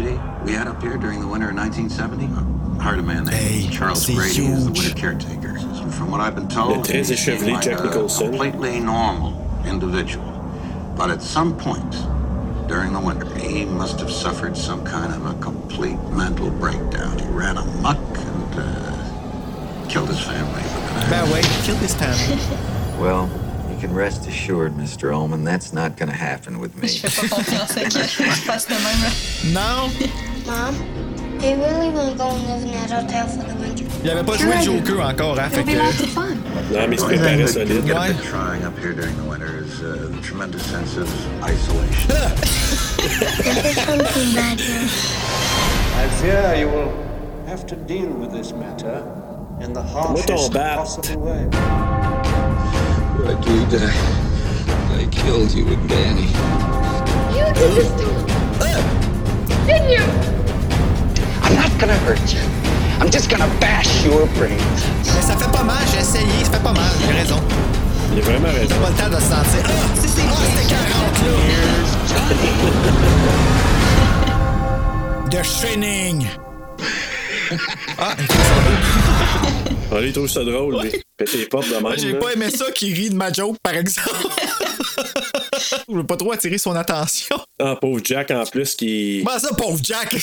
Tragedy we had up here during the winter of 1970? I hired a man named Hey, Charles c'est Grady as the huge. winter caretaker. And from what I've been told, it is a he seemed échevelé like Jack a completely normal individual. But at some point during the winter, he must have suffered some kind of a complete mental breakdown. He ran amok and uh, killed his family within a Ben ouais, kill this. Well, you can rest assured, Mr. Ullman, that's not going to happen with me. Je fais pas confiance à qu'il fasse de même. Non, Mom, do really want to go and live in that hotel for the winter? il avait pas joué le Joker encore, hein, fait It'll be que... lots of fun. Non, mais il se The only préparait solide. that Ouais. I've been trying up here during the winter is uh, the tremendous sense of isolation. There's something bad here, I fear you will have to deal with this matter in the harshest bat. possible way. I do die. I killed you and Danny. you did this to me. Didn't you? I'm not gonna hurt you. I'm just gonna bash your brains. Mais ça fait pas mal, j'ai essayé, ça fait pas mal, il a raison. Il a vraiment raison. Pas le temps de se sentir... Ah, c'est c'est- ah, c'était 40, là! The Shining! Ah, il fait ça. On lui trouve ça drôle, lui. Péter les portes de même. J'ai pas aimé ça qu'il rit de ma joke, par exemple. Je veux pas trop attirer son attention. Ah, pauvre Jack en plus qui. Comment ça, pauvre Jack? Mais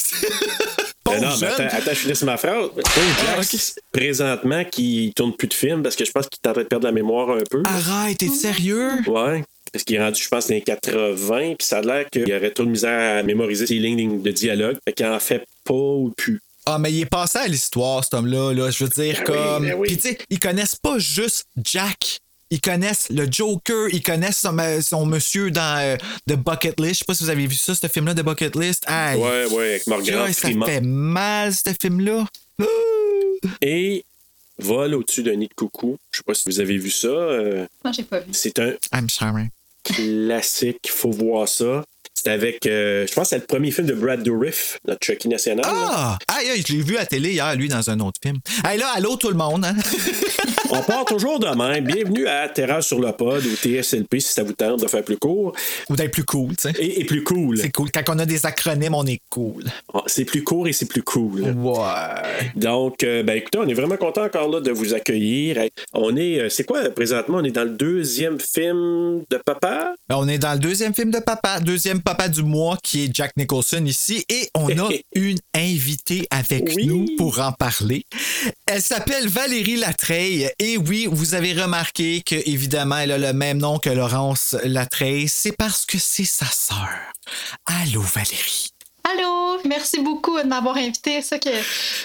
pauvre non, mais attends, attends, je finisse ma phrase. Pauvre Jack, Ah, ok. présentement, qui tourne plus de films parce que je pense qu'il est en train de perdre la mémoire un peu. Arrête, t'es sérieux? Ouais. Parce qu'il est rendu, je pense, dans les 80, puis ça a l'air qu'il aurait trop de misère à mémoriser ses lignes de dialogue. Fait qu'il en fait pas ou plus. Ah, mais il est passé à l'histoire, cet homme-là. Là. Je veux dire, Ben oui, comme. ben oui. Puis, tu sais, ils connaissent pas juste Jack. Ils connaissent le Joker, ils connaissent son, son monsieur dans euh, The Bucket List. Je sais pas si vous avez vu ça, ce film-là, The Bucket List. Aïe. Ouais, ouais, avec Morgan Aïe, ça fait mal, ce film-là. Ah! Et Vol au-dessus d'un nid de coucou. Je sais pas si vous avez vu ça. euh, Moi, j'ai pas vu. c'est un I'm sorry. classique, faut voir ça. C'est avec, euh, je pense que c'est le premier film de Brad Dourif, notre Chucky national. Ah! Aïe, aïe, je l'ai vu à télé hier, lui, dans un autre film. Hey, là, allô, tout le monde. Hein? On part toujours de même. Bienvenue à Terrasse sur le pod ou TSLP si ça vous tente de faire plus court. Ou d'être plus cool, tu sais. Et, et plus cool. C'est cool. Quand on a des acronymes, on est cool. Ah, C'est plus court et c'est plus cool. Ouais. Donc, euh, ben écoutez, on est vraiment content encore là de vous accueillir. On est, euh, c'est quoi présentement? On est dans le deuxième film de papa? Ben, On est dans le deuxième film de papa, deuxième papa du mois qui est Jack Nicholson ici et on a une invitée avec Oui. nous pour en parler. Elle s'appelle Valérie Latreille et oui, vous avez remarqué que évidemment elle a le même nom que Laurence Latreille, c'est parce que c'est sa sœur. Allô Valérie. Allô, merci beaucoup de m'avoir invité. Ça que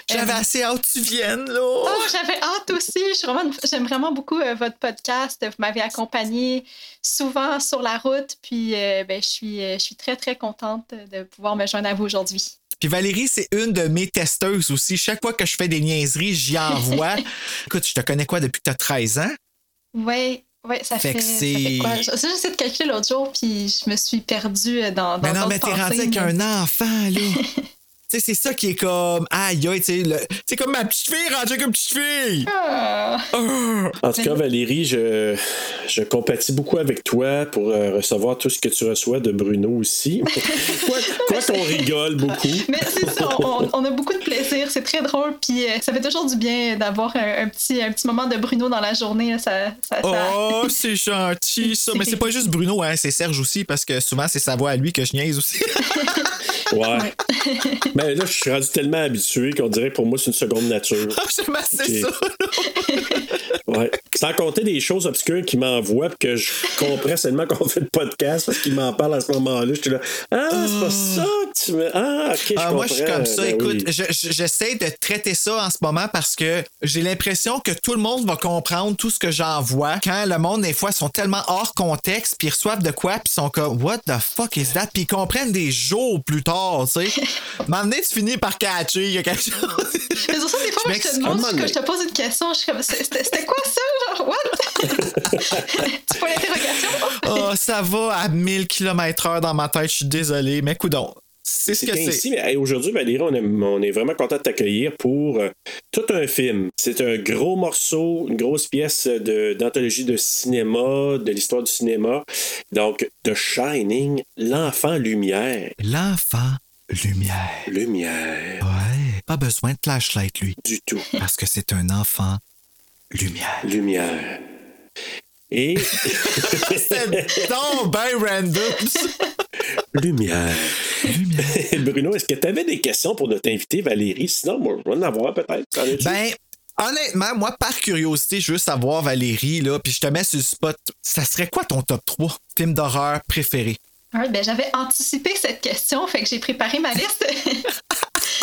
J'avais Euh, assez hâte que tu viennes là. Oh, j'avais hâte aussi. Vraiment- J'aime vraiment beaucoup euh, votre podcast. Vous m'avez accompagné souvent sur la route. Puis, euh, ben, je, suis, je suis très, très contente de pouvoir me joindre à vous aujourd'hui. Puis Valérie, c'est une de mes testeuses aussi. Chaque fois que je fais des niaiseries, j'y envoie. Écoute, je te connais quoi depuis que tu as 13 ans? Oui, oui, ça Fait fait, que ça c'est- fait quoi? J'ai essayé de calculer l'autre jour, puis je me suis perdue dans, dans Mais non, mais t'es rendu avec un enfant, là. tu sais, c'est ça qui est comme. Aïe, aïe, tu sais. le- C'est comme ma petite fille rendue comme petite fille. Ah. En tout cas, Valérie, je, je compatis beaucoup avec toi pour euh, recevoir tout ce que tu reçois de Bruno aussi. quoi quoi qu'on rigole beaucoup? Mais c'est ça, on, on a beaucoup de plaisir, c'est très drôle, puis euh, ça fait toujours du bien d'avoir un, un petit, un petit moment de Bruno dans la journée. là, Ça, ça, ça- Oh, c'est gentil, ça. Mais c'est pas juste Bruno, hein, c'est Serge aussi, parce que souvent, c'est sa voix à lui que je niaise aussi. Ouais. Mais là, je suis rendu tellement habitué qu'on dirait que pour moi, c'est une seconde nature. Ah, ça. Ouais. Sans compter des choses obscures qui m'envoient que je comprends seulement qu'on fait le podcast parce qu'ils m'en parlent à ce moment-là. Je suis là. Ah, c'est pas ça que tu me. Ah, ok, je Ah, moi, je suis comme ça. Ben Écoute, oui. je- je- j'essaie de traiter ça en ce moment parce que j'ai l'impression que tout le monde va comprendre tout ce que j'envoie quand le monde, des fois, sont tellement hors contexte, puis ils reçoivent de quoi, puis ils sont comme What the fuck is that? Puis ils comprennent des jours plus tard, tu sais. Tu finis par catcher, il y a quelque chose. Mais sur ça, des fois, Je moi, je te demande, quand je te pose une question, je suis comme, c'était quoi ça? Genre, what? tu l'interrogation? oh, ça va à 1000 km/h dans ma tête, je suis désolé, mais coudon. C'est ce C'est que ainsi, c'est. mais hey, aujourd'hui, Valérie, on est, on est vraiment content de t'accueillir pour euh, tout un film. C'est un gros morceau, une grosse pièce de- d'anthologie de, cinéma, de l'histoire du cinéma. Donc, The Shining, l'enfant lumière. L'enfant lumière. Lumière, Ouais. Pas besoin de flashlight, lui. du tout. Parce que c'est un enfant lumière. Lumière. Et C'est donc ben random. lumière. Bruno, est-ce que tu avais des questions pour notre invité Valérie? Sinon, moi, je vais en avoir peut-être. Ben, honnêtement, moi, par curiosité, je veux savoir, Valérie, là, puis je te mets sur le spot, ça serait quoi ton top 3 film d'horreur préféré? Alright, ben, J'avais anticipé cette question, fait que j'ai préparé ma liste.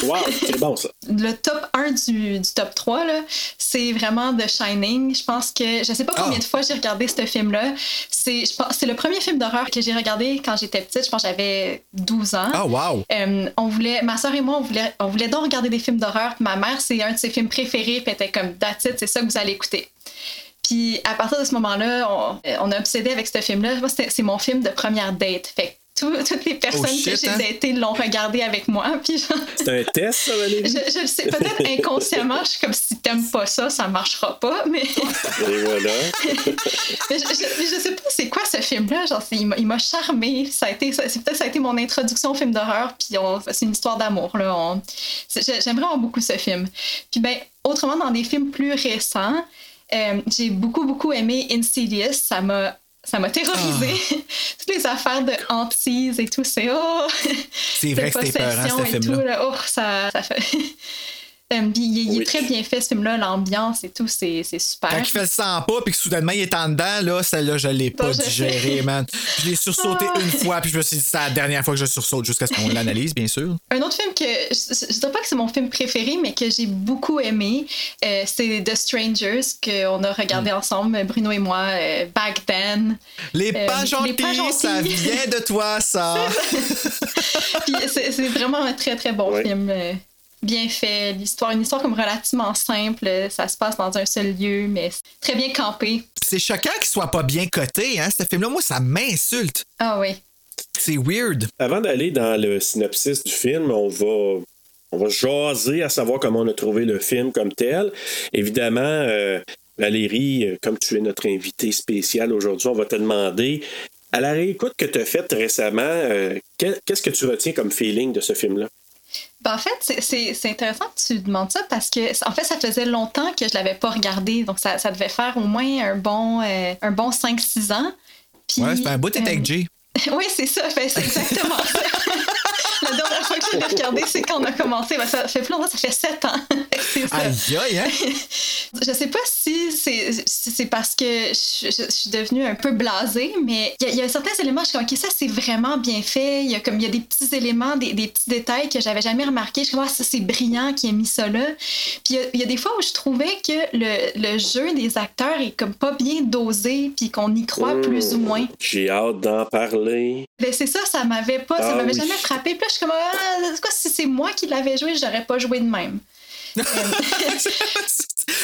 Wow, c'est bon ça. le top 1 du, du top 3, là, c'est vraiment The Shining. Je pense que, je sais pas combien Ah. de fois j'ai regardé ce film-là. C'est je pense- c'est le premier film d'horreur que j'ai regardé quand j'étais petite. Je pense que j'avais 12 ans. Ah, wow! Euh, on voulait, ma soeur et moi, on voulait, on voulait donc regarder des films d'horreur. Ma mère, c'est un de ses films préférés, puis elle était comme, that's c'est ça que vous allez écouter. Puis à partir de ce moment-là, on, on a obsédé avec ce film-là. Moi, c'est mon film de première date. Fait que tout- toutes les personnes Oh, shit, que j'ai hein? datées l'ont regardé avec moi. Puis genre, C'est un test, ça, Valérie? je, je le sais, peut-être inconsciemment, je suis comme si t'aimes pas ça, ça marchera pas, mais, Et voilà. mais je, je- je sais pas c'est quoi ce film-là? Genre, il m'a- charmé. Ça a été, peut-être ça a été mon introduction au film d'horreur, puis c'est une histoire d'amour. Là. On- J'aime vraiment beaucoup ce film. Puis ben, autrement, dans des films plus récents, euh, j'ai beaucoup, beaucoup aimé Insidious. Ça m'a ça m'a terrorisé. Toutes les affaires de hantise et tout, c'est oh! C'est vrai que c'était possession ce et tout, film-là. là. Oh, ça, ça fait. Euh, puis il, est- il est Oui. très bien fait, ce film-là, l'ambiance et tout, c'est c'est super. Quand il fait le 100 pas, puis que soudainement il est en dedans, là, celle-là, je l'ai pas Bon, je digérée, man. Je l'ai sursauté Ah. une fois, puis je me suis dit, c'est la dernière fois que je sursaute jusqu'à ce qu'on l'analyse, bien sûr. Un autre film que je, je dirais pas que c'est mon film préféré, mais que j'ai beaucoup aimé, euh, c'est The Strangers qu'on a regardé ensemble, Bruno et moi, euh, back then. Les Euh, pas les gentils, pas gentils. ça vient de toi, ça. Puis c'est c'est vraiment un très très bon film. Bien fait, l'histoire, une histoire comme relativement simple, ça se passe dans un seul lieu, mais très bien campé. C'est choquant qu'il soit pas bien coté, hein, ce film-là. Moi, ça m'insulte. Ah oui. C'est weird. Avant d'aller dans le synopsis du film, on va, on va jaser à savoir comment on a trouvé le film comme tel. Évidemment, euh, Valérie, euh, comme tu es notre invité spécial aujourd'hui, on va te demander, à la réécoute que tu as faite récemment, euh, qu'est-ce que tu retiens comme feeling de ce film-là? Ben, en fait, c'est- c'est c'est intéressant que tu demandes ça parce que, en fait, ça faisait longtemps que je l'avais pas regardé. Donc, ça, ça devait faire au moins un bon, euh, un bon 5-6 ans. Puis, Ouais, c'est un bout, t'es euh, avec Jay. oui, c'est ça. Ben, c'est exactement ça. La dernière fois que je l'ai regardé, c'est quand on a commencé. Ben, ça fait plus longtemps, ça fait 7 ans. c'est ça. Aïe, aïe, hein? Je sais pas si c'est si c'est parce que je, je- je suis devenue un peu blasée, mais il y, a- il y a certains éléments, je suis comme, OK, ça, c'est vraiment bien fait. Il y a comme, il y a des petits éléments, des, des petits détails que j'avais jamais remarqués. Je suis comme, ah, ça, c'est brillant qui a mis ça là. Puis il y a- il y, a des fois où je trouvais que le, le jeu des acteurs est comme pas bien dosé, puis qu'on y croit plus ou moins. J'ai hâte d'en parler. Ben, c'est ça, ça m'avait pas, ça Ah m'avait oui. jamais frappé. Puis là, je suis comme, ah, c'est quoi, si c'est moi qui l'avais joué, j'aurais pas joué de même.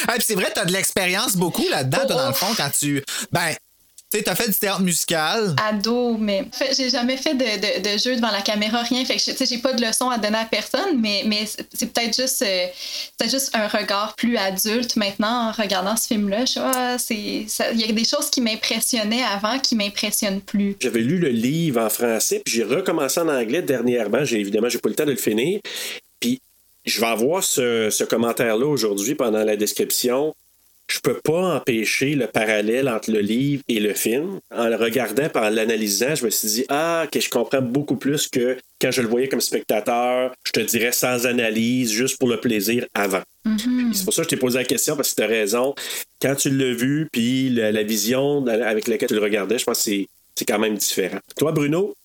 Ah, c'est vrai, t'as de l'expérience beaucoup là-dedans, Oh, dans oh. le fond, quand tu. Ben, tu sais, t'as fait du théâtre musical. ado, mais en fait, j'ai jamais fait de, de, de jeu devant la caméra, rien. Fait que je- tu sais, j'ai pas de leçon à donner à personne, mais, mais c'est peut-être juste, euh, juste un regard plus adulte maintenant en regardant ce film-là. Je ah, ça- Il y a des choses qui m'impressionnaient avant qui m'impressionnent plus. J'avais lu le livre en français, puis j'ai recommencé en anglais dernièrement. J'ai évidemment, j'ai pas eu le temps de le finir. Puis je vais avoir ce, ce commentaire-là aujourd'hui pendant la description. Je peux pas empêcher le parallèle entre le livre et le film. En le regardant, par l'analysant, je me suis dit, ah, que je comprends beaucoup plus que quand je le voyais comme spectateur, je te dirais sans analyse, juste pour le plaisir avant. C'est pour ça que je t'ai posé la question, parce que tu as raison. Quand tu l'as vu, puis la, la vision avec laquelle tu le regardais, je pense que c'est quand même différent. Toi, Bruno?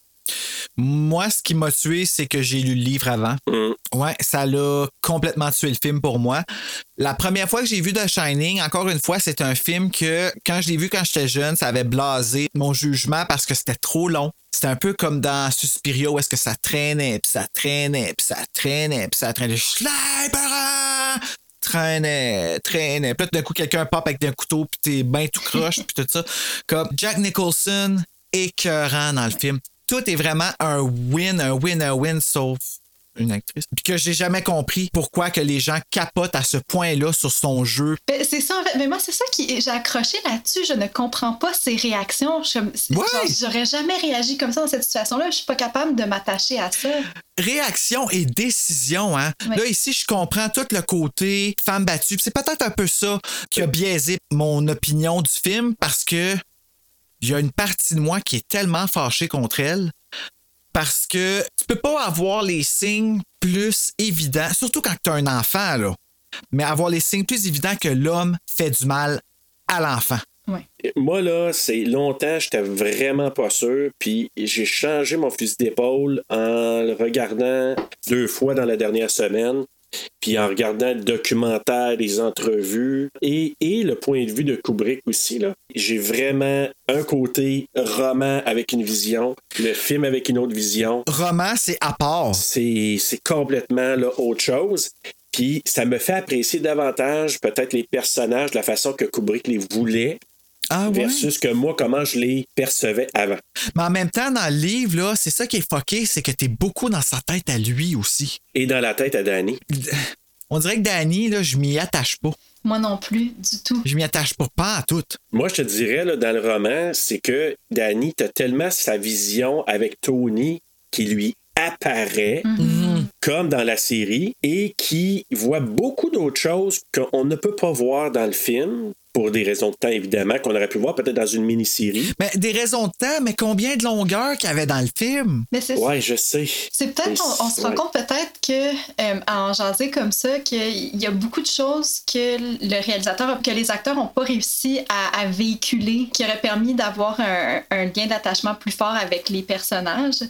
Moi, ce qui m'a tué, c'est que j'ai lu le livre avant. Mm. Ouais, ça l'a complètement tué le film pour moi. La première fois que j'ai vu The Shining, encore une fois, c'est un film que quand je l'ai vu quand j'étais jeune, ça avait blasé mon jugement parce que c'était trop long. C'était un peu comme dans Suspiria où est-ce que ça traînait, puis ça traînait, puis ça traînait, puis ça traînait. Sniper! traînait, traînait. Puis d'un coup, quelqu'un pop avec un couteau, puis t'es bien tout croche, puis tout ça. Comme Jack Nicholson, écœurant dans le film. Tout est vraiment un win, un win, un win, sauf une actrice. Puis que j'ai jamais compris pourquoi que les gens capotent à ce point-là sur son jeu. Ben, c'est ça, en fait. Mais moi, c'est ça qui. J'ai accroché là-dessus. Je ne comprends pas ses réactions. J'aurais jamais réagi comme ça dans cette situation-là. Je suis pas capable de m'attacher à ça. Réaction et décision, hein. Ouais. Là, ici, je comprends tout le côté femme battue. C'est peut-être un peu ça qui a biaisé mon opinion du film parce que il y a une partie de moi qui est tellement fâchée contre elle parce que tu peux pas avoir les signes plus évidents, surtout quand tu as un enfant, là, mais avoir les signes plus évidents que l'homme fait du mal à l'enfant. Moi, là, c'est longtemps, j'étais vraiment pas sûr. Puis j'ai changé mon fusil d'épaule en le regardant deux fois dans la dernière semaine. Puis en regardant le documentaire, les entrevues et, et le point de vue de Kubrick aussi, là, j'ai vraiment un côté roman avec une vision, le film avec une autre vision. Roman, c'est à part. C'est c'est complètement là, autre chose. Puis ça me fait apprécier davantage peut-être les personnages de la façon que Kubrick les voulait Ah ouais? versus que moi, comment je les percevais avant. Mais en même temps, dans le livre, là, c'est ça qui est fucké, c'est que t'es beaucoup dans sa tête à lui aussi. Et dans la tête à Danny. On dirait que Danny, là, je m'y attache pas. Moi non plus, du tout. Je m'y attache pas, pas à tout. Moi, je te dirais, là, dans le roman, c'est que Danny, t'as tellement sa vision avec Tony qui lui apparaît comme dans la série et qui voit beaucoup d'autres choses qu'on ne peut pas voir dans le film pour des raisons de temps, évidemment, qu'on aurait pu voir peut-être dans une mini-série. Mais des raisons de temps, mais combien de longueur qu'il y avait dans le film? Mais c'est Ouais, je sais. C'est peut-être Mais qu'on on se rend ouais. compte peut-être que euh, en jaser comme ça qu'il y a beaucoup de choses que le réalisateur que les acteurs n'ont pas réussi à, à véhiculer qui auraient permis d'avoir un, un lien d'attachement plus fort avec les personnages.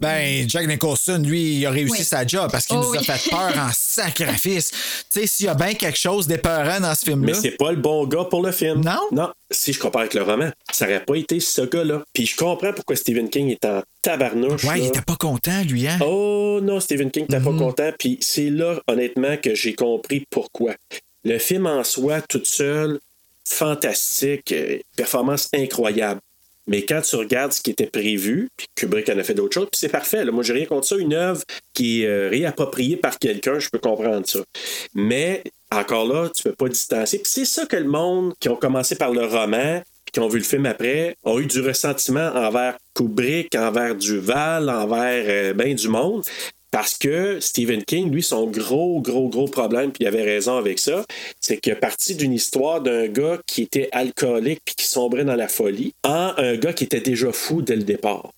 Ben, Jack Nicholson, lui, il a réussi Oui. sa job parce qu'il Oh nous a oui. fait peur en sacrifice. tu sais, s'il y a bien quelque chose d'épeurant dans ce Mais film-là. c'est pas le bon gars pour le film. Non? Non. Si je compare avec le roman, ça aurait pas été ce gars-là. Puis je comprends pourquoi Stephen King est en tabarnouche. Ouais, il était pas content, lui, hein? Oh non, Stephen King n'était pas content. Puis c'est là, honnêtement, que j'ai compris pourquoi. Le film en soi, toute seule, fantastique, euh, performance incroyable. Mais quand tu regardes ce qui était prévu, puis Kubrick en a fait d'autres choses, puis c'est parfait. Là. Moi, j'ai rien contre ça. Une œuvre qui est euh, réappropriée par quelqu'un, je peux comprendre ça. Mais encore là, tu peux pas distancer. Puis c'est ça que le monde qui ont commencé par le roman, qui ont vu le film après, ont eu du ressentiment envers Kubrick, envers Duval, envers euh, ben du monde. Parce que Stephen King, lui, son gros, gros, gros problème, puis il avait raison avec ça, c'est qu'il est parti d'une histoire d'un gars qui était alcoolique puis qui sombrait dans la folie en un gars qui était déjà fou dès le départ.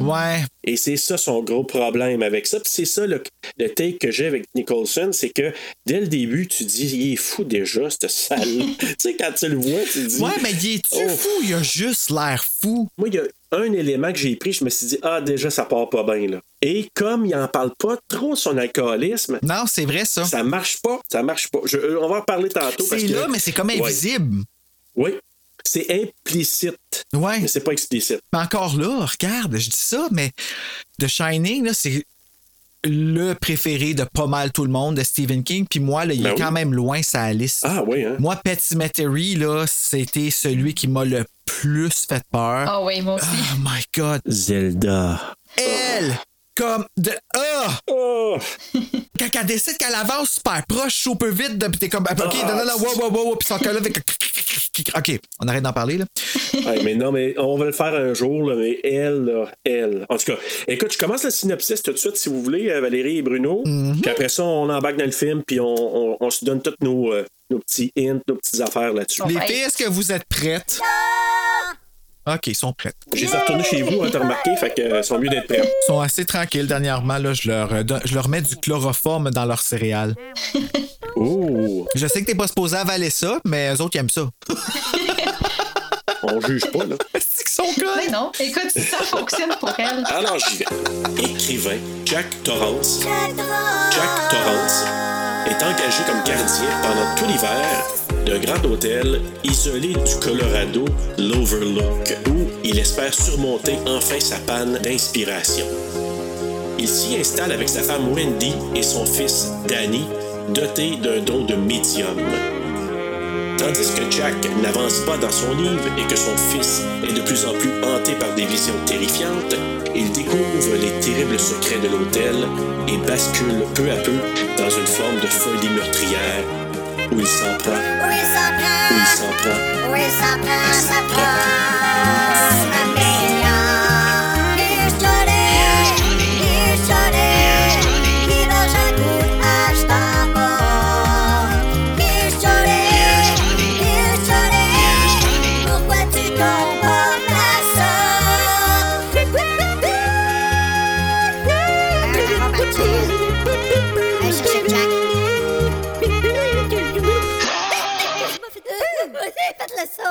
Ouais. Et c'est ça son gros problème avec ça. Puis c'est ça le, le take que j'ai avec Nicholson, c'est que dès le début, tu dis, il est fou déjà, ce sale. tu sais, quand tu le vois, tu dis. Ouais, mais il est-tu Oh. fou? Il a juste l'air fou. Moi, il y a un élément que j'ai pris, je me suis dit, ah, déjà, ça part pas bien, là. Et comme il en parle pas trop, son alcoolisme, Non, c'est vrai, ça. ça marche pas. Ça marche pas. Je- euh, on va en parler tantôt. parce C'est que- là, mais c'est comme Ouais. invisible. Oui. C'est implicite, Ouais. mais c'est pas explicite. Mais encore là, regarde, je dis ça, mais The Shining, là, c'est le préféré de pas mal tout le monde de Stephen King. Puis moi, là, il Ben est oui. quand même loin sa liste. Ah oui, hein? Moi, Pet Cemetery, là, c'était celui qui m'a le plus fait peur. Ah oui, moi aussi. Oh my God. Zelda. Elle, comme de... Ah! Oh! Quand elle décide qu'elle avance super proche, super vite, de- puis t'es comme... OK, Ah, non, non, non, wow, wow, wow, puis son cœur là, avec... OK, on arrête d'en parler, là. Ouais, mais non, mais on va le faire un jour, là, mais elle, là, elle. En tout cas, écoute, je commence le synopsis tout de suite, si vous voulez, euh, Valérie et Bruno. Mm-hmm. Puis après ça, on embarque dans le film, puis on, on- on se donne toutes nos, euh, nos petits hints, nos petites affaires là-dessus. Les filles, est-ce que vous êtes prêtes? OK, ils sont prêtes. Je les ai retournés chez vous, hein, t'as remarqué, fait que euh, sont mieux d'être prêts. Ils sont assez tranquilles dernièrement. Là, je, leur, euh, don- je leur mets du chloroforme dans leur céréales. Oh! Je sais que t'es pas supposé avaler ça, mais eux autres, ils aiment ça. On juge pas, là. Est-ce qu'ils sont? Mais non, écoute, si ça fonctionne pour elle. Alors j'y vais. Écrivain Jack Torrance. Jack Torrance est engagé comme gardien pendant tout l'hiver d'un grand hôtel isolé du Colorado, l'Overlook, où il espère surmonter enfin sa panne d'inspiration. Il s'y installe avec sa femme Wendy et son fils Danny, doté d'un don de médium. Tandis que Jack n'avance pas dans son livre et que son fils est de plus en plus hanté par des visions terrifiantes, il découvre les terribles secrets de l'hôtel et bascule peu à peu dans une forme de folie meurtrière où il s'en prend, où il s'en prend.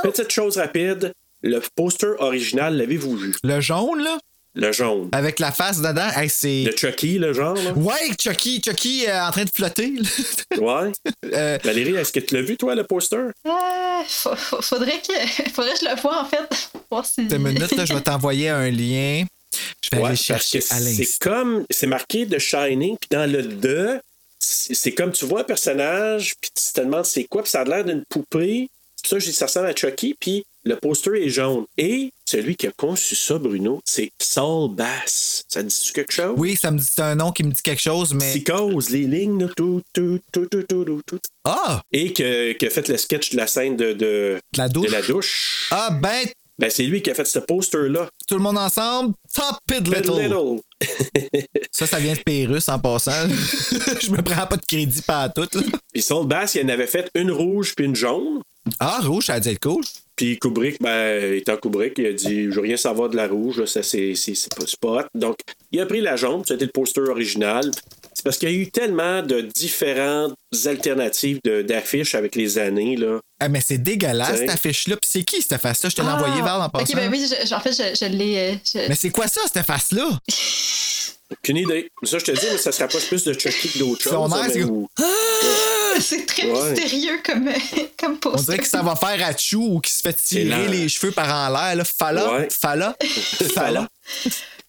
Petite chose rapide, le poster original, l'avez-vous vu? Le jaune, là, Le jaune. avec la face dedans, hey, c'est. De Chucky, le genre, là? Ouais, Chucky, Chucky euh, en train de flotter. là. Ouais. Euh, Valérie, est-ce que tu l'as vu, toi, le poster? Euh, fa- fa- faudrait, que, faudrait que je le vois, en fait. pour voir si... Une minute, là, je vais t'envoyer un lien. Je vais Ouais, aller chercher c'est comme, c'est marqué de Shining, puis dans le 2, c'est c'est comme tu vois un personnage, puis tu te demandes c'est quoi, puis ça a l'air d'une poupée. Ça que je dis ça ressemble à Chucky, puis le poster est jaune. Et celui qui a conçu ça, Bruno, c'est Saul Bass. Ça te dit quelque chose? Oui, ça me dit c'est un nom qui me dit quelque chose, mais. Psychose, les lignes, tout, tout, tout, tout, tout, tout, tout. Ah! Et que- qui a fait le sketch de la scène de, de, De la douche. de la douche. Ah, ben, Ben, c'est lui qui a fait ce poster-là. tout le monde ensemble, Top Pid Little. Little. Ça, ça vient de Pérus en passant. je me prends pas de crédit pas à tout. là. Puis Saul Bass, il en avait fait une rouge puis une jaune. Ah, rouge, ça a dû être cool. Puis Kubrick, ben, étant Kubrick, il a dit Je veux rien savoir de la rouge, là, ça c'est c'est- c'est pas, c'est pas hot. Donc, il a pris la jaune, c'était le poster original. C'est parce qu'il y a eu tellement de différentes alternatives de- d'affiches avec les années. Là. Ah, mais c'est dégueulasse, cette affiche-là. Puis c'est qui, cette face-là? Je te l'ai Ah, envoyé vers en passant. Ok, ben oui, je- je- en fait, je, je l'ai. euh, je- Mais c'est quoi ça, cette face-là? Aucune idée. Ça, je te dis, mais ça se rapproche plus de Chucky que d'autres Son choses. c'est- où- C'est très Ouais. mystérieux comme, comme On poster. dirait que ça va faire à Chou ou qui se fait C'est tirer les cheveux par en l'air. Là. Fala, Ouais. fala, fala.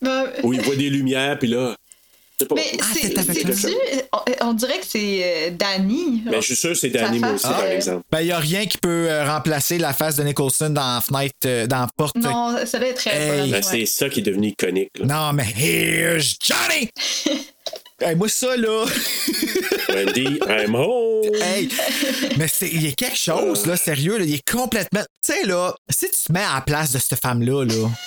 Ben, Où il voit des lumières, puis là. je sais pas. mais Ah, c'est c'est le- on, on dirait que c'est euh, Danny. Mais je suis sûr que c'est Danny, moi aussi, par euh, exemple. Ben, il n'y a rien qui peut euh, remplacer la face de Nicholson dans Fenêtre, euh, dans Porte. Non, celle-là est très Hey. Ben, ouais. C'est ça qui est devenu iconique. là. Non, mais here's Johnny! Hey, moi, ça, là. Wendy, I'm home. hey! Mais c'est, il y a quelque chose, là, sérieux, là, il est complètement. Tu sais, là, si tu te mets à la place de cette femme-là, là,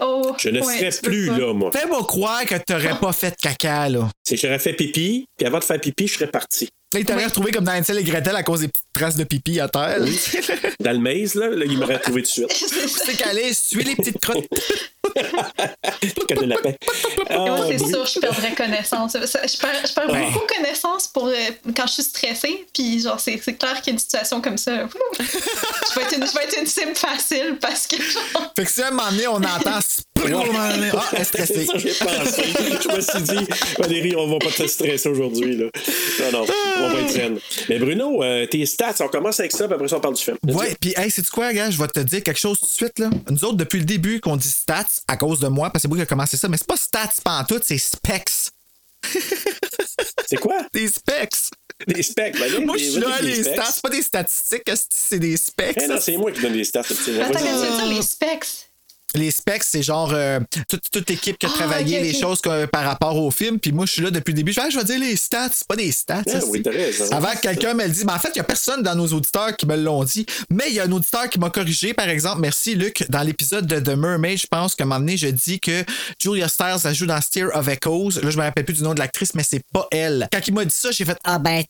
Oh, Je ne ouais, serais tu plus pas. là, moi. fais-moi croire que t'aurais pas fait de caca, là. C'est que j'aurais fait pipi, puis avant de faire pipi, je serais parti. Là, il t'aurait retrouvé comme dans Hansel et Gretel à cause des petites traces de pipi à terre. Dans le maze, là, là il m'aurait trouvé tout de suite. C'est qu'aller suer les petites crottes. Comme un lapin. Et moi, c'est oui. sûr, je perdrais connaissance. Ça, Je perds, je perds Ouais. beaucoup connaissance pour, euh, quand je suis stressée. Puis, genre, c'est c'est clair qu'il y a une situation comme ça. je, vais être une, je vais être une cible facile parce que, genre, Fait que si à un moment donné, on entend Ah, elle est C'est stressée. ça que j'ai pensé. Je me suis dit, Valérie, on va pas te stresser aujourd'hui. Là. Non, non, on va être zen. Mais Bruno, euh, tes stats, on commence avec ça, puis après ça, on parle du film. Ouais, puis hey, c'est quoi, gars? Je vais te dire quelque chose tout de suite, là. Nous autres, depuis le début, qu'on dit stats à cause de moi, parce que c'est moi qui a commencé ça, mais c'est pas stats pantoute, c'est specs. C'est quoi? Des specs. Des specs. Ben, Moi, je suis là, les stats, c'est pas des statistiques, c'est des specs. Eh non, c'est moi qui donne des stats. attends, les specs? Les specs, c'est genre euh, toute, toute l'équipe qui a Ah, travaillé les choses que- par rapport au film. Puis moi, je suis là depuis le début. Je fais, Ah, je vais dire les stats, c'est pas des stats. Ah ça, oui, c'est- t'as raison. Avant que quelqu'un me le dise, mais en fait, il n'y a personne dans nos auditeurs qui me l'ont dit. Mais il y a un auditeur qui m'a corrigé, par exemple. Merci, Luc. Dans l'épisode de The Mermaid, je pense qu'à un moment donné, je dis que Julia Stiles, elle joue dans Steer of Echoes. Là, je me rappelle plus du nom de l'actrice, mais c'est pas elle. Quand il m'a dit ça, j'ai fait Ah ben,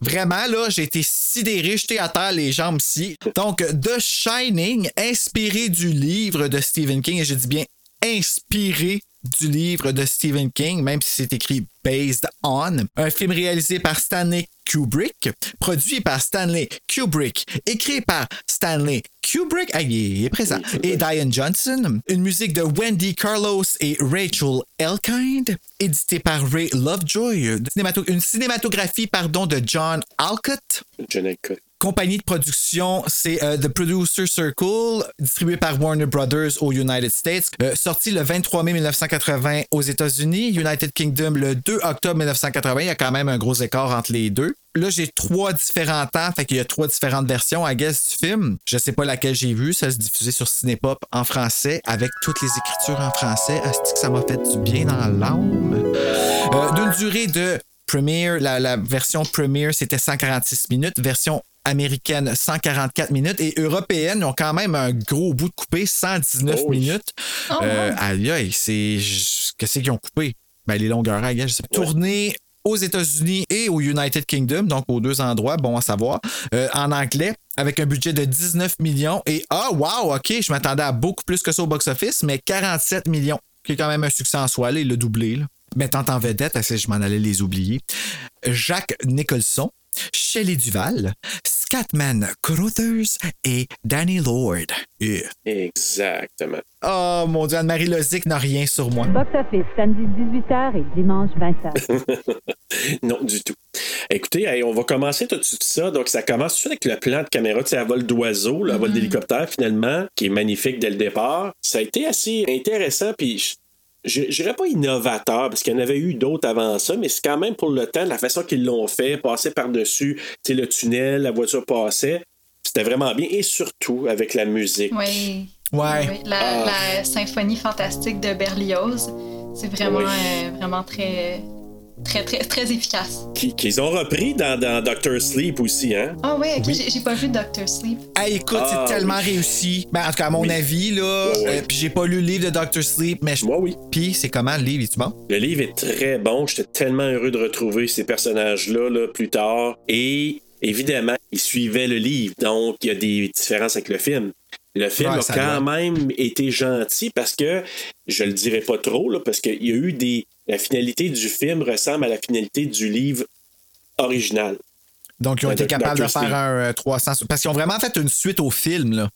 Vraiment, là, j'ai été sidéré, jeté à terre les jambes ici. Donc, The Shining, inspiré du livre de Stephen King, et je dis bien inspiré du livre de Stephen King, même si c'est écrit Based on. Un film réalisé par Stanley Kubrick, produit par Stanley Kubrick, écrit par Stanley Kubrick, ah, il est présent, et Diane Johnson. Une musique de Wendy Carlos et Rachel Elkind, édité par Ray Lovejoy. Une cinématographie, pardon, de John Alcott. John Alcott. Compagnie de production, c'est euh, The Producer Circle, distribué par Warner Brothers aux United States, euh, sorti le 23 mai 1980 aux États-Unis, United Kingdom le 2 octobre 1980. Il y a quand même un gros écart entre les deux. Là, j'ai trois différents temps, fait qu'il y a trois différentes versions, I guess, du film. Je sais pas laquelle j'ai vue, ça se diffusait sur Cinépop en français, avec toutes les écritures en français. Est-ce que ça m'a fait du bien dans l'âme? Euh, D'une durée de Premiere, la, la version Premiere, c'était 146 minutes. Version américaine 144 minutes et européenne ont quand même un gros bout de coupé 119 Oh oui. minutes. Oh, Euh, aïe, c'est qu'est-ce qu'ils ont coupé? Ben les longueurs, aïe, je sais pas. Tourné aux États-Unis et au United Kingdom, donc aux deux endroits, bon à savoir, euh, en anglais, avec un budget de 19 millions. Et ah, wow, OK, je m'attendais à beaucoup plus que ça au box-office, mais 47 millions, qui est quand même un succès en soi, là, il l'a doublé. Là. Mettant en vedette, je m'en allais les oublier, Jacques Nicholson, Shelley Duval, Scatman Crothers et Danny Lord. Yeah. Exactement. Oh mon Dieu, Anne-Marie Lozic n'a rien sur moi. Box Office, samedi 18h et dimanche 20h. non, du tout. Écoutez, hey, on va commencer tout de suite ça. Donc, ça commence tout de suite avec le plan de caméra, tu sais, à vol d'oiseau, le vol d'hélicoptère, finalement, qui est magnifique dès le départ. Ça a été assez intéressant, puis je dirais pas innovateur, parce qu'il y en avait eu d'autres avant ça, mais c'est quand même pour le temps, la façon qu'ils l'ont fait, passer par-dessus, tu sais, le tunnel, la voiture passait. C'était vraiment bien, et surtout avec la musique. Oui. Ouais. Oui, La, Ah. la symphonie fantastique de Berlioz, c'est vraiment, Oui. euh, vraiment très, très, très, très efficace. qui- Qu'ils ont repris dans, dans Doctor Sleep aussi, hein? Ah ouais, ok, Oui. j'ai- pas vu Doctor Sleep. Hey, écoute, Ah, c'est tellement oui. réussi. Ben, en tout cas, à mon Oui. avis, là. Euh, puis j'ai pas lu le livre de Dr. Sleep, mais je. Moi, oui. Puis c'est comment le livre, est-tu bon? Le livre est très bon. J'étais tellement heureux de retrouver ces personnages-là là, plus tard. Et évidemment, ils suivaient le livre. Donc, il y a des différences avec le film. Le film Ouais, a quand doit. même été gentil parce que, je le dirai pas trop, là, parce qu'il y a eu des. La finalité du film ressemble à la finalité du livre original. Donc, ils ont Ben, été capables de faire un euh, 300. Parce qu'ils ont vraiment fait une suite au film, là.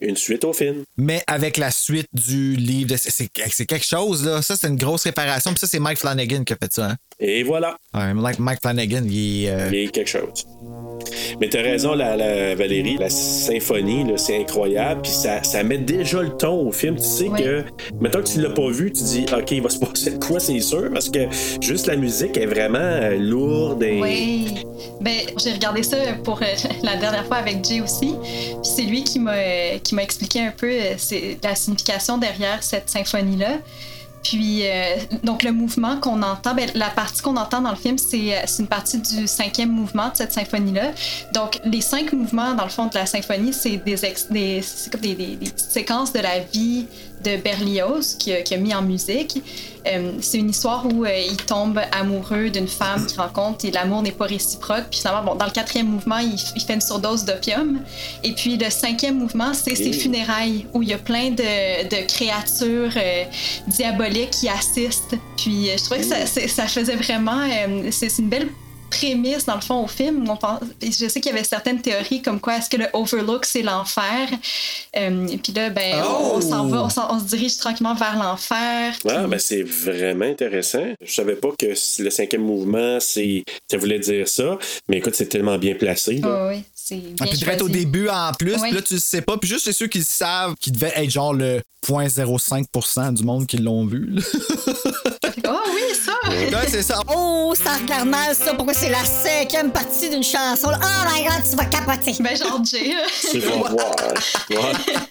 Une suite au film. Mais avec la suite du livre. de- c'est quelque chose, là. Ça, c'est une grosse réparation. Puis ça, c'est Mike Flanagan qui a fait ça, hein. Et voilà. Ouais, Mike, Mike Flanagan, il est. euh, Il y a quelque chose. Mais t'as raison, la, la- Valérie, la symphonie, là, c'est incroyable. Puis ça, ça met déjà le ton au film. Tu sais Oui. que, mettons que tu l'as pas vu, tu dis, OK, il va se passer de quoi, c'est sûr, parce que juste la musique est vraiment euh, lourde et. Oui. Ben, j'ai regardé ça pour euh, la dernière fois avec Jay aussi. Puis c'est lui qui m'a euh, qui m'a expliqué un peu euh, c'est la signification derrière cette symphonie-là. Puis, euh, donc, le mouvement qu'on entend, ben, la partie qu'on entend dans le film, c'est euh, c'est une partie du cinquième mouvement de cette symphonie-là. Donc, les cinq mouvements, dans le fond, de la symphonie, c'est des, des, comme des, des- des petites séquences de la vie de Berlioz qui a, qui a mis en musique. Euh, c'est une histoire où euh, il tombe amoureux d'une femme qu'il rencontre et l'amour n'est pas réciproque. Puis finalement, bon, dans le quatrième mouvement, il, il fait une surdose d'opium. Et puis le cinquième mouvement, c'est ses funérailles où il y a plein de, de créatures euh, diaboliques qui assistent. Puis je trouvais que ça, ça faisait vraiment... c'est une belle prémisse dans le fond au film. On pense, je sais qu'il y avait certaines théories comme quoi est-ce que le Overlook c'est l'enfer? Euh, puis là, ben, on, on s'en va, on, se dirige tranquillement vers l'enfer. Ah, ben c'est vraiment intéressant. Je savais pas que le cinquième mouvement, c'est, ça voulait dire ça. Mais écoute, c'est tellement bien placé. Là. Ah oui, puis peut-être au début en plus, puis là tu le sais pas, puis juste c'est ceux qui le savent, qui devaient être genre le 0.05% du monde qui l'ont vu. Ah oui, ça! Ouais, c'est ça. Oh, ça regarde mal, ça. Pourquoi c'est la cinquième partie d'une chanson? là? Oh my god, tu vas capoter. Ben, genre Jay, là. Tu vas voir.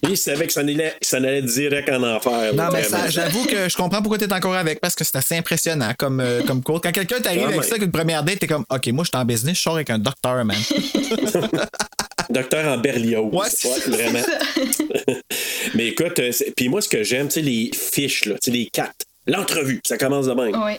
Il savait que ça allait, ça allait direct en enfer. Non, mais ça, j'avoue que je comprends pourquoi t'es encore avec, parce que c'est assez impressionnant comme, euh, comme cours. Quand quelqu'un t'arrive Ah, avec ouais. ça, avec une première date, t'es comme, OK, moi, je suis en business, je sors avec un docteur, man. Docteur en Berlioz. Ouais, c'est vraiment. Mais écoute, euh, c'est- puis moi, ce que j'aime, tu sais, les fiches, là, tu sais, les quatre. L'entrevue, ça commence de même. Oui.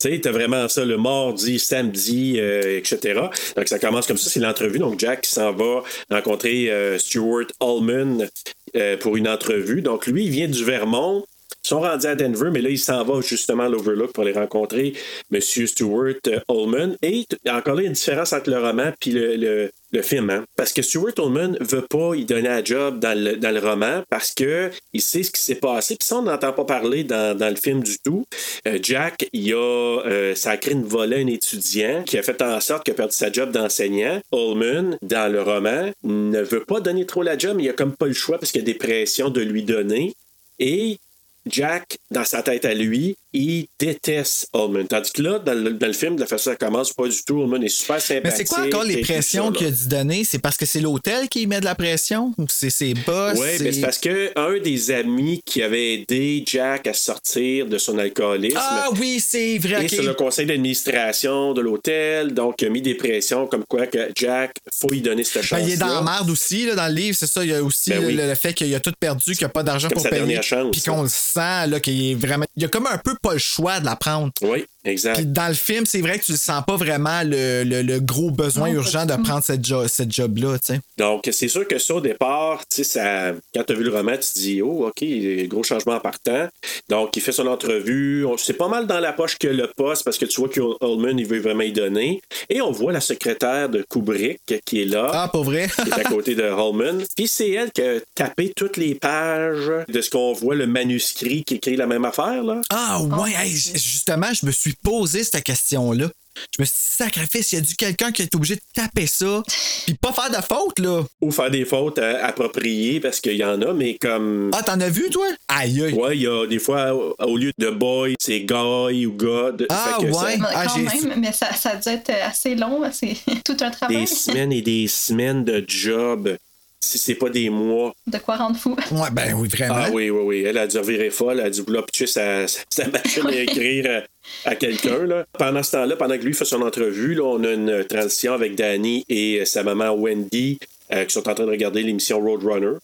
Tu sais, t'as vraiment ça le mardi, samedi, euh, etc. Donc, ça commence comme ça. C'est l'entrevue. Donc, Jack s'en va rencontrer euh, Stuart Allman euh, pour une entrevue. Donc, lui, il vient du Vermont. Ils sont rendus à Denver, mais là, il s'en va justement à l'Overlook pour aller rencontrer M. Stuart Allman. Et encore là, il y a une différence entre le roman puis le, le- le film. hein. Parce que Stuart Allman veut pas y donner un job dans le, roman parce que il sait ce qui s'est passé. Puis ça, on n'entend pas parler dans, le film du tout. Euh, Jack, il a, euh, créé une volée un étudiant qui a fait en sorte qu'il a perdu sa job d'enseignant. Allman, dans le roman, ne veut pas donner trop la job, mais il a comme pas le choix parce qu'il y a des pressions de lui donner. Et Jack, dans sa tête à lui, il déteste Allman. Tandis que là, dans le, dans le film, de la façon dont ça commence, pas du tout. Allman est super sympathique. Mais c'est quoi encore les pressions qu'il a dû donner? C'est parce que c'est l'hôtel qui met de la pression? Ou c'est ses boss? Oui, c'est- ben c'est parce que un des amis qui avait aidé Jack à sortir de son alcoolisme Ah oui, c'est vrai. et sur le conseil d'administration de l'hôtel, donc il a mis des pressions comme quoi que Jack, faut y donner cette chance. Ben, il est dans la merde aussi, là, dans le livre, c'est ça. Il y a aussi Ben le, oui. le fait qu'il a tout perdu, qu'il n'a pas d'argent pour sa payer. dernière chance, Puis qu'on le sent, là, qu'il est vraiment. Il a comme un peu pas le choix de la prendre. Oui, exact. Puis dans le film, c'est vrai que tu ne sens pas vraiment le, le- le gros besoin Non, urgent de tout. prendre cette, jo- cette job-là, tu sais. Donc, c'est sûr que ça, au départ, tu sais, ça, quand tu as vu le roman, tu te dis, oh, OK, gros changement en partant. Donc, il fait son entrevue. C'est pas mal dans la poche que le poste parce que tu vois qu'Ullman, il veut vraiment y donner. Et on voit la secrétaire de Kubrick qui est là. Ah, pas vrai? qui est à côté de Holman. Puis c'est elle qui a tapé toutes les pages de ce qu'on voit, le manuscrit qui écrit la même affaire, là. Ah ouais, hey, justement, je me suis posé cette question-là. Je me suis dit, sacrifice, il y a dû quelqu'un qui est obligé de taper ça, puis pas faire de faute, là? Ou faire des fautes euh, appropriées, parce qu'il y en a, mais comme... Ah, t'en as vu, toi? Aïe, aïe. Ouais, il y a des fois, au- lieu de boy, c'est guy ou god. Ah, Fait que ouais. ça- Ah, quand j'ai- même, mais ça, ça a dû être assez long. C'est tout un travail. Des semaines et des semaines de job. Si c'est pas des mois. De quoi rendre fou. Ouais, ben oui, vraiment. Ah oui, oui, oui. Elle a dû revirer folle. Elle a dû vouloir pitcher sa, sa, sa machine à écrire à, quelqu'un. là. Pendant ce temps-là, pendant que lui fait son entrevue, là, on a une transition avec Danny et sa maman Wendy euh, qui sont en train de regarder l'émission Roadrunner.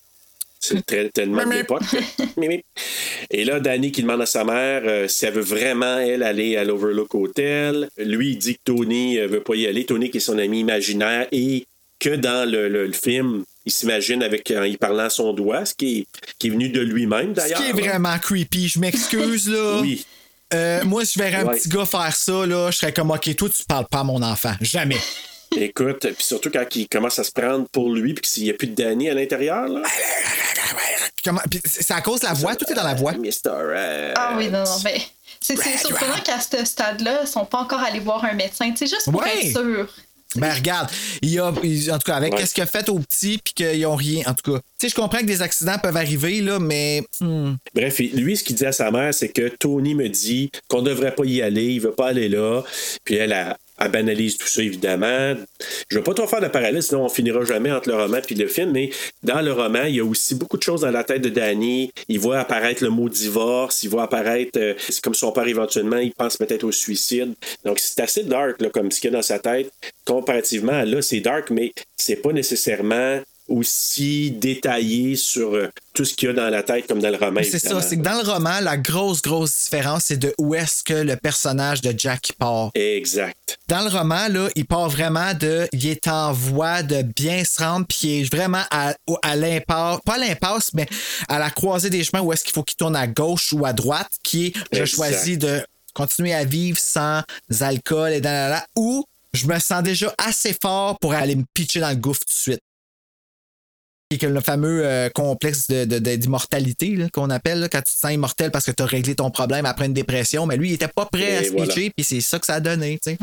C'est très, tellement mip. Et là, Danny qui demande à sa mère euh, si elle veut vraiment, elle, aller à l'Overlook Hotel. Lui, il dit que Tony euh, veut pas y aller. Tony qui est son ami imaginaire et que dans le, le- le film, il s'imagine avec en y parlant à son doigt, ce qui est, qui est venu de lui-même Ce d'ailleurs. qui est vraiment creepy, je m'excuse, là. Oui. Euh, moi, je verrais un Ouais. petit gars faire ça, là, je serais comme, OK, toi, tu parles pas à mon enfant. Jamais. Écoute, puis surtout quand il commence à se prendre pour lui, puis qu'il n'y a plus de Danny à l'intérieur, là. C'est à cause de la voix, tout est dans la voix. Red. Ah oui, non, non. Mais c'est surprenant qu'à ce stade-là, ils sont pas encore allés voir un médecin. C'est juste pour Ouais. être sûr. Ben regarde, il y a, il- en tout cas, avec Ouais. qu'est-ce qu'il a fait au petit, puis qu'ils ont rien. En tout cas, tu sais, je comprends que des accidents peuvent arriver, là, mais. hmm. Bref, lui, ce qu'il dit à sa mère, c'est que Tony me dit qu'on ne devrait pas y aller, il veut pas aller là. Puis elle, elle, elle banalise tout ça, évidemment. Je ne veux pas trop faire de parallèle, sinon on finira jamais entre le roman et le film, mais dans le roman, il y a aussi beaucoup de choses dans la tête de Danny. Il voit apparaître le mot divorce, il voit apparaître, euh, c'est comme son père éventuellement, il pense peut-être au suicide. Donc c'est assez dark, là, comme ce qu'il y a dans sa tête. Comparativement là, c'est dark, mais c'est pas nécessairement aussi détaillé sur euh, tout ce qu'il y a dans la tête comme dans le roman. C'est ça, c'est que dans le roman, la grosse, grosse différence, c'est de où est-ce que le personnage de Jack part. Exact. Dans le roman, là, il part vraiment de. Il est en voie de bien se rendre, puis il est vraiment à, l'impasse. Pas à l'impasse, mais à la croisée des chemins où est-ce qu'il faut qu'il tourne à gauche ou à droite, qui est je Exact. choisis de continuer à vivre sans alcool et dans la, ou je me sens déjà assez fort pour aller me pitcher dans le gouffre tout de suite. Et que le fameux euh, complexe de- de- de- d'immortalité là, qu'on appelle, là, quand tu te sens immortel parce que tu as réglé ton problème après une dépression, mais lui, il était pas prêt à se voilà. pitcher, puis c'est ça que ça a donné. tu sais.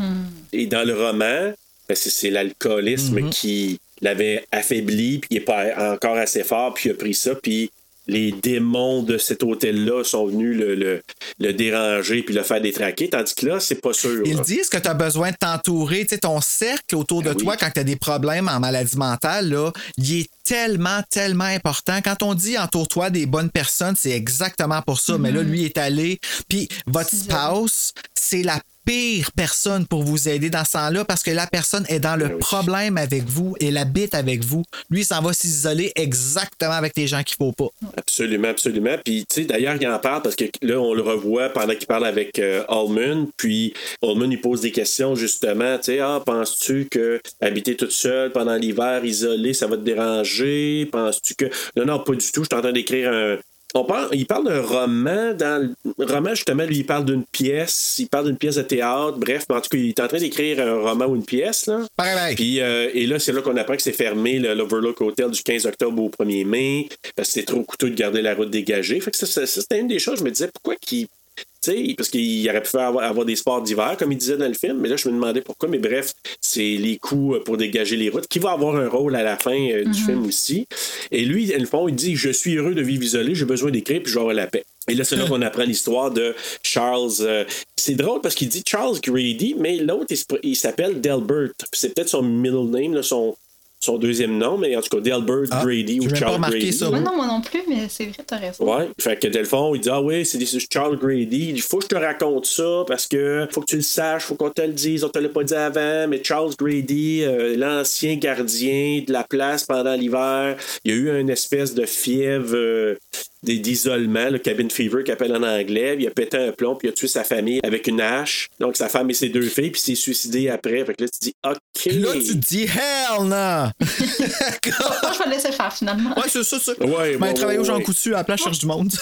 Et dans le roman, ben, c'est, l'alcoolisme Mhm. qui l'avait affaibli, puis il n'est pas encore assez fort, puis il a pris ça, puis les démons de cet hôtel-là sont venus le, le- le déranger puis le faire détraquer, tandis que là, c'est pas sûr. Ils là. disent que tu as besoin de t'entourer, tu sais, ton cercle autour de Ben oui. toi quand tu as des problèmes en maladie mentale, là, il est tellement, tellement important. Quand on dit entoure-toi des bonnes personnes, c'est exactement pour ça. Mais là, lui est allé. Puis votre spouse, c'est la pire personne pour vous aider dans ce temps-là parce que la personne est dans le Ben oui. problème avec vous et habite avec vous. Lui, s'en va s'isoler exactement avec les gens qu'il faut pas. Absolument, absolument. Puis, tu sais, d'ailleurs, il en parle parce que là, on le revoit pendant qu'il parle avec euh, Allman. Puis, Allman, il pose des questions, justement. Tu sais, ah, penses-tu que habiter toute seule pendant l'hiver, isolé, ça va te déranger? Penses-tu que. Non, non, pas du tout. Je suis en train d'écrire un. On parle, il parle d'un roman. Dans le roman, justement, lui, il parle d'une pièce. Il parle d'une pièce de théâtre. Bref, mais en tout cas, il est en train d'écrire un roman ou une pièce. Là. Pareil. Puis, euh, et là, c'est là qu'on apprend que c'est fermé, le- l'Overlook Hotel, du 15 octobre au 1er mai, parce que c'est trop coûteux de garder la route dégagée. Fait que ça, ça- ça, c'était une des choses. Je me disais, pourquoi qu'il. Tu sais, parce qu'il aurait pu faire avoir, avoir des sports d'hiver, comme il disait dans le film, mais là, je me demandais pourquoi. Mais bref, c'est les coûts euh, pour dégager les routes, qui va avoir un rôle à la fin euh, du film aussi. Et lui, dans le fond, il dit Je suis heureux de vivre isolé, j'ai besoin d'écrire, puis j'aurai la paix. Et là, c'est là qu'on apprend l'histoire de Charles. euh, c'est drôle parce qu'il dit Charles Grady, mais l'autre, il, s'appelle Delbert. C'est peut-être son middle name, là, son, son deuxième nom, mais en tout cas, Delbert Ah, Grady ou pas Charles remarqué Grady. ça, Moi, non, moi non plus, mais c'est vrai, t'as raison. Ouais, fait que Delphon, il dit Ah oui, c'est Charles Grady. Il dit Faut que je te raconte ça parce que faut que tu le saches, faut qu'on te le dise. On te l'a pas dit avant, mais Charles Grady, euh, l'ancien gardien de la place pendant l'hiver, il y a eu une espèce de fièvre. euh, d'isolement, le cabin fever qu'il appelle en anglais, il a pété un plomb, puis il a tué sa famille avec une hache. Donc sa femme et ses deux filles, puis il s'est suicidé après. Fait que là, tu dis OK. Là, tu te dis, hell no! Moi, je vais le laisser faire finalement? Ouais, c'est ça, ça. Ouais, Ben, ouais, travailler ouais, ouais. Coutu à la place Cherche du Monde.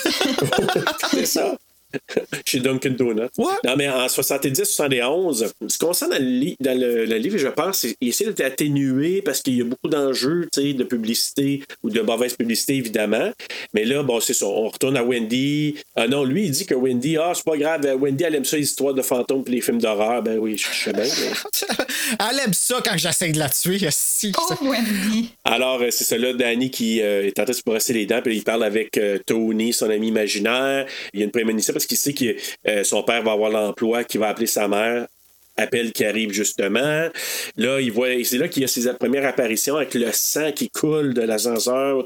C'est ça. Chez Dunkin' Donuts. Non, mais en 70-71, ce qu'on sent dans le, li- dans le, le livre, je pense, c'est qu'il essaie d'atténuer parce qu'il y a beaucoup d'enjeux tu sais, de publicité ou de mauvaise publicité, évidemment. Mais là, bon, c'est ça. On retourne à Wendy. Ah non, lui, il dit que Wendy, ah, c'est pas grave, Wendy, elle aime ça, les histoires de fantômes et les films d'horreur. Ben oui, je sais bien. mais- Elle aime ça quand j'essaie de la tuer. Si, Pauvre Wendy. Alors, euh, c'est ça là, Danny qui euh, est en train de se brosser les dents, puis il parle avec euh, Tony, son ami imaginaire. Il y a une prémonition parce qu'il sait que euh, son père va avoir l'emploi, qu'il va appeler sa mère. Appel qui arrive justement. Là, il voit, c'est là qu'il y a ses premières apparitions avec le sang qui coule de l'ascenseur.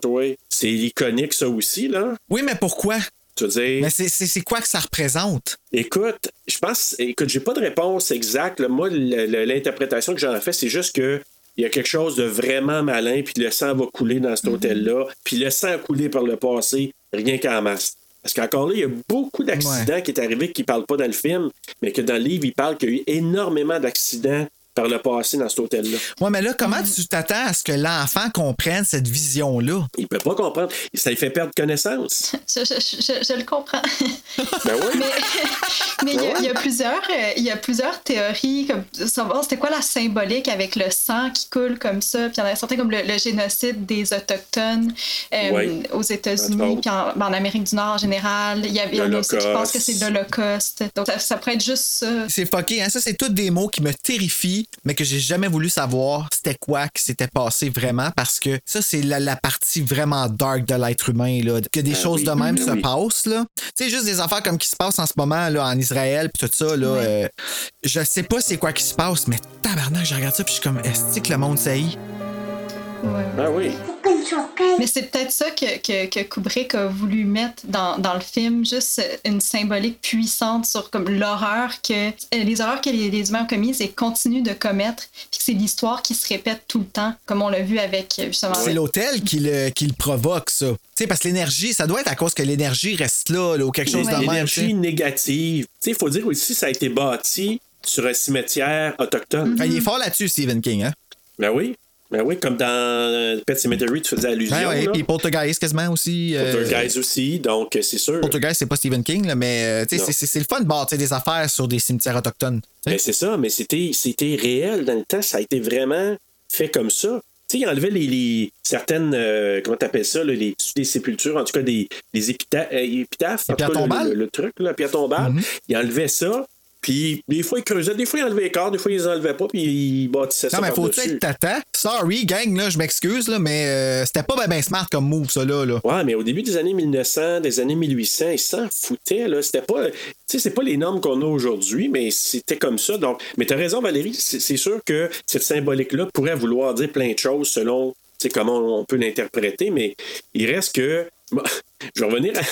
C'est iconique, ça aussi, là. Oui, mais pourquoi? Tu veux dire? Mais c'est- quoi que ça représente? Écoute, je pense, écoute, j'ai pas de réponse exacte. là. Moi, l'interprétation que j'en fais, c'est juste que il y a quelque chose de vraiment malin, puis le sang va couler dans cet hôtel-là, puis le sang a coulé par le passé, rien qu'en masse. Parce qu'encore là, il y a beaucoup d'accidents qui est arrivé qui ne parlent pas dans le film, mais que dans le livre, il parle qu'il y a eu énormément d'accidents par le passé dans cet hôtel-là. Ouais, mais là, comment tu t'attends à ce que l'enfant comprenne cette vision-là? Il peut pas comprendre. Ça lui fait perdre connaissance. Je, je- je- je le comprends. Ben oui. Mais, mais il, y a, il y a plusieurs, euh, il y a plusieurs théories, comme savoir c'était quoi la symbolique avec le sang qui coule comme ça. Puis il y en a certains comme le, le génocide des Autochtones euh, Ouais. aux États-Unis, puis en, ben, en Amérique du Nord en général. Il y, a, il y en a aussi qui pensent que c'est l'Holocauste. Donc ça, ça pourrait être juste ça. C'est fucké, hein? Ça, c'est tous des mots qui me terrifient, mais que j'ai jamais voulu savoir c'était quoi qui s'était passé vraiment parce que ça, c'est la, la partie vraiment dark de l'être humain, là. Que des Ah choses oui, de même ah se oui. passent, là. Tu sais, juste des affaires comme qui se passent en ce moment, là, en Israël, puis tout ça, là. euh, je sais pas c'est quoi qui se passe, mais tabarnak, je regarde ça, puis je suis comme, est-ce que le monde saillit? Ben oui. Mais c'est peut-être ça que, que, que Kubrick a voulu mettre dans, dans le film, juste une symbolique puissante sur comme l'horreur que les horreurs que les, les humains ont commises et continuent de commettre, puis que c'est l'histoire qui se répète tout le temps, comme on l'a vu avec justement. C'est l'hôtel qui le, qui le provoque, ça. Tu sais, parce que l'énergie, ça doit être à cause que l'énergie reste là, là, ou quelque chose de même. tu sais. L'énergie négative. Tu sais, il faut dire aussi, ça a été bâti sur un cimetière autochtone. Ah, il est fort là-dessus, Stephen King, hein? Ben oui. Ben oui, comme dans euh, Pet Cemetery, tu faisais allusion. Ben ouais, puis Poltergeist quasiment aussi. euh, Poltergeist aussi, donc euh, c'est sûr. Poltergeist, c'est pas Stephen King, là, mais c'est- le fun de bâtir des affaires sur des cimetières autochtones. Ben, c'est ça, mais c'était, réel dans le temps. Ça a été vraiment fait comme ça. Tu sais, il enlevait les, les- certaines, euh, comment t'appelles ça, là, les, des sépultures, en tout cas des, des épita- euh, épitaphes. en tout cas, le-? Le, le truc, là, pierre tombale. Mhm. Il enlevait ça. Puis des fois, il creusait, des fois, il enlevait les corps, des fois, il les enlevait pas, puis il bâtissait ça Non, mais faut-tu être tata? Sorry, gang, là, je m'excuse, là, mais euh, c'était pas ben, ben smart comme move, ça, là. là. Ouais, mais au début des années 1900, des années 1800, ils s'en foutaient, là. C'était pas, tu sais, c'est pas les normes qu'on a aujourd'hui, mais c'était comme ça. Donc, mais t'as raison, Valérie, c'est sûr que cette symbolique-là pourrait vouloir dire plein de choses selon, tu sais, comment on peut l'interpréter, mais il reste que, bon, je vais revenir à,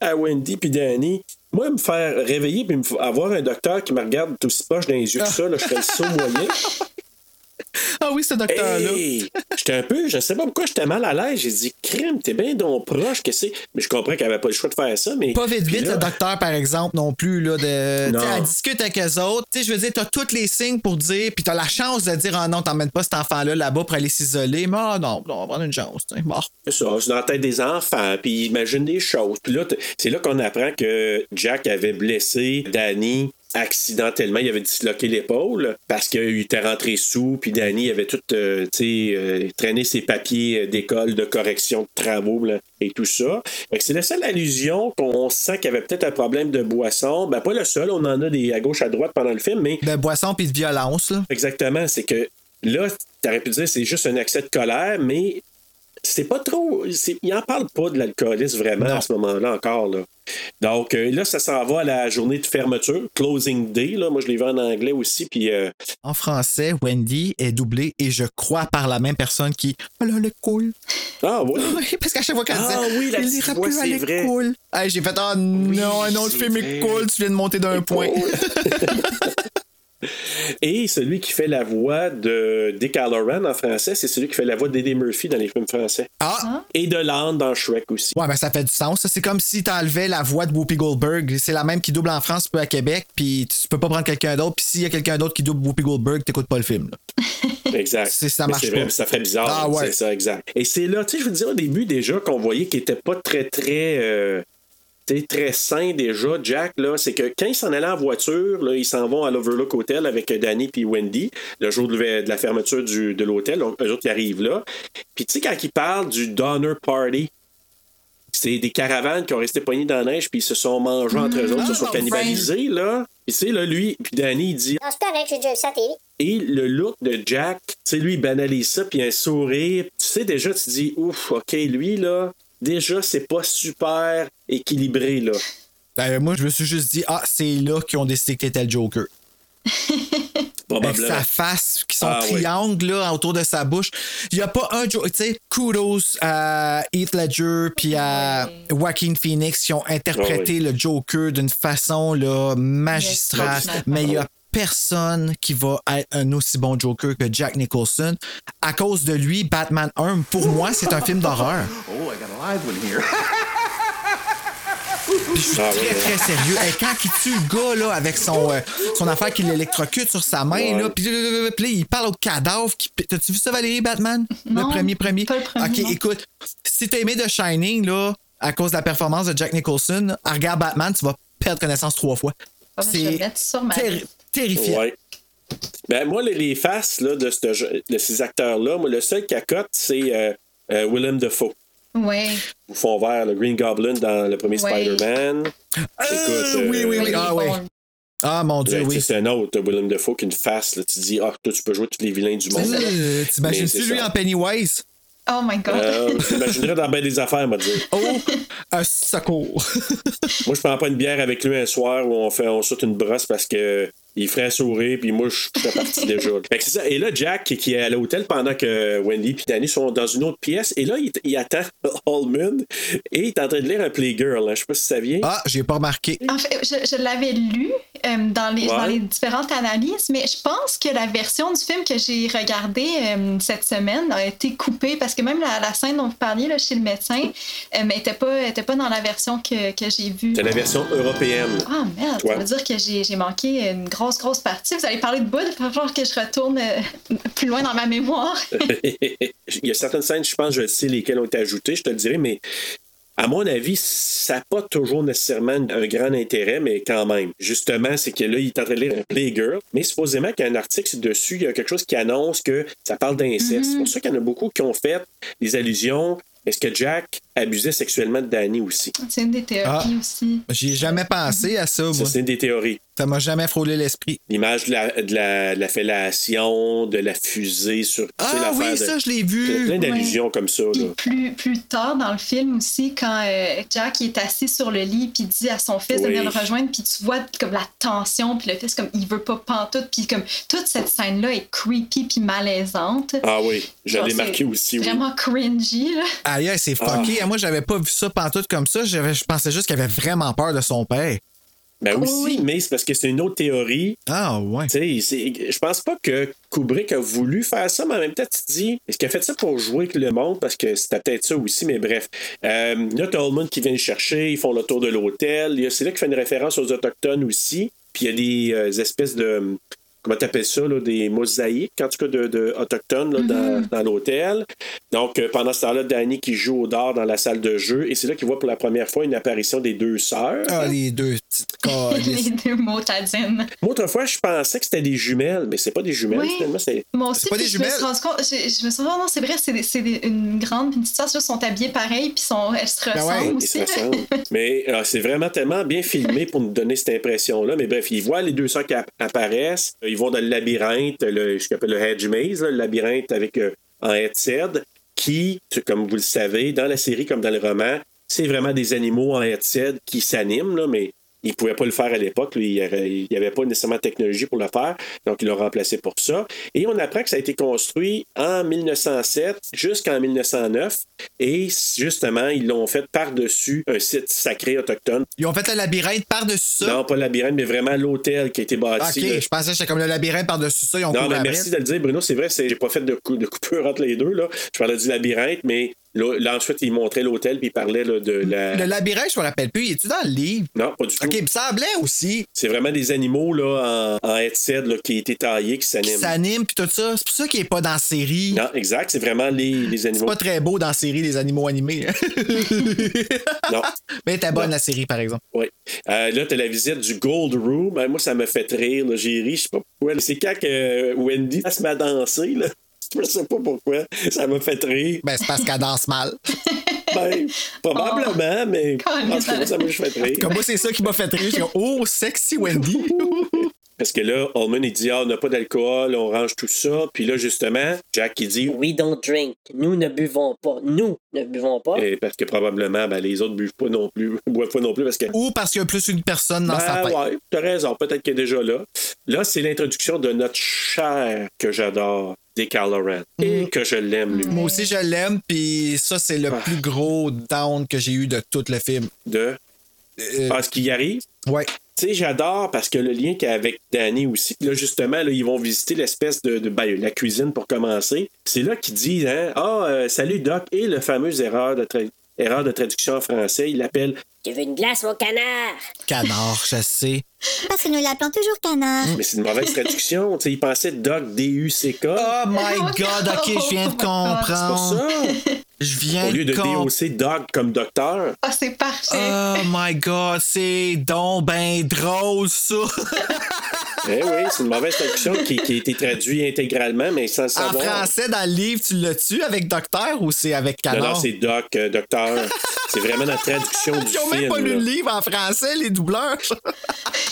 à Wendy puis Danny. Moi, me faire réveiller puis avoir un docteur qui me regarde aussi proche dans les yeux que ça, là, je ferais le saut moyen. Ah oui, ce docteur-là. Hey! J'étais un peu, je sais pas pourquoi j'étais mal à l'aise. J'ai dit, crème, t'es bien donc proche, que c'est? Mais je comprends qu'elle avait pas le choix de faire ça, mais. Pas vite vite, là- le docteur, par exemple, non plus, là, de. Non. Elle discute avec eux autres. Tu sais, je veux dire, t'as tous les signes pour dire, puis t'as la chance de dire, ah non, t'emmènes pas cet enfant-là là-bas pour aller s'isoler. Mais ah non, on va prendre une chance. tu sais. Bon. C'est ça, c'est dans la tête des enfants, puis ils imaginent des choses. Puis là, c'est là qu'on apprend que Jack avait blessé Danny accidentellement. Il avait disloqué l'épaule parce qu'il était rentré sous, puis Danny avait tout, euh, tu sais, euh, traîné ses papiers d'école, de correction de travaux là, et tout ça. C'est la seule allusion qu'on sent qu'il y avait peut-être un problème de boisson. Ben, pas le seul, on en a des à gauche, à droite pendant le film, mais De boisson puis de violence, là. Exactement, c'est que là, t'aurais pu dire c'est juste un accès de colère, mais c'est pas trop. Il en parle pas de l'alcoolisme vraiment à ce moment-là encore. Là. Donc euh, là, ça s'en va à la journée de fermeture, closing day. Là. Moi, je l'ai vu en anglais aussi. Puis euh, En français, Wendy est doublée et je crois par la même personne qui. Elle a l'école. Ah oui. Oui, parce qu'à chaque fois qu'elle Ah oui, la Elle petite ira plus à c'est vrai. Hey, J'ai fait, ah non, un autre film vrai. est cool, tu viens de monter d'un point. Et celui qui fait la voix de Dick Halloran en français, c'est celui qui fait la voix d'Eddie Murphy dans les films français. Ah! Et de Land dans Shrek aussi. Ouais, ben ça fait du sens. C'est comme si t'enlevais la voix de Whoopi Goldberg. C'est la même qui double en France, peu à Québec, puis tu peux pas prendre quelqu'un d'autre. Puis s'il y a quelqu'un d'autre qui double Whoopi Goldberg, t'écoutes pas le film. là. Exact. C'est- ça marche c'est pas. ça ferait bizarre. Ah ouais. C'est ça, exact. Et c'est là, tu sais, je veux dire, au début déjà, qu'on voyait qu'il était pas très, très. euh, sais, très sain déjà, Jack, là, c'est que quand ils s'en allaient en voiture, là, ils s'en vont à l'Overlook Hotel avec Danny puis Wendy, le jour de, la fermeture du- de l'hôtel, eux autres qui arrivent là. Puis tu sais, quand ils parlent du Donner Party, c'est des caravanes qui ont resté poignées dans la neige puis ils se sont mangés entre eux autres, ils se sont Ah, cannibalisés, là. Puis tu sais, là, lui, puis Danny, il dit Non, c'est correct, j'ai déjà vu ça à télé. et le look de Jack, tu sais, lui, il banalise ça, puis un sourire. Tu sais, déjà, tu dis, ouf, OK, lui, là, déjà, c'est pas super équilibré, là. Ben, moi, je me suis juste dit, ah, c'est là qu'ils ont décidé que t'étais le Joker. Avec sa face, qui sont Ah, oui. triangles là, autour de sa bouche. Il n'y a pas un Joker. Tu sais, kudos à Heath Ledger puis à Joaquin Phoenix qui ont interprété le Joker d'une façon là, magistrale. Yes, mais il n'y a personne qui va être un aussi bon Joker que Jack Nicholson. À cause de lui, Batman 1, pour moi, c'est un film d'horreur. Oh, I got a live one here. Puis je suis Ah, très, ouais, très sérieux. Hey, quand il tue le gars là, avec son, euh, son affaire qui l'électrocute sur sa main, là, puis il parle au cadavre. qui- T'as-tu vu ça, Valérie Batman? Non, le premier, premier. pas le premier, ok, non. écoute, si t'as aimé The Shining, là, à cause de la performance de Jack Nicholson, regarde Batman, tu vas perdre connaissance trois fois. Ah, C'est terri- terrifiant. Ouais. Ben, moi, les, les faces là, de, ce jeu- de ces acteurs-là, moi, le seul qui accote, c'est euh, euh, Willem Dafoe. Ouais. Au fond vert, le Green Goblin dans le premier Ouais. Spider-Man. Euh, oui, oui, oui. est Ah, oui. Ah, mon Dieu, Là, sais, oui. C'est un autre, Willem Dafoe, qui a une face. Là, tu dis, ah, toi, tu peux jouer tous les vilains du monde. Euh, T'imagines-tu lui ça. en Pennywise? Oh my god. Euh, J'imaginerais dans bien des affaires, m'a dit. Oh, un secours. Moi, je prends pas une bière avec lui un soir où on fait on saute une brosse parce que il ferait sourire, puis moi, je fais partie déjà. Fait que c'est ça. Et là, Jack, qui- est à l'hôtel pendant que Wendy et Danny sont dans une autre pièce, et là, il, il attend Holman, et il est en train de lire un Playgirl. Hein. Je sais pas si ça vient. Ah, j'ai pas remarqué. En fait, je, je l'avais lu euh, dans, les, Ouais. dans les différentes analyses, mais je pense que la version du film que j'ai regardée euh, cette semaine a été coupée parce que même la, la scène dont vous parliez là, chez le médecin n'était pas, était pas dans la version que, que j'ai vue. C'est la version européenne. Ah merde, Ouais. ça veut dire que j'ai j'ai manqué une grosse, grosse partie. Vous allez parler de Bud, il va falloir que je retourne euh, plus loin dans ma mémoire. il y a certaines scènes, je pense, je sais lesquelles ont été ajoutées, je te le dirai, mais à mon avis, ça n'a pas toujours nécessairement un grand intérêt, mais quand même. Justement, c'est que là, il est en train de lire un Playgirl, mais supposément qu'il y a un article dessus, il y a quelque chose qui annonce que ça parle d'inceste. C'est pour ça qu'il y en a beaucoup qui ont fait des allusions. Est-ce que Jack abusait sexuellement de Danny aussi? C'est une des théories Ah. aussi. J'y ai jamais pensé à ça, moi. Ça, c'est une des théories. Ça m'a jamais frôlé l'esprit. L'image de la, de, la, de la fellation, de la fusée sur. Ah oui, de- ça, je l'ai Il y a vu. plein d'allusions comme ça. Là. plus, plus tard dans le film aussi, quand euh, Jack il est assis sur le lit puis dit à son fils de venir le rejoindre, puis tu vois comme la tension, puis le fils comme il veut pas pantoute, puis comme toute cette scène-là est creepy puis malaisante. Ah oui, je Genre, l'ai c'est marqué aussi. Oui. Vraiment cringy, là. Aïe, aïe, c'est fucké. Ah. Moi, j'avais pas vu ça pantoute comme ça. J'avais- Je pensais juste qu'il avait vraiment peur de son père. Ben aussi, mais c'est parce que c'est une autre théorie. Ah ouais. Tu sais, c'est- je pense pas que Kubrick a voulu faire ça, mais en même temps, tu te dis, est-ce qu'il a fait ça pour jouer avec le monde? Parce que c'était peut-être ça aussi, mais bref. Euh, là, t'as Holman qui vient le chercher, ils font le tour de l'hôtel. Il y a- C'est là qu'il fait une référence aux Autochtones aussi. Puis il y a des euh, espèces de. Comment t'appelles ça, là, des mosaïques, en tout cas, de, de autochtones là, dans, dans l'hôtel. Donc, euh, pendant ce temps-là, Danny qui joue au dard dans la salle de jeu, et c'est là qu'il voit pour la première fois une apparition des deux sœurs. Ah, les deux petites. Les deux motadines. Moi, autrefois, je pensais que c'était des jumelles, mais c'est pas des jumelles, Oui. finalement. C'est... Moi aussi, pas des je me jumelles? suis rendu compte, je, je me suis dit, oh non, c'est vrai, c'est, une grande, une petite sœur, elles sont habillées pareil, puis sont, elles se Ben ouais, ressemblent aussi. se ressemblent. Mais euh, c'est vraiment tellement bien filmé pour nous donner cette impression-là. Mais bref, ils voient les deux sœurs qui app- apparaissent. Ils vont dans le labyrinthe, le, ce qu'on appelle le Hedge Maze, le labyrinthe avec euh, en headset, qui, comme vous le savez, dans la série comme dans le roman, c'est vraiment des animaux en headset qui s'animent, mais ils ne pouvaient pas le faire à l'époque. Il n'y avait pas nécessairement de technologie pour le faire. Donc, ils l'ont remplacé pour ça. Et on apprend que ça a été construit en 1907 jusqu'en 1909. Et justement, ils l'ont fait par-dessus un site sacré autochtone. Ils ont fait le labyrinthe par-dessus ça? Non, pas le labyrinthe, mais vraiment l'hôtel qui a été ok, bâti. là. je pensais que c'était comme le labyrinthe par-dessus ça. Ils ont Non, mais merci de le dire, Bruno. C'est vrai, j'ai pas fait de, coup- de coupure entre les deux. Là. Je parlais du labyrinthe, mais là, ensuite, il montrait l'hôtel puis il parlait là, de la. Le labyrinthe, je me rappelle plus. Es-tu dans le livre? Non, pas du tout. Ok, il me semblait aussi C'est vraiment des animaux là, en, en headset là, qui étaient taillés, qui s'animent. s'anime puis tout ça. C'est pour ça qu'il est pas dans la série. Non, exact. C'est vraiment les, les C'est animaux. pas très beau dans la série, les animaux animés. Non. Mais t'es bonne Non. la série, par exemple. Oui. Euh, là, tu as la visite du Gold Room. Euh, Moi, ça me fait rire. J'ai ri, je sais pas pourquoi. C'est quand que euh, Wendy elle se met à danser. Là. Je sais pas pourquoi. Ça m'a fait rire. Ben, c'est parce qu'elle danse mal. Ben, probablement, mais Colin. en tout cas, ça m'a fait rire. Comme moi, c'est ça qui m'a fait rire. J'ai dit, oh, sexy Wendy. Parce que là, Holman, il dit, ah, on n'a pas d'alcool, on range tout ça. Puis là, justement, Jack, il dit, We don't drink. Nous ne buvons pas. Nous ne buvons pas. Et parce que probablement, ben, les autres buvent pas non plus, boivent pas non plus parce que. Ou parce qu'il y a plus une personne dans sa Ben tête. ouais, t'as raison, peut-être qu'il est déjà là. Là, c'est l'introduction de notre cher que j'adore, Dick Halloran. Et que je l'aime, lui. Moi aussi, je l'aime, puis ça, c'est le Ah. plus gros down que j'ai eu de tout le film. De? Euh, Parce qu'il y arrive? ouais. Tu sais, j'adore parce que le lien qu'il y a avec Danny aussi. Là, justement, là, ils vont visiter l'espèce de, de- ben, la cuisine pour commencer. C'est là qu'il dit, hein, ah, euh, salut Doc, et le fameux erreur de, erreur de traduction en français, il l'appelle Tu veux une glace, mon canard? Canard, je sais. Parce que nous l'appelons toujours canard. Mais c'est une mauvaise traduction. tu sais, il pensait Doc, D-U-C-K. Oh my god, ok, je viens de c'est pour comprendre. ça. Je viens Au lieu de de comprendre. D-O-C, Doc comme docteur. Ah, c'est parfait. Oh my god, c'est donc ben drôle ça. Eh oui, c'est une mauvaise traduction qui, qui a été traduite intégralement, mais sans le En savoir. français, dans le livre, tu l'as-tu avec docteur ou c'est avec Non, canard? non, c'est Doc, euh, docteur. c'est vraiment la traduction du Ils ont même film. pas lu le livre en français, les doubleurs.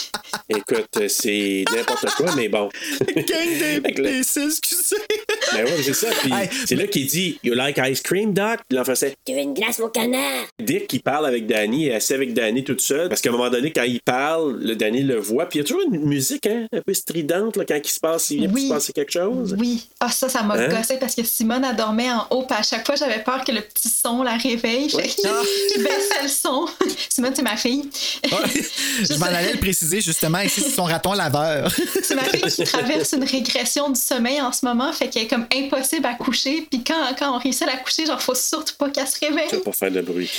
Écoute, c'est n'importe quoi, mais bon. Gang d'imbéciles, excusez. Ben ouais, c'est ça. Puis Hey, c'est là qu'il dit You like ice cream, Doc? Puis là, en français, Tu veux une glace, mon canard? Dick qui parle avec Danny, est assis avec Danny toute seule. Parce qu'à un moment donné, quand il parle, le Danny le voit. Puis il y a toujours une musique hein, un peu stridente là, quand il se passe, il vient de Oui. se passer quelque chose. Oui. Ah, ça, ça m'a Hein? gossé parce que Simone, elle dormait en haut, puis à chaque fois, j'avais peur que le petit son la réveille. Fait que je baissais le son. Simone, c'est ma fille. Je m'en allais le préciser justement. Ici, c'est son raton laveur. C'est ma fille qui traverse une régression du sommeil en ce moment, fait qu'elle est comme impossible à coucher. Puis quand, quand on réussit à la coucher, genre, faut surtout pas qu'elle se réveille. Va pas faire de bruit.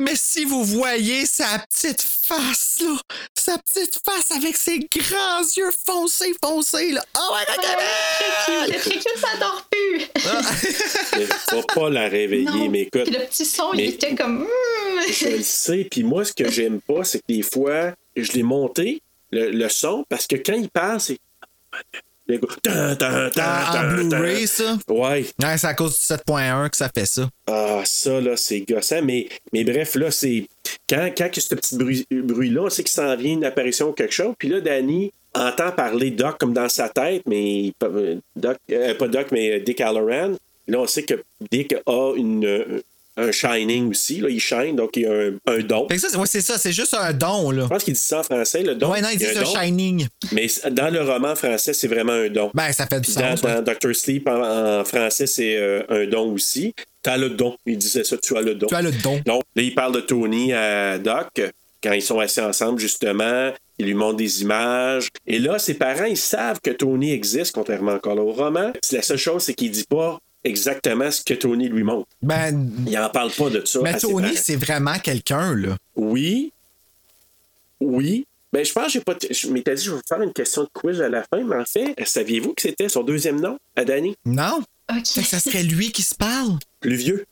Mais si vous voyez sa petite face, là, sa petite face avec ses grands yeux foncés, foncés, là. Oh my god, Très cute, très cute, ça dort plus. Il faut pas la réveiller, Non. mais écoute. Puis le petit son, Mais- il était comme. hmm. Je le sais. Puis moi, ce que j'aime pas, c'est que des fois, je l'ai monté, le, le son, parce que quand il parle, c'est. Le gars, Blu-ray, ça? Ouais. Ouais, c'est à cause du 7.1 que ça fait ça. Ah, ça, là, c'est gossant. Mais, mais bref, là, c'est. Quand, quand ce petit bruit- bruit-là, on sait qu'il s'en vient une apparition ou quelque chose. Puis là, Danny entend parler Doc comme dans sa tête, mais. euh, Doc, euh, pas Doc, mais euh, Dick Halloran. Là, on sait que Dick a une, un shining aussi. Là. Il shine, donc il a un, un don. Fait que ça, c'est- ouais, c'est ça, c'est juste un don, là. Je pense qu'il dit ça en français, le don. Ouais, non, il dit y ça, un don, shining. Mais dans le roman français, c'est vraiment un don. Ben, ça fait du Puis dans, sens. ouais. dans Doctor Sleep, en, en français, c'est euh, un don aussi. T'as le don. Il disait ça, tu as le don. Tu as le don. Donc, là, il parle de Tony à Doc, quand ils sont assis ensemble, justement. Il lui montre des images. Et là, ses parents, ils savent que Tony existe, contrairement encore au roman. La seule chose, c'est qu'il dit pas exactement ce que Tony lui montre. Ben, Il en parle pas de ça. mais Tony, c'est vraiment quelqu'un, là. Oui. Oui. Ben, je pense que j'ai pas. t- Je m'étais dit, je vais vous faire une question de quiz à la fin, mais en fait, saviez-vous que c'était son deuxième nom à Danny? Non? Ok. Fait que ça serait lui qui se parle? Plus vieux.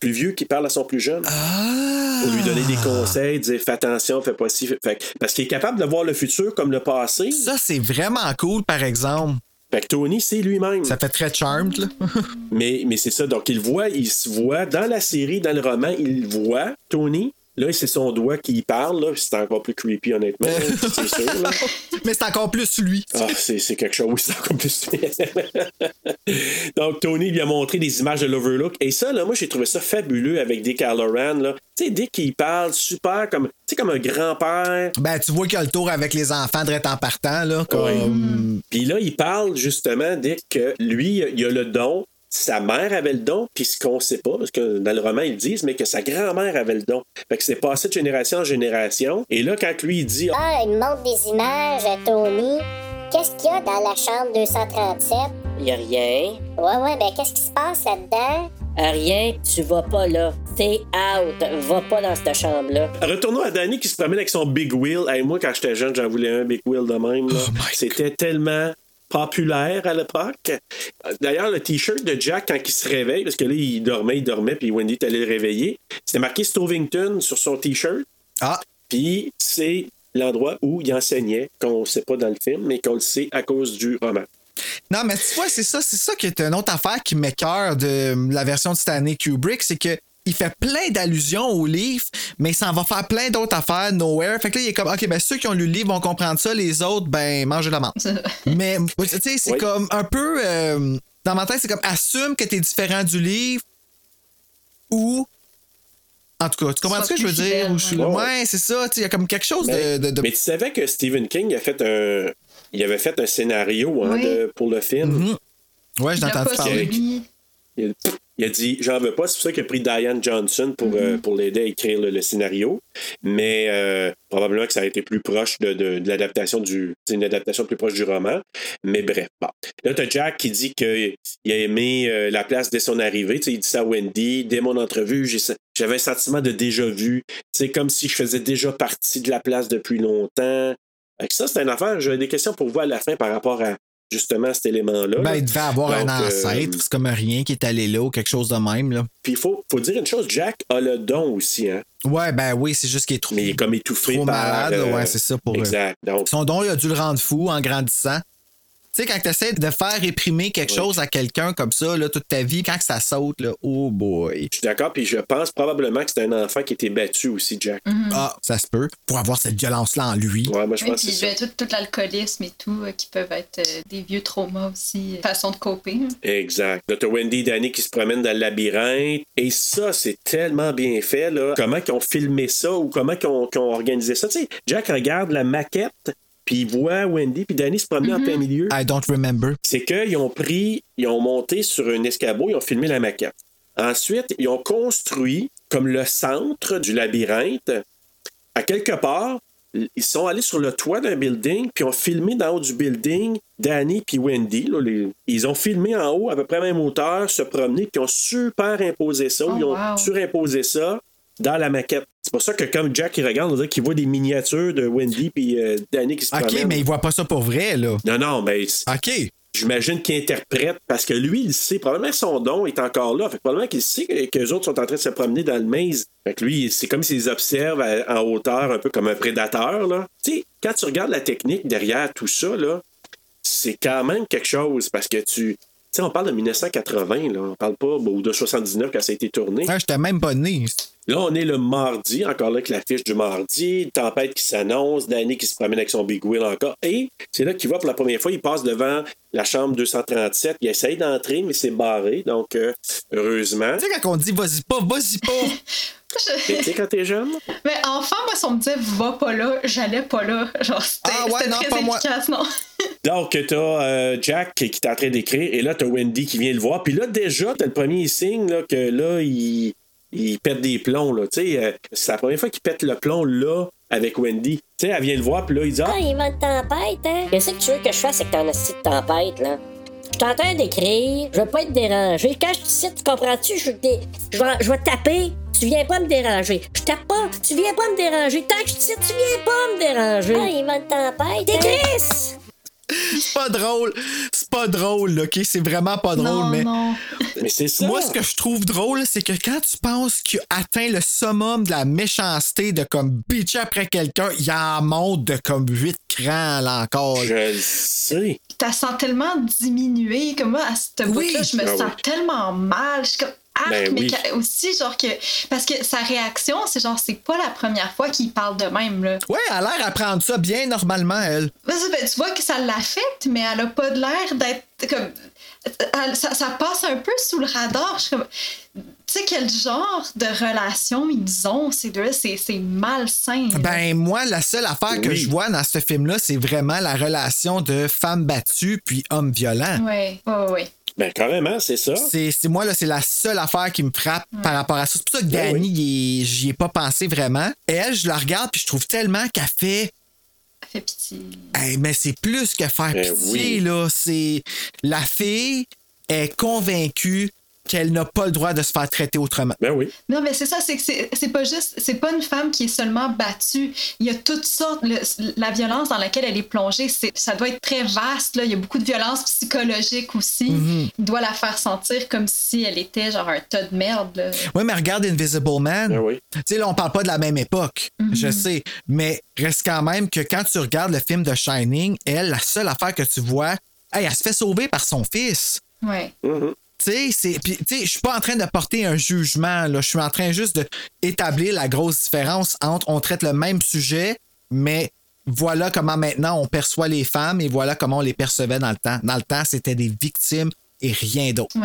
Plus vieux qui parle à son plus jeune. Ah! Pour lui donner des conseils, dire fais attention, fais pas ci. Fait, fait- parce qu'il est capable de voir le futur comme le passé. Ça, c'est vraiment cool, par exemple. Fait que Tony, c'est lui-même. Ça fait très charmed, là. Mais, mais c'est ça. Donc, il voit, il se voit dans la série, dans le roman, il voit Tony. Là, c'est son doigt qui parle. Là. C'est encore plus creepy, honnêtement. c'est sûr. Là. Mais c'est encore plus lui. Ah, c'est, quelque chose, c'est encore plus. Donc, Tony lui a montré des images de l'Overlook. Et ça, là, moi, j'ai trouvé ça fabuleux avec Dick Halloran. Là. Tu sais, Dick, il parle super comme, tu sais, comme un grand-père. Ben, tu vois qu'il a le tour avec les enfants direct en partant, là. Comme... Puis là, il parle justement, Dick, que lui, il a le don. Sa mère avait le don, puis ce qu'on sait pas, parce que dans le roman, ils disent, mais que sa grand-mère avait le don. Fait que c'est passé de génération en génération. Et là, quand lui, il dit, Ah, il me montre des images à Tony. Qu'est-ce qu'il y a dans la chambre 237? Y a rien. Ouais, ouais, ben qu'est-ce qui se passe là-dedans? À rien, tu vas pas là. Stay out. Va pas dans cette chambre-là. Retournons à Danny qui se promène avec son Big Wheel. Hey, moi, quand j'étais jeune, j'en voulais un Big Wheel de même. là. C'était tellement populaire à l'époque. D'ailleurs, le t-shirt de Jack, quand il se réveille, parce que là, il dormait, il dormait, puis Wendy est allée le réveiller, c'était marqué Stovington sur son t-shirt. Ah! Puis c'est l'endroit où il enseignait, qu'on ne sait pas dans le film, mais qu'on le sait à cause du roman. Non, mais tu vois, c'est ça, c'est ça qui est une autre affaire qui m'écœure de la version de Stanley Kubrick, c'est que il fait plein d'allusions au livre, mais il s'en va faire plein d'autres affaires, nowhere. Fait que là, il est comme, OK, ben ceux qui ont lu le livre vont comprendre ça, les autres, ben, mangez la menthe. mais, tu sais, c'est Oui. comme un peu. euh, dans ma tête, c'est comme, assume que t'es différent du livre ou. En tout cas, tu comprends ce que je veux dire? Ou je suis- ouais. ouais, c'est ça, tu sais, il y a comme quelque chose de. Mais, de- de- mais tu savais que Stephen King a fait un, il avait fait un scénario hein, Oui. de- pour le film? Mhm. Ouais, je pas parler. Il a, il a dit J'en veux pas. C'est pour ça qu'il a pris Diane Johnson pour, euh, pour l'aider à écrire le, le scénario. Mais euh, probablement que ça a été plus proche de, de- de l'adaptation du. C'est une adaptation plus proche du roman. Mais bref, bon. Là, t'as Jack qui dit qu'il a aimé euh, la place dès son arrivée. Tu sais, il dit ça à Wendy. Dès mon entrevue, j'ai- j'avais un sentiment de déjà-vu. C'est comme si je faisais déjà partie de la place depuis longtemps. Ça, c'est une affaire. J'avais des questions pour vous à la fin par rapport à justement cet élément-là. Ben, il devait avoir Donc, un euh, ancêtre, c'est comme rien qui est allé là ou quelque chose de même, là. Puis il faut, faut dire une chose, Jack a le don aussi, hein. Ouais, ben oui, c'est juste qu'il est trop, Mais il est comme étouffé trop par... malade. euh, ouais, c'est ça pour eux. Exact. Donc, Son don, il a dû le rendre fou en grandissant. Tu sais, quand tu essaies de faire réprimer quelque chose à quelqu'un comme ça, là, toute ta vie, quand que ça saute, là, oh boy. je suis d'accord, puis je pense probablement que c'est un enfant qui était battu aussi, Jack. Ah, ça se peut. Pour avoir cette violence-là en lui. Ouais, moi je Oui, pense que puis c'est ça. ben, tout, tout l'alcoolisme et tout, euh, qui peuvent être euh, des vieux traumas aussi, euh, façon de coper. hein. Exact. Là, t'as Wendy et Danny qui se promènent dans le labyrinthe. Et ça, c'est tellement bien fait, là. Comment qu'ils ont filmé ça ou comment qu'ils ont, qu'ils ont organisé ça. Tu sais, Jack regarde la maquette, puis il voit Wendy puis Danny se promener en plein milieu. I don't remember. c'est qu'ils ont pris, ils ont monté sur un escabeau, ils ont filmé la maquette. Ensuite, ils ont construit comme le centre du labyrinthe. À quelque part, ils sont allés sur le toit d'un building, puis ont filmé d'en haut du building Danny puis Wendy. là, les- Ils ont filmé en haut, à peu près à même hauteur, se promener, puis ils ont superimposé ça, Oh, ils ont wow. surimposé ça dans la maquette. C'est pour ça que comme Jack il regarde, on dirait qu'il voit des miniatures de Wendy puis euh, Danny qui se OK, promènent. mais il voit pas ça pour vrai, là. Non, non, mais OK. J'imagine qu'il interprète parce que lui, il sait, probablement que son don est encore là. Fait que probablement qu'il sait que, que les autres sont en train de se promener dans le maze. Fait que lui, c'est comme s'il les observe à- en hauteur, un peu comme un prédateur. Là. Tu sais, quand tu regardes la technique derrière tout ça, là, c'est quand même quelque chose parce que tu. Tu sais, on parle de 1980, là. On parle pas ou de 79 quand ça a été tourné. Ah, j'étais même pas né. Là, on est le mardi, encore là avec l'affiche du mardi, tempête qui s'annonce, Danny qui se promène avec son Big Wheel encore. Et c'est là qu'il voit pour la première fois, il passe devant la chambre 237. Il essaye d'entrer, mais c'est barré. Donc, euh, heureusement. Tu sais, quand on dit vas-y pas, vas-y pas. Tu sais, quand t'es jeune? Mais enfant, moi, si on me disait va pas là, j'allais pas là. Genre, c'était Ah ouais, non, très pas moi. efficace, non? Donc, t'as euh, Jack qui est en train d'écrire, et là, t'as Wendy qui vient le voir. Puis là, déjà, t'as le premier signe là, que là, il, il pète des plombs. Là. Tu sais, euh, c'est la première fois qu'il pète le plomb là avec Wendy. Tu sais, elle vient le voir, puis là, il dit Ah, il va de tempête, hein? Qu'est-ce que tu veux que je fasse avec ton hostie de tempête, là? Je suis en train d'écrire, je veux pas être dérangé. Quand je te cite, tu comprends-tu? Je, dé- je, vais, je vais taper, tu viens pas me déranger. Je tape pas, tu viens pas me déranger. Tant que je te cite, tu viens pas me déranger. Ah, il va de tempête. T'es hein? Chris! C'est pas drôle. C'est pas drôle, OK? C'est vraiment pas drôle, non, mais. non. mais c'est ça. Moi, ce que je trouve drôle, c'est que quand tu penses qu'il a atteint le summum de la méchanceté de comme bitcher après quelqu'un, il en monte de comme 8 crans là encore. Je le sais. T'as sens tellement diminué. Comme moi, à ce Oui. bout-là, je me Ah sens oui. tellement mal. Je suis comme. Ben mais oui. aussi, genre que. Parce que sa réaction, c'est genre, c'est pas la première fois qu'il parle de même, là. Ouais, elle a l'air à prendre ça bien normalement, elle. Ben, ben, tu vois que ça l'affecte, mais elle a pas de l'air d'être comme. elle- ça, ça passe un peu sous le radar. Je suis comme. Tu sais, quel genre de relation ils ont, ces deux-là? C'est c'est malsain. là. Ben, moi, la seule affaire que Oui. je vois dans ce film-là, c'est vraiment la relation de femme battue puis homme violent. Ouais, ouais, ouais. Ben, carrément, c'est ça. C'est, c'est- moi, là, c'est la seule affaire qui me frappe par rapport à ça. C'est pour ça que Ben est- j'y ai pas pensé vraiment. Elle, je la regarde puis je trouve tellement qu'elle fait. Ça fait pitié. Hey, mais c'est plus que faire Ben pitié, oui. là. C'est. La fille est convaincue qu'elle n'a pas le droit de se faire traiter autrement. Ben oui. Non, mais c'est ça, c'est que c'est c'est pas juste, c'est pas une femme qui est seulement battue. Il y a toutes sortes, le- la violence dans laquelle elle est plongée, c'est, ça doit être très vaste, là. Il y a beaucoup de violence psychologique aussi. Mm-hmm. Il doit la faire sentir comme si elle était genre un tas de merde, là. Oui, mais regarde Invisible Man. Ben oui. Tu sais, là, on parle pas de la même époque, je sais, mais reste quand même que quand tu regardes le film de Shining, elle, la seule affaire que tu vois, hey, elle se fait sauver par son fils. C'est- puis, tu sais, je suis pas en train de porter un jugement. Je suis en train juste d'établir la grosse différence entre on traite le même sujet, mais voilà comment maintenant on perçoit les femmes et voilà comment on les percevait dans le temps. Dans le temps, c'était des victimes et rien d'autre.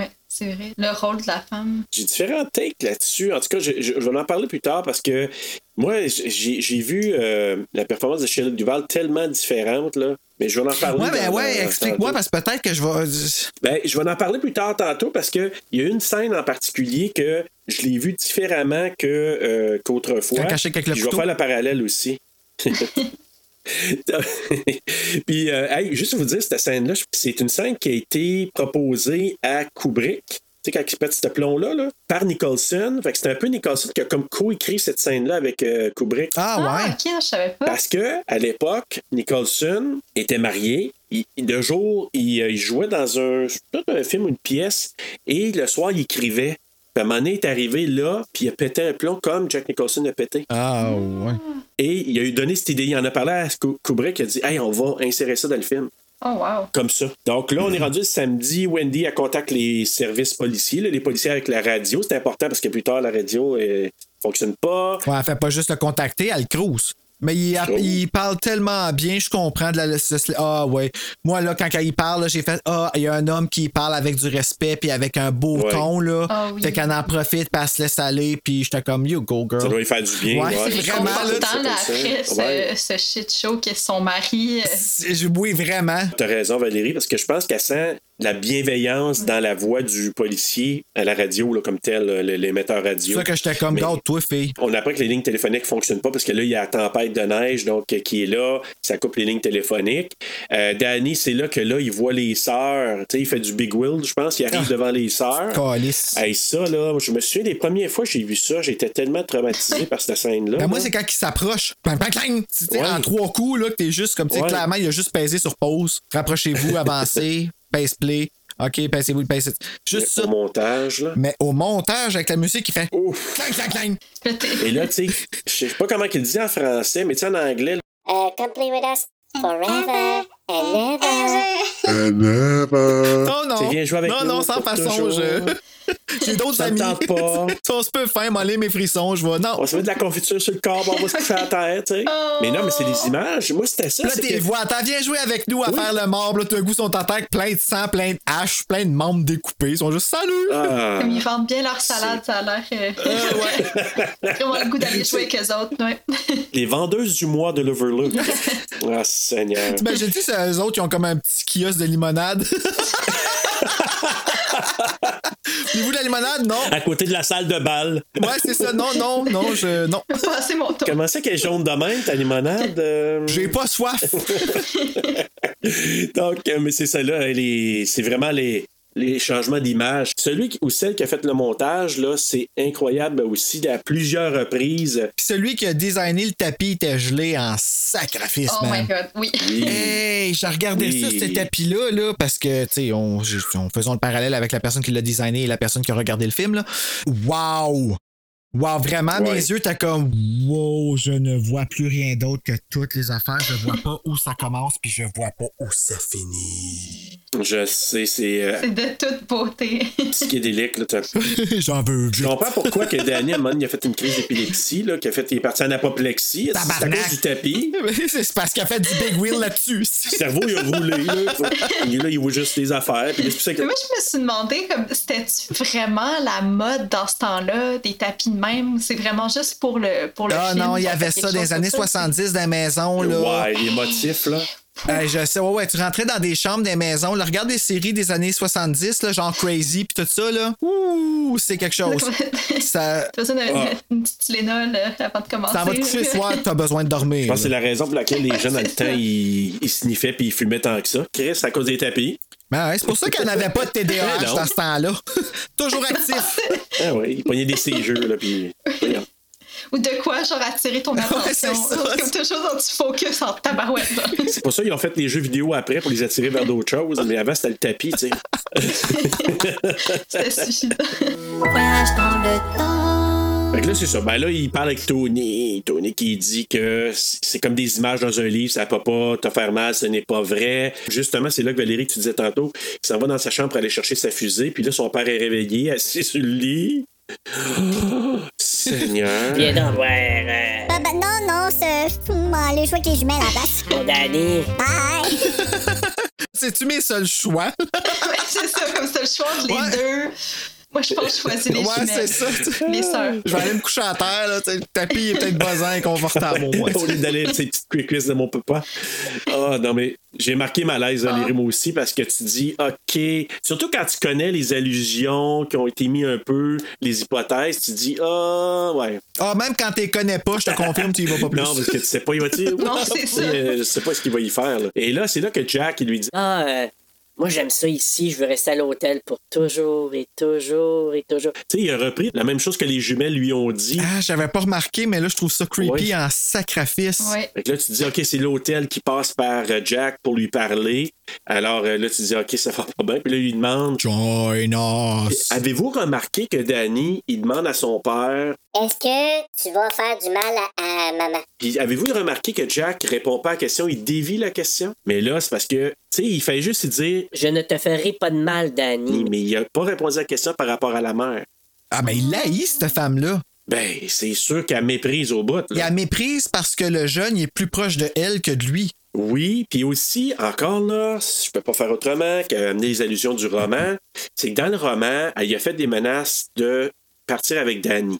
C'est vrai. Le rôle de la femme? J'ai différents takes là-dessus. En tout cas, je, je- je vais en parler plus tard parce que moi, j'ai j'ai vu euh, la performance de Shelley Duval tellement différente, là. Mais je vais en parler. Ouais, ben ouais, explique-moi tantôt. parce que peut-être que je vais. Ben, je vais en parler plus tard tantôt parce qu'il y a une scène en particulier que je l'ai vue différemment que, euh, qu'autrefois. Je vais faire le parallèle aussi. Puis, euh, hey, juste vous dire, cette scène-là, c'est une scène qui a été proposée à Kubrick. Tu sais, quand il pète ce plomb-là, là, par Nicholson. Fait que c'est un peu Nicholson qui a comme co-écrit cette scène-là avec euh, Kubrick. Ah Ah, ouais. ok, je savais pas. Parce que à l'époque, Nicholson était marié. Il, de jour, il, euh, il jouait dans un, un film ou une pièce, et le soir, il écrivait. Puis à un moment donné, il est arrivé là, puis il a pété un plomb comme Jack Nicholson a pété. Ah ouais. Et il a eu donné cette idée. Il en a parlé à Ku- Kubrick, il a dit Hey, on va insérer ça dans le film. Oh, wow. Comme ça. Donc là, on est rendu le samedi. Wendy, elle contacte les services policiers, là, les policiers avec la radio. C'est important parce que plus tard, la radio ne fonctionne pas. Ouais, elle fait pas juste le contacter, elle cruise. Mais il, Oh. il parle tellement bien, je comprends de la. ce- Ah ouais. Moi, là, quand il parle, j'ai fait Ah, il y a un homme qui parle avec du respect puis avec un beau Ouais. ton, là. Ah oui. Fait qu'elle en profite, puis elle se laisse aller, puis j'étais comme You go, girl. Ça doit lui faire du bien. Ouais, c'est C'est vraiment, là, après ce, ce shit show qu'est son mari. euh, Oui, vraiment. T'as raison, Valérie, parce que je pense qu'elle sent la bienveillance dans la voix du policier à la radio, là, comme tel, le- l'émetteur C'est radio. ça que j'étais comme d'autres, toi, fille. On apprend que les lignes téléphoniques ne fonctionnent pas parce que là, il y a la tempête de neige donc, euh, qui est là, ça coupe les lignes téléphoniques. Euh, Danny, c'est là que là, il voit les sœurs. Tu sais, il fait du big wheel, je pense, il arrive Ah. devant les sœurs. Calice. Hey, ça, là, je me souviens des premières fois que j'ai vu ça, j'étais tellement traumatisé par cette scène-là. Ben, moi, c'est quand il s'approche. Ouais. En trois coups, là, que t'es juste comme, tu sais, Ouais. clairement, il a juste pesé sur pause. Rapprochez-vous, avancez, pèse play. OK, passez-vous, passez. Juste ça. Au montage, là. Mais au montage, avec la musique, il fait. Ouf. Clang, clang, clang. Et là, tu sais, je sais pas comment il dit en français, mais tu sais, en anglais, Uh, come play with us forever. Oh non! Tu viens jouer avec non, nous non, sans façon, toujours. je. J'ai d'autres amis. pas. on se peut faire m'aller mes frissons, je vais. Non. On se met de la confiture sur le corps, on va se coucher à terre, tu sais. Mais non, mais c'est des images. Moi, c'était ça. Là, t'es que- vois, attends, viens jouer avec nous à faire le mort. Là, tout d'un coup, ils sont en terre, plein de sang, plein de haches, plein de membres découpés. Ils sont juste salut. Ah. Comme ils vendent bien leur salade, ça a l'air. Euh... Vraiment le goût d'aller jouer avec eux autres, ouais. Les vendeuses du mois de l'Overlook. Ah, Seigneur. T'imagines-tu, c'est eux autres qui ont comme un petit kiosque de limonade? Voulez-vous de la limonade? Non. À côté de la salle de bal. Ouais, c'est ça. Non, non, non, je. Non. Mon tour. Comment ça qu'elle est jaune de même, ta limonade? euh? J'ai pas soif. Donc, euh, mais c'est ça là, les- c'est vraiment les, les changements d'image. Celui qui- ou celle qui a fait le montage, là, c'est incroyable aussi à plusieurs reprises. Puis celui qui a designé le tapis était gelé en sacrifice, Oh man. my god, oui. Hey, j'ai regardé Oui. ça, ce tapis-là, là, parce que, tu sais, on, faisons le parallèle avec la personne qui l'a designé et la personne qui a regardé le film, là. Wow! Wow, vraiment, Ouais. mes yeux, t'as comme, wow, je ne vois plus rien d'autre que toutes les affaires. Je vois pas où ça commence, puis je vois pas où ça finit. Je sais, c'est euh, C'est de toute beauté. psychédélique. Là, J'en veux Je comprends pourquoi que Danny, à un moment donné, il a fait une crise d'épilepsie, là, qu'il a fait, il est parti en apoplexie. C'est à cause du tapis. c'est parce qu'il a fait du big wheel là-dessus. Le cerveau, il a roulé. Là, Et là il voit juste les affaires. Puis c'est que- Mais moi, je me suis demandé, comme, c'était-tu vraiment la mode dans ce temps-là, des tapis de même? ou C'est vraiment juste pour le, pour le Ah film? non, il y avait ça dans les années ça? 70 dans les maisons, là. Ouais, les motifs, là. Euh, je sais, ouais, ouais, tu rentrais dans des chambres des maisons, là, regarde des séries des années 70, là, genre Crazy puis tout ça, là. Ouh, c'est quelque chose. ça, T'as besoin d'une Ah. une petite Tylenol euh, avant de commencer. ça va te coucher le soir, t'as besoin de Je dormir. pense que c'est la raison pour laquelle les jeunes, dans le temps, ils, ils sniffaient puis ils fumaient tant que ça. Chris, à cause des tapis. Ben ouais, c'est pour ça qu'elle n'avait pas de TDAH non. dans ce temps-là. Toujours actif. Ah oui, ils pognaient des cégeux, là, puis... Ou de quoi, genre, attirer ton attention. c'est ça. comme toujours dans du focus en tabarouette. C'est pour ça qu'ils ont fait les jeux vidéo après pour les attirer vers d'autres choses. Mais avant, c'était le tapis, tu sais. C'était suffisant. Voyage dans le temps. Fait que là, c'est ça. Ben là, il parle avec Tony. Tony qui dit que c'est comme des images dans un livre, ça peut pas te faire mal, ce n'est pas vrai. Justement, c'est là que Valérie, que tu disais tantôt, il s'en va dans sa chambre pour aller chercher sa fusée, puis là, son père est réveillé, assis sur le lit. Oh, Seigneur. Viens donc voir euh, Bah, bah, non, non, c'est. Bon, allez jouer avec les jumelles à la place. mon Danny. Bye! C'est-tu mes seuls choix? Ouais, c'est ça, comme c'est le choix entre les Ouais. deux. Moi, je pense que je choisis les ouais, jumelles. c'est ça. Les sœurs. Je vais aller me coucher à terre, là. Le tapis est peut-être buzzant et confortable au moins. Au lieu d'aller ces petites quick de mon papa. Ah non, mais j'ai marqué malaise, Valérie, moi aussi, parce que tu dis, OK, surtout quand tu connais les allusions qui ont été mis un peu, les hypothèses, tu dis, ah, ouais. Ah, même quand tu les connais pas, je te confirme, tu y vas pas plus. Non, parce que tu sais pas, il va dire, Non, c'est ça. Euh, Je sais pas ce qu'il va y faire. là. Et là, c'est là que Jack, il lui dit, Ah, euh, moi j'aime ça ici, je veux rester à l'hôtel pour toujours et toujours et toujours. tu sais, il a repris la même chose que les jumelles lui ont dit. Ah, j'avais pas remarqué, mais là, je trouve ça creepy Ouais. en sacrifice. Ouais. Fait que là, tu te dis, OK, c'est l'hôtel qui passe par euh, Jack pour lui parler. Alors euh, là, tu dis, OK, ça va pas bien. Puis là, il lui demande, Join us. avez-vous remarqué que Danny, il demande à son père, Est-ce que tu vas faire du mal à, à maman? Puis avez-vous remarqué que Jack répond pas à la question, il dévie la question? Mais là, c'est parce que, tu sais, il fait juste dire, Je ne te ferai pas de mal, Danny. mais il a pas répondu à la question par rapport à la mère. Ah, ben, il haït, cette femme-là. Ben, c'est sûr qu'elle méprise au bout. là. Il a méprise parce que le jeune, il est plus proche de elle que de lui. Oui, puis aussi, encore là, je peux pas faire autrement qu'amener les allusions du roman, c'est que dans le roman, elle a fait des menaces de partir avec Danny.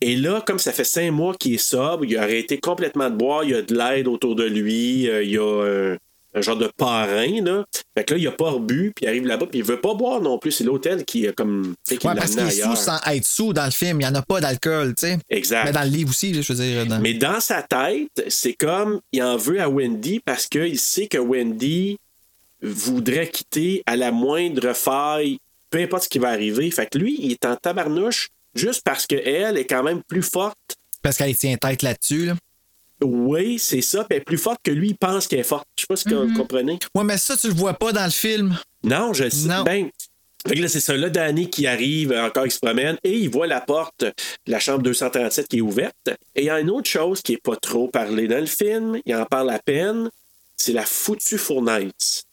Et là, comme ça fait cinq mois qu'il est sobre, il a arrêté complètement de boire, il y a de l'aide autour de lui, euh, il y a un, genre de parrain, là. Fait que là, il a pas rebu, puis il arrive là-bas, puis il veut pas boire non plus. C'est l'hôtel qui a comme fait qu'il Ouais, parce qu'il est sous sans être sous dans le film. Il n'y en a pas d'alcool, tu sais. Exact. Mais dans le livre aussi, je veux dire. dans- Mais dans sa tête, c'est comme il en veut à Wendy parce qu'il sait que Wendy voudrait quitter à la moindre faille, peu importe ce qui va arriver. Fait que lui, il est en tabarnouche juste parce qu'elle est quand même plus forte. Parce qu'elle tient tête là-dessus. Là. Oui, c'est ça. Puis elle est plus forte que lui, il pense qu'elle est forte. Je sais pas si vous comprenez. Ouais, mais ça, tu le vois pas dans le film. Non, je le sais. Non. Ben, fait que là, c'est ça. Là, Danny qui arrive, encore, il se promène et il voit la porte de la chambre 237 qui est ouverte. Et il y a une autre chose qui est pas trop parlée dans le film, il en parle à peine, c'est la foutue fournaise,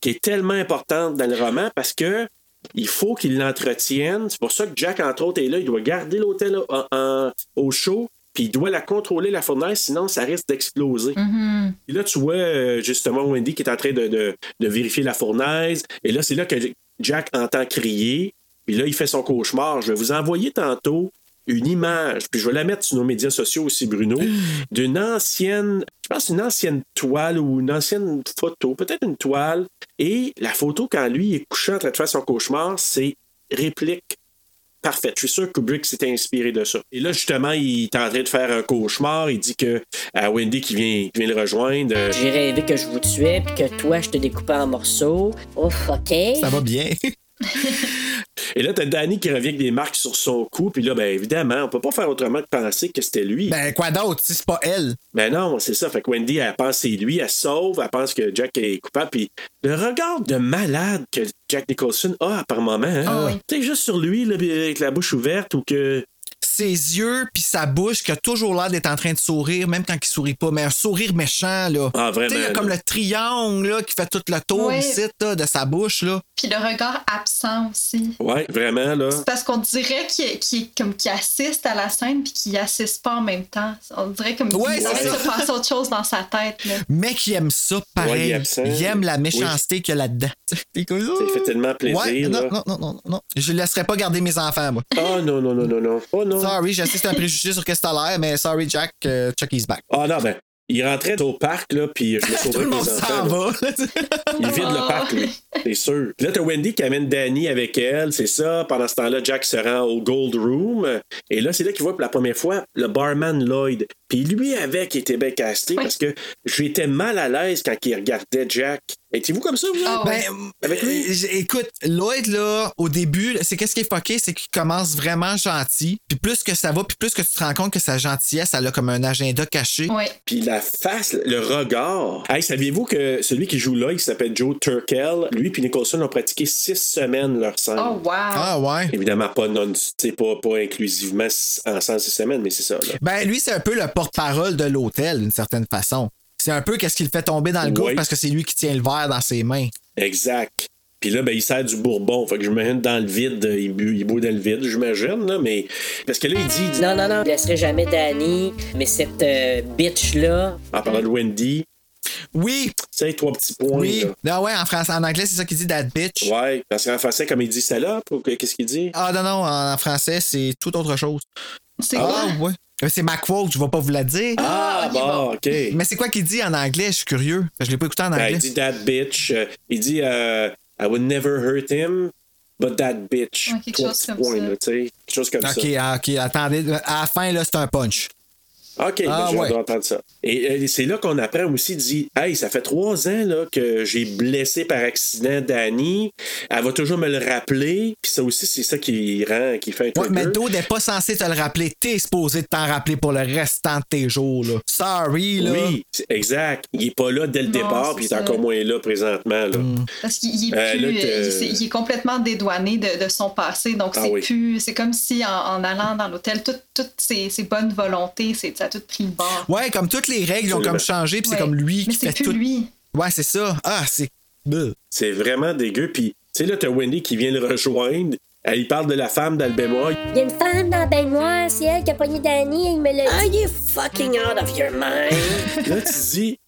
qui est tellement importante dans le roman parce que il faut qu'il l'entretienne. C'est pour ça que Jack, entre autres, est là. Il doit garder l'hôtel en- au chaud. Puis il doit la contrôler, la fournaise, sinon ça risque d'exploser. Mhm. Et là, tu vois euh, justement Wendy qui est en train de, de- de vérifier la fournaise. Et là, c'est là que Jack entend crier. Puis là, il fait son cauchemar. Je vais vous envoyer tantôt une image, puis je vais la mettre sur nos médias sociaux aussi, Bruno, d'une ancienne, je pense une ancienne toile ou une ancienne photo, peut-être une toile. Et la photo, quand lui est couché en train de faire son cauchemar, c'est réplique parfaite. Je suis sûr que Kubrick s'était inspiré de ça. Et là, justement, il est en train de faire un cauchemar. Il dit que à Wendy qui vient, qui vient le rejoindre. euh, J'ai rêvé que je vous tuais puis que toi, je te découpais en morceaux. Ouf, OK. Ça va bien. Et là, t'as Danny qui revient avec des marques sur son cou. Puis là, ben évidemment, on peut pas faire autrement que penser que c'était lui. Ben, quoi d'autre, si c'est pas elle? Ben non, c'est ça. Fait que Wendy, elle pense que c'est lui, elle sauve, elle pense que Jack est coupable. Puis le regard de malade que Jack Nicholson a par moment, hein? Ah oui. Tu sais, juste sur lui, là, avec la bouche ouverte ou que. Ses yeux puis sa bouche qui a toujours l'air d'être en train de sourire, même quand il sourit pas, mais un sourire méchant, là. Ah, vraiment, là, comme le triangle, là, qui fait tout le tour ici, là, de sa bouche, là. Puis le regard absent aussi. Ouais, vraiment, là. C'est parce qu'on dirait qu'il qu'il- comme qu'il assiste à la scène puis qu'il assiste pas en même temps. On dirait comme Ouais, qu'il ça. passer autre chose dans sa tête. Là. Mais qui aime ça Ouais, pareil. il aime la méchanceté qu'il y a là-dedans. Comme ça. Fait tellement plaisir. Ouais, non, là. non, non, non, non. Je ne laisserai pas garder mes enfants, moi. Oh non, non, non, non, non. Oh non. Sorry, je sais que c'est un préjugé sur qu'est-ce que t'as l'air, mais sorry, Jack, euh, Chuck is back. Ah non, ben. Il rentrait au parc, là, puis je me Tout sauverais le mes monde s'en là. va. Il vide le parc, lui. C'est sûr. Puis là, t'as Wendy qui amène Danny avec elle, c'est ça. Pendant ce temps-là, Jack se rend au Gold Room. Et là, c'est là qu'il voit pour la première fois le barman Lloyd. Puis lui, avec, il était bien casté parce que j'étais mal à l'aise quand il regardait Jack. Étiez-vous comme ça, vous? autres? Ben, Avec lui? euh, écoute, Lloyd, là, au début, c'est qu'est-ce qui est fucké, c'est qu'il commence vraiment gentil. Puis plus que ça va, puis plus que tu te rends compte que sa gentillesse, elle a comme un agenda caché. Puis la face, le regard. Hey, saviez-vous que celui qui joue Lloyd, qui s'appelle Joe Turkel, lui puis Nicholson ont pratiqué six semaines leur scène. Oh, wow. Ah ouais. Évidemment, pas, non, pas, pas inclusivement ensemble six semaines, mais c'est ça. Là. Ben, lui, c'est un peu le porte-parole de l'hôtel, d'une certaine façon. C'est un peu qu'est-ce qu'il fait tomber dans le gouffre Oui. parce que c'est lui qui tient le verre dans ses mains. Exact. Puis là, ben, il sert du bourbon. Fait que j'imagine dans le vide, euh, il, bu, il boit dans le vide, j'imagine, là, mais. Parce que là, il dit. Non, non, non, je laisserai jamais Danny, mais cette euh, bitch-là. En parlant de Wendy. Oui. Tu sais, trois petits points. Oui. là. Non, ouais, en, français, en anglais, c'est ça qu'il dit, that bitch. Ouais, parce qu'en français, comme il dit salope, ou qu'est-ce qu'il dit? Ah non, non, en français, c'est tout autre chose. C'est Ah, ouais. C'est ma quote, je vais pas vous la dire. Ah, bon, OK. Mais c'est quoi qu'il dit en anglais? Je suis curieux. Je l'ai pas écouté en Ben, anglais. il dit that bitch. euh, il dit euh, I would never hurt him, but that bitch. Ouais, quelque chose comme points, ça. là. Quelque chose comme OK, ça. ah, OK, attendez. À la fin, là, c'est un punch. OK, Ah, ben, j'ai ouais. hâte d'entendre ça. Et euh, c'est là qu'on apprend aussi, dit Hey, ça fait trois ans là, que j'ai blessé par accident Danny. Elle va toujours me le rappeler. Puis ça aussi, c'est ça qui rend, qui fait un Ouais, mais Doe n'est pas censé te le rappeler. T'es supposé de t'en rappeler pour le restant de tes jours, là. Sorry, là. Oui, exact. Il est pas là dès le Non, départ, puis il est encore moins là présentement. Là. Mm. Parce qu'il il est, Euh, euh, il est complètement dédouané de, de son passé. Donc, Ah c'est oui. plus. C'est comme si en, en allant dans l'hôtel, tout- toutes ses, ses bonnes volontés, c'est, ça a tout pris le bord. Ouais, comme toutes les règles ont comme changé, puis c'est comme lui Mais qui c'est fait plus tout. lui. Ouais, c'est ça. Ah, c'est. C'est vraiment dégueu. Puis, tu sais, là, t'as Wendy qui vient le rejoindre. Elle y parle de la femme dans le baignoire. Il y a une femme dans le baignoire, c'est elle qui a pogné Danny et il me l'a Are dit. you fucking out of your mind? Là, tu dis,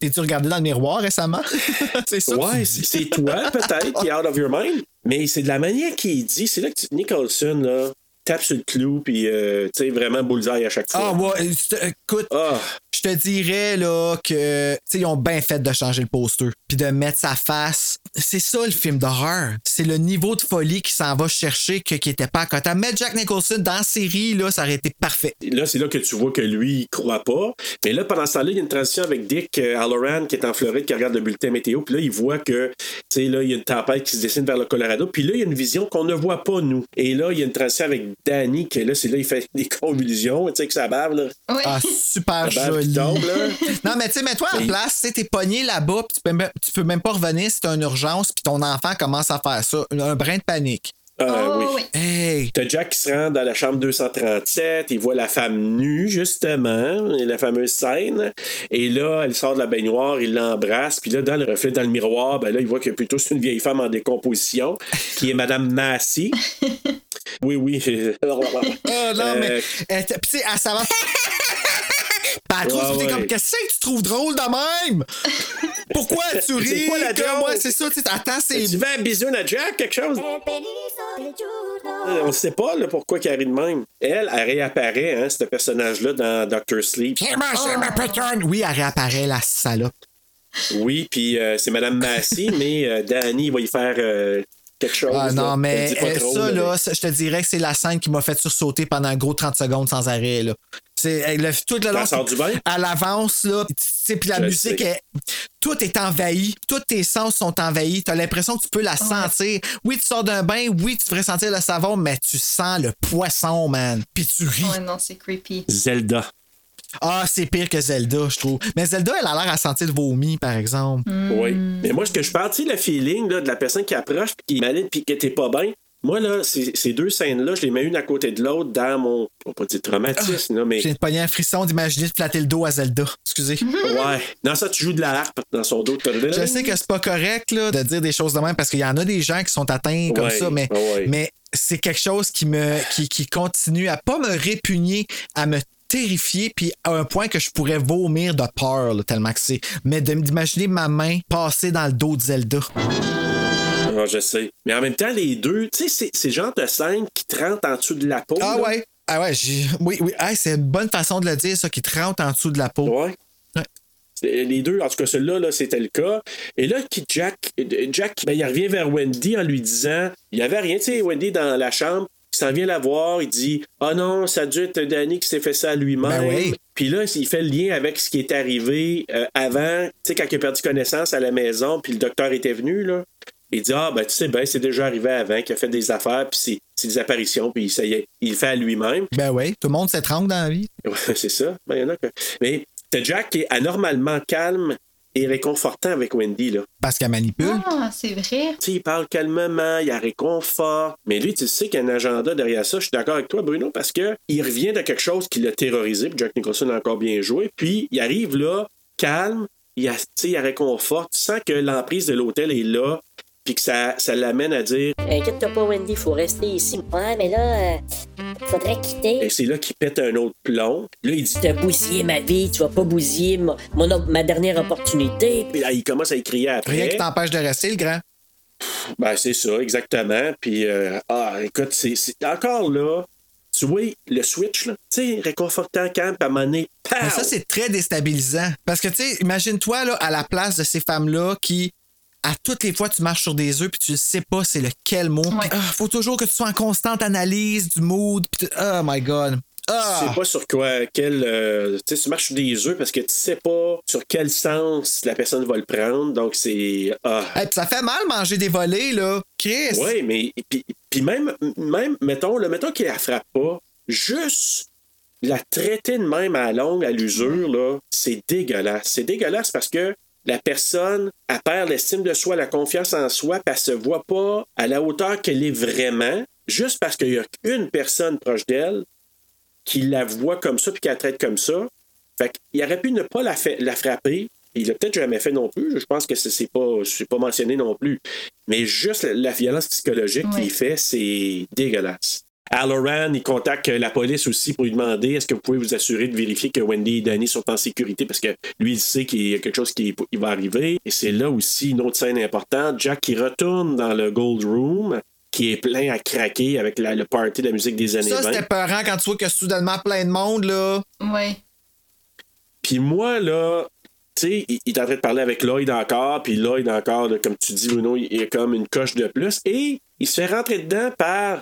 T'es-tu regardé dans le miroir récemment? c'est ça. ouais, c'est toi, peut-être, qui est out of your mind. Mais c'est de la manière qu'il dit. C'est là que tu- Nicholson, là, tape sur le clou, puis, euh, tu sais, vraiment bullseye à chaque fois. Ah, ouais, euh, écoute, Ah, je te dirais là que tu sais ils ont bien fait de changer le poster puis de mettre sa face. C'est ça le film d'horreur. C'est le niveau de folie qui s'en va chercher que, qui était pas à côté. Mettre Jack Nicholson dans la série là, ça aurait été parfait. Là, c'est là que tu vois que lui, il croit pas. Mais là, pendant ce temps-là, il y a une transition avec Dick euh, Halloran qui est en Floride, qui regarde le bulletin météo. Puis là, il voit que, tu sais, là, il y a une tempête qui se dessine vers le Colorado. Puis là, il y a une vision qu'on ne voit pas, nous. Et là, il y a une transition avec Danny, qui là, c'est là, il fait des convulsions, tu sais, que ça bave, là. Oui. Ah, super La bave qui joli. tombe, là. non, mais tu sais, mets-toi en place, tu sais, t'es pogné là-bas, puis tu peux, même- tu peux même pas revenir si t'as une urgence, puis ton enfant commence à faire ça. Un, un brin de panique. Ah Oh, oui. oui. Hey! T'as Jack qui se rend dans la chambre 237, il voit la femme nue, justement, et la fameuse scène. Et là, elle sort de la baignoire, il l'embrasse, puis là, dans le reflet, dans le miroir, ben là, il voit que plutôt c'est une vieille femme en décomposition, qui est Madame Massey. Oui, oui. Ah non, Euh, mais. elle t- Pis elle Ouais, ouais. comme, qu'est-ce que tu trouves drôle de même? Pourquoi tu C'est ris? quoi la moi, c'est ça, tu sais, attends, c'est. Tu veux un bisou à Jack, quelque chose? Euh, On sait pas là, pourquoi elle rit de même. Elle, elle réapparaît, hein, ce personnage-là, dans Doctor Sleep. Oui, elle réapparaît, la salope. Oui, puis euh, c'est Madame Massey, mais euh, Danny va y faire euh, quelque chose. Ah non, mais trop, ça, là, je te dirais que c'est la scène qui m'a fait sursauter pendant un gros 30 secondes sans arrêt, là. C'est elle, le- tout le long. Elle sort du bain? À l'avance, là. Tu sais, puis la Je musique, est- tout est envahi. Tous tes sens sont envahis. T'as l'impression que tu peux la sentir. Oui, tu sors d'un bain. Oui, tu devrais sentir le savon, mais tu sens le poisson, man. Puis tu ris. Ouais, non, c'est creepy. Zelda. Ah, c'est pire que Zelda, je trouve. Mais Zelda, elle a l'air à sentir le vomi, par exemple. Oui. Mais moi, ce que je parle, tu sais, le feeling là, de la personne qui approche, puis qui est malade, puis qui était pas bien. Moi, là, ces, ces deux scènes-là, je les mets une à côté de l'autre dans mon. On va pas dire traumatisme, là, mais. J'ai pogné un frisson d'imaginer de flatter le dos à Zelda. Excusez. Ouais. Non, ça, tu joues de la harpe dans son dos. Je sais que c'est pas correct là, de dire des choses de même parce qu'il y en a des gens qui sont atteints comme Ouais, ça, mais, ouais. mais c'est quelque chose qui me qui, qui continue à pas me répugner, à me terrifier, puis à un point que je pourrais vomir de peur, là, tellement que c'est. Mais d'imaginer ma main passer dans le dos de Zelda. Ah, je sais. Mais en même temps, les deux, tu sais, c'est- genre de scène qui te rentre en dessous de la peau. Ah là. ouais. Ah ouais, j'ai- oui, oui. Hey, c'est une bonne façon de le dire, ça, qui te rentre en dessous de la peau. Ouais. Les deux, en tout cas, celui-là, là, c'était le cas. Et là, qui Jack, Jack ben, il revient vers Wendy en lui disant il n'y avait rien, tu sais, Wendy dans la chambre, il s'en vient la voir, il dit Ah non, ça a dû être Danny qui s'est fait ça lui-même. Ben oui. Puis là, il fait le lien avec ce qui est arrivé euh, avant, tu sais, quand il a perdu connaissance à la maison, puis le docteur était venu, là. Il dit Ah, ben, tu sais, ben, c'est déjà arrivé avant, qu'il a fait des affaires, puis c'est- c'est des apparitions, puis ça y est, il le fait à lui-même. Ben oui, tout le monde s'étrangle dans la vie. C'est ça. Ben, y en a que... Mais t'as Jack qui est anormalement calme et réconfortant avec Wendy. Là. Parce qu'elle manipule. Ah, c'est vrai. Tu sais, il parle calmement, il a réconfort. Mais lui, tu sais qu'il y a un agenda derrière ça. Je suis d'accord avec toi, Bruno, parce que il revient de quelque chose qui l'a terrorisé. Puis Jack Nicholson a encore bien joué. Puis il arrive là, calme, il, a, tu sais, il a réconfort. Tu sens que l'emprise de l'hôtel est là. Puis que ça, ça l'amène à dire. Inquiète-toi pas, Wendy, faut rester ici. Ouais, mais là, euh, faudrait quitter. Et c'est là qu'il pète un autre plomb. Là, il dit. Tu as bousillé ma vie, tu vas pas bousiller mon, mon op- ma dernière opportunité. Puis là, il commence à y crier après. Rien qui t'empêche de rester, le grand. Ben, c'est ça, exactement. Puis, euh, ah, écoute, c'est encore là, tu vois, le switch, là, tu sais, réconfortant, puis à un moment donné, pow! Mais ça, c'est très déstabilisant. Parce que, tu sais, imagine-toi, là, à la place de ces femmes-là qui, à toutes les fois, tu marches sur des œufs puis tu ne sais pas c'est lequel mot. Puis, ah, faut toujours que tu sois en constante analyse du mood. puis tu- oh my God. Tu Ah! sais pas sur quoi, quel. euh, tu sais, tu marches sur des œufs parce que tu sais pas sur quel sens la personne va le prendre. Donc, c'est. Ah. Hey, ça fait mal manger des volets, là. Chris! Oui, mais. Puis, puis même, même, mettons, le mettons qu'il la frappe pas, juste la traiter de même à la longue, à l'usure, là, c'est dégueulasse. C'est dégueulasse parce que la personne, elle perd l'estime de soi, la confiance en soi, puis elle se voit pas à la hauteur qu'elle est vraiment, juste parce qu'il y a une personne proche d'elle qui la voit comme ça puis qui la traite comme ça. Fait qu'il aurait pu ne pas la, fa- la frapper. Il l'a peut-être jamais fait non plus. Je pense que c'est c'est pas, pas mentionné non plus. Mais juste la, la violence psychologique Ouais. qu'il fait, c'est dégueulasse. Halloran, il contacte la police aussi pour lui demander est-ce que vous pouvez vous assurer de vérifier que Wendy et Danny sont en sécurité? Parce que lui, il sait qu'il y a quelque chose qui il va arriver. Et c'est là aussi une autre scène importante. Jack qui retourne dans le Gold Room, qui est plein à craquer avec la- le party de la musique des années Ça, 20. c'était peurant quand tu vois que soudainement plein de monde, là. Ouais. Puis moi, là, tu sais, il, il est en train de parler avec Lloyd encore, puis Lloyd encore, là, comme tu dis, Bruno, il est comme une coche de plus. Et il se fait rentrer dedans par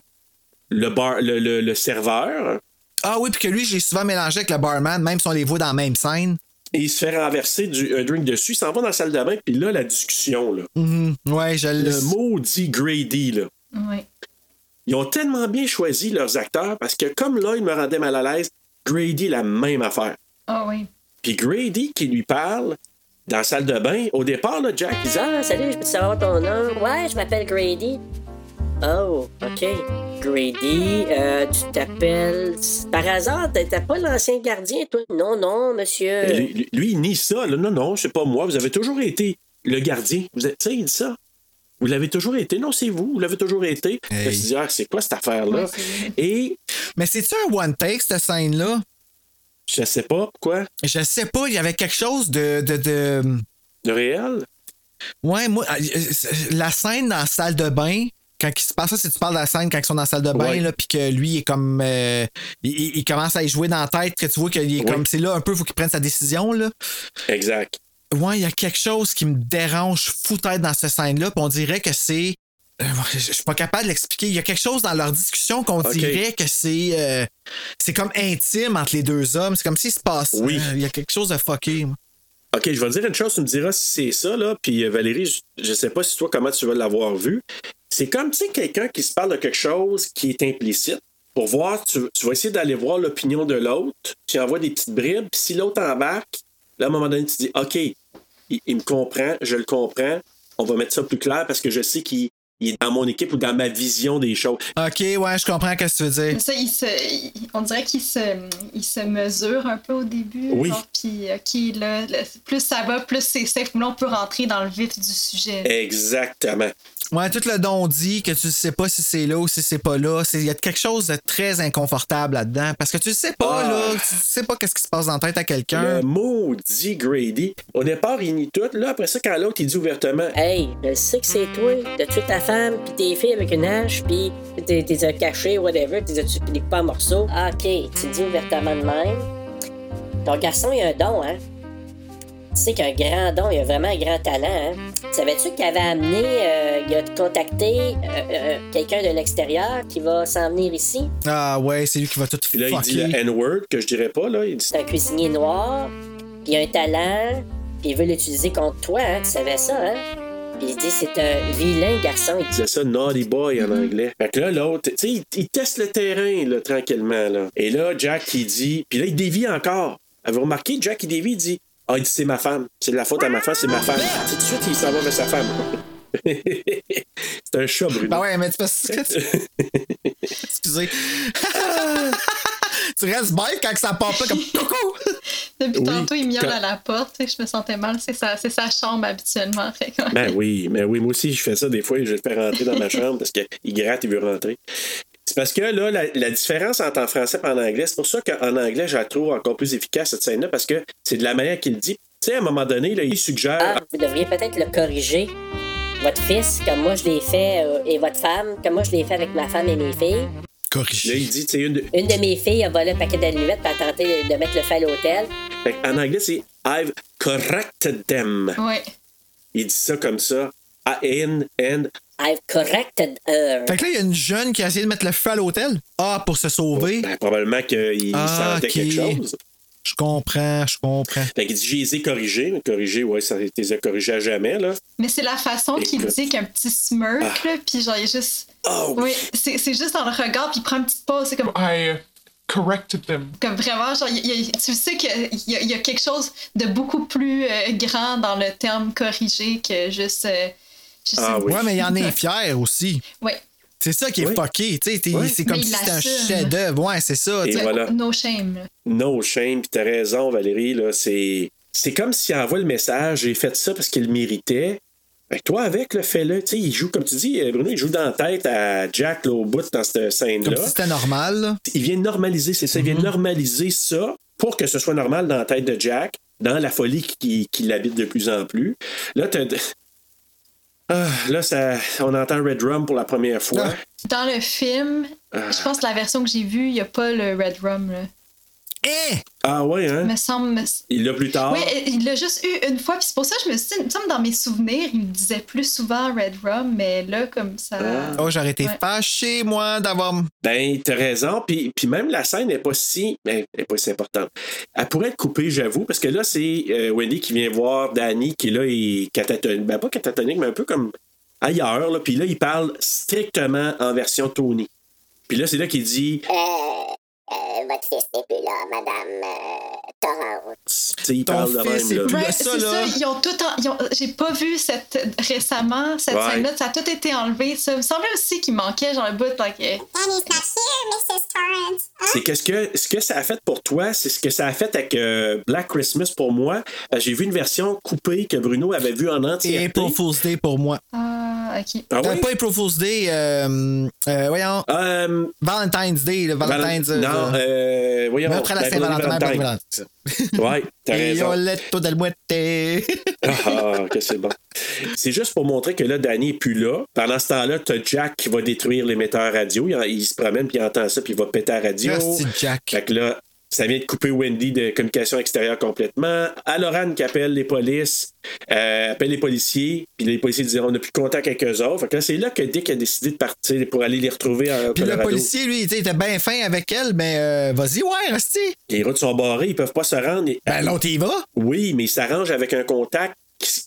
le, bar, le, le- le serveur. Ah oui, puis que lui, j'ai souvent mélangé avec le barman, même si on les voit dans la même scène. Et il se fait renverser du, un drink dessus. Il s'en va dans la salle de bain, puis là, la discussion, là. Mhm. Ouais, je le. Le maudit Grady, là. Ouais. Ils ont tellement bien choisi leurs acteurs parce que comme Lloyd me rendait mal à l'aise, Grady, la même affaire. Ah oui. Puis Grady qui lui parle dans la salle de bain, au départ, là, Jack, il dit Ah, salut, je peux te savoir ton nom? Ouais, je m'appelle Grady. Oh, OK. Grady, euh, tu t'appelles. Par hasard, t'étais pas l'ancien gardien, toi? Non, non, monsieur. Lui, lui- il nie ça. là. Non, non, c'est pas moi. Vous avez toujours été le gardien. Vous êtes, tu sais, il dit ça. Vous l'avez toujours été. Non, c'est vous. Vous l'avez toujours été. Hey. Je me suis dit, ah, c'est quoi cette affaire-là? Et Mais c'est-tu un one take, cette scène-là? je sais pas quoi? Je sais pas, il y avait quelque chose de. de, de... De réel? Ouais, moi, euh, la scène dans la salle de bain, quand il se passe ça, si tu parles de la scène quand ils sont dans la salle de bain, là, puis que lui est comme. euh, il, il- il commence à y jouer dans la tête, que tu vois qu'il est Oui. comme. C'est là un peu, il faut qu'il prenne sa décision, là. Exact. Ouais, il y a quelque chose qui me dérange fou tête dans cette scène-là, puis on dirait que c'est. euh, Je je suis pas capable de l'expliquer. Il y a quelque chose dans leur discussion qu'on dirait que c'est. euh, c'est comme intime entre les deux hommes. C'est comme s'il se passe. Oui. il y a quelque chose de fucké. moi. OK, je vais te dire une chose, tu me diras si c'est ça, là. Puis Valérie, je, je sais pas si toi, comment tu vas l'avoir vu. C'est comme, tu sais, quelqu'un qui se parle de quelque chose qui est implicite. Pour voir, tu, tu vas essayer d'aller voir l'opinion de l'autre. Tu envoies des petites bribes. Puis si l'autre embarque, là, à un moment donné, tu dis, OK, il, il me comprend, je le comprends. On va mettre ça plus clair parce que je sais qu'il il est dans mon équipe ou dans ma vision des choses. Ok, ouais, je comprends ce que tu veux dire. Ça, il se, il- on dirait qu'il se, il se mesure un peu au début. Oui. Puis, OK, là, là, plus ça va, plus c'est safe. Là, on peut rentrer dans le vif du sujet. Exactement. Ouais, tout le don dit que tu sais pas si c'est là ou si c'est pas là. c'est- Il y a quelque chose de très inconfortable là-dedans. Parce que tu sais pas, Ah. là. Tu sais pas qu'est-ce qui se passe dans la tête à quelqu'un. Le maudit Grady. Au départ, il nie tout. Là, après ça, quand l'autre, il dit ouvertement, Hey, je sais que c'est toi. T'as tué ta femme, puis tes filles avec une hache, puis t'es caché, whatever, t'es as découpé en morceaux. Ah, OK, tu dis ouvertement de même. Ton garçon, il a un don, hein? Tu sais qu'il a un grand don, il a vraiment un grand talent, hein? Savais-tu qu'il avait amené, euh, il a contacté euh, euh, quelqu'un de l'extérieur qui va s'en venir ici? Ah ouais, c'est lui qui va tout Puis là, il dit le N-word que je dirais pas, là. Il dit C'est un cuisinier noir, puis il a un talent, puis il veut l'utiliser contre toi, hein? Tu savais ça, hein? Puis il dit c'est un vilain garçon. Il disait ça naughty boy en anglais. Fait que là, l'autre, tu sais, il, il teste le terrain, là, tranquillement, là. Et là, Jack, il dit, puis là, il dévie encore. Avez-vous remarqué, Jack, il dévie, il dit, ah, il dit, c'est ma femme. C'est de la faute à ma femme, c'est ma femme. Tout de suite, il s'en va vers sa femme. c'est un chat, Bruno. Ben ouais, mais tu passes. Excusez. tu restes bête quand ça part pas comme coucou. Depuis Oui, tantôt, il miaule quand- à la porte. sais, Je me sentais mal. C'est sa, c'est sa chambre habituellement. Fait Ben oui, mais oui, moi aussi, je fais ça des fois, je le fais rentrer dans ma chambre parce qu'il gratte, il veut rentrer. C'est parce que là, la, la différence entre en français et en anglais, c'est pour ça qu'en anglais, je la trouve encore plus efficace, cette scène-là, parce que c'est de la manière qu'il dit. Tu sais, à un moment donné, là, il suggère. Ah, vous devriez peut-être le corriger. Votre fils, comme moi je l'ai fait, euh, et votre femme, comme moi je l'ai fait avec ma femme et mes filles. Corriger. Là, il dit, tu sais, une de- Une de mes filles a volé un paquet d'allumettes pour tenter de mettre le feu à l'hôtel. Fait en anglais, c'est I've corrected them. Ouais. Il dit ça comme ça. I-N and I've corrected her. Fait que là, il y a une jeune qui a essayé de mettre le feu à l'hôtel. Ah, pour se sauver. ben, probablement qu'il Ah, sentait quelque chose. Je comprends, je comprends. Fait qu'il dit, j'ai les ai corrigés. Mais corrigés, ouais, ça les a corrigés à jamais, là. Mais c'est la façon qu'il dit qu'un petit smirk, Ah. là, puis genre, il est juste. Oh, Oui, c'est c'est juste dans le regard, puis il prend une petite pause. C'est comme. I uh, corrected them. Comme vraiment, genre, il y a- tu sais qu'il y, y a quelque chose de beaucoup plus euh, grand dans le terme corrigé que juste. euh, je sais- Ouais, mais il en est fier aussi. Ouais. C'est ça qui est Oui. fucké. tu sais, Oui. C'est comme Mais si c'était un chef-d'œuvre. Ouais, c'est ça. Voilà. No shame. No shame, puis t'as raison, Valérie, là, c'est... C'est comme s'il envoie le message, j'ai fait ça parce qu'il le méritait. Que toi, avec, le fais-le. Tu sais, il joue, comme tu dis, euh, Bruno, il joue dans la tête à Jack, là, au bout, dans cette Comme scène-là. si c'était normal. là. Il vient normaliser, c'est ça, il vient normaliser ça pour que ce soit normal dans la tête de Jack, dans la folie qui, qui l'habite de plus en plus. Là, t'as... Ah, là, ça, on entend Red Rum pour la première fois. Dans le film, Ah. je pense que la version que j'ai vue, il n'y a pas le Red Rum, là. Eh! Ah ouais, hein? Me semble. me- Il l'a plus tard. Oui, il l'a juste eu une fois, puis c'est pour ça que je me suis dit, il me semble dans mes souvenirs, il me disait plus souvent Red Rum, mais là, comme ça. Oh, j'aurais été Ouais. fâché, moi, d'avoir. Ben, t'as raison. Puis, puis même la scène n'est pas si. ben, elle est pas si importante. Elle pourrait être coupée, j'avoue, parce que là, c'est euh, Wendy qui vient voir Danny, qui là est catatonique. Ben, pas catatonique, mais un peu comme ailleurs. Là. Puis là, il parle strictement en version Tony. Puis là, c'est là qu'il dit euh, votre fils n'est plus là, madame. Euh, Tu sais, il Ton parle de fils même, est là. plus- Ouais, ça, c'est là. ça. Ils ont tout. en- ils ont- J'ai pas vu cette récemment cette Ouais. scène-là. Ça a tout été enlevé. Ça me semblait aussi qu'il manquait genre un bout. Danny's not here, Mrs. Torrance. C'est que ce, que ce que ça a fait pour toi, c'est ce que ça a fait avec euh, Black Christmas pour moi. Euh, J'ai vu une version coupée que Bruno avait vue en Et entièreté. April Fool's Day pour moi. Ah, ok. Ah Euh, oui? pas April Fool's Day, euh, euh, voyons, Euh, Valentine's Day, le Valentine's. Val- non, euh, voyons. Meurtre à la Ben, Saint-Valentin. Ouais, t'as Et raison. Del Muette. Ah, que c'est bon. C'est juste pour montrer que là, Danny est plus là. Pendant ce temps-là, t'as Jack qui va détruire l'émetteur radio. Il, il se promène, puis il entend ça, puis il va péter la radio. Merci, Jack. Fait que là, ça vient de couper Wendy de communication extérieure complètement. À Lorraine qui appelle les polices, euh, appelle les policiers, puis les policiers disent on n'a plus de contact avec eux autres. Fait que là, c'est là que Dick a décidé de partir pour aller les retrouver en Puis le policier, lui, il était- bien fin avec elle, mais euh, vas-y, ouais, restez. Les routes sont barrées, ils peuvent pas se rendre. Ben, l'autre, il va. Oui, mais il s'arrange avec un contact,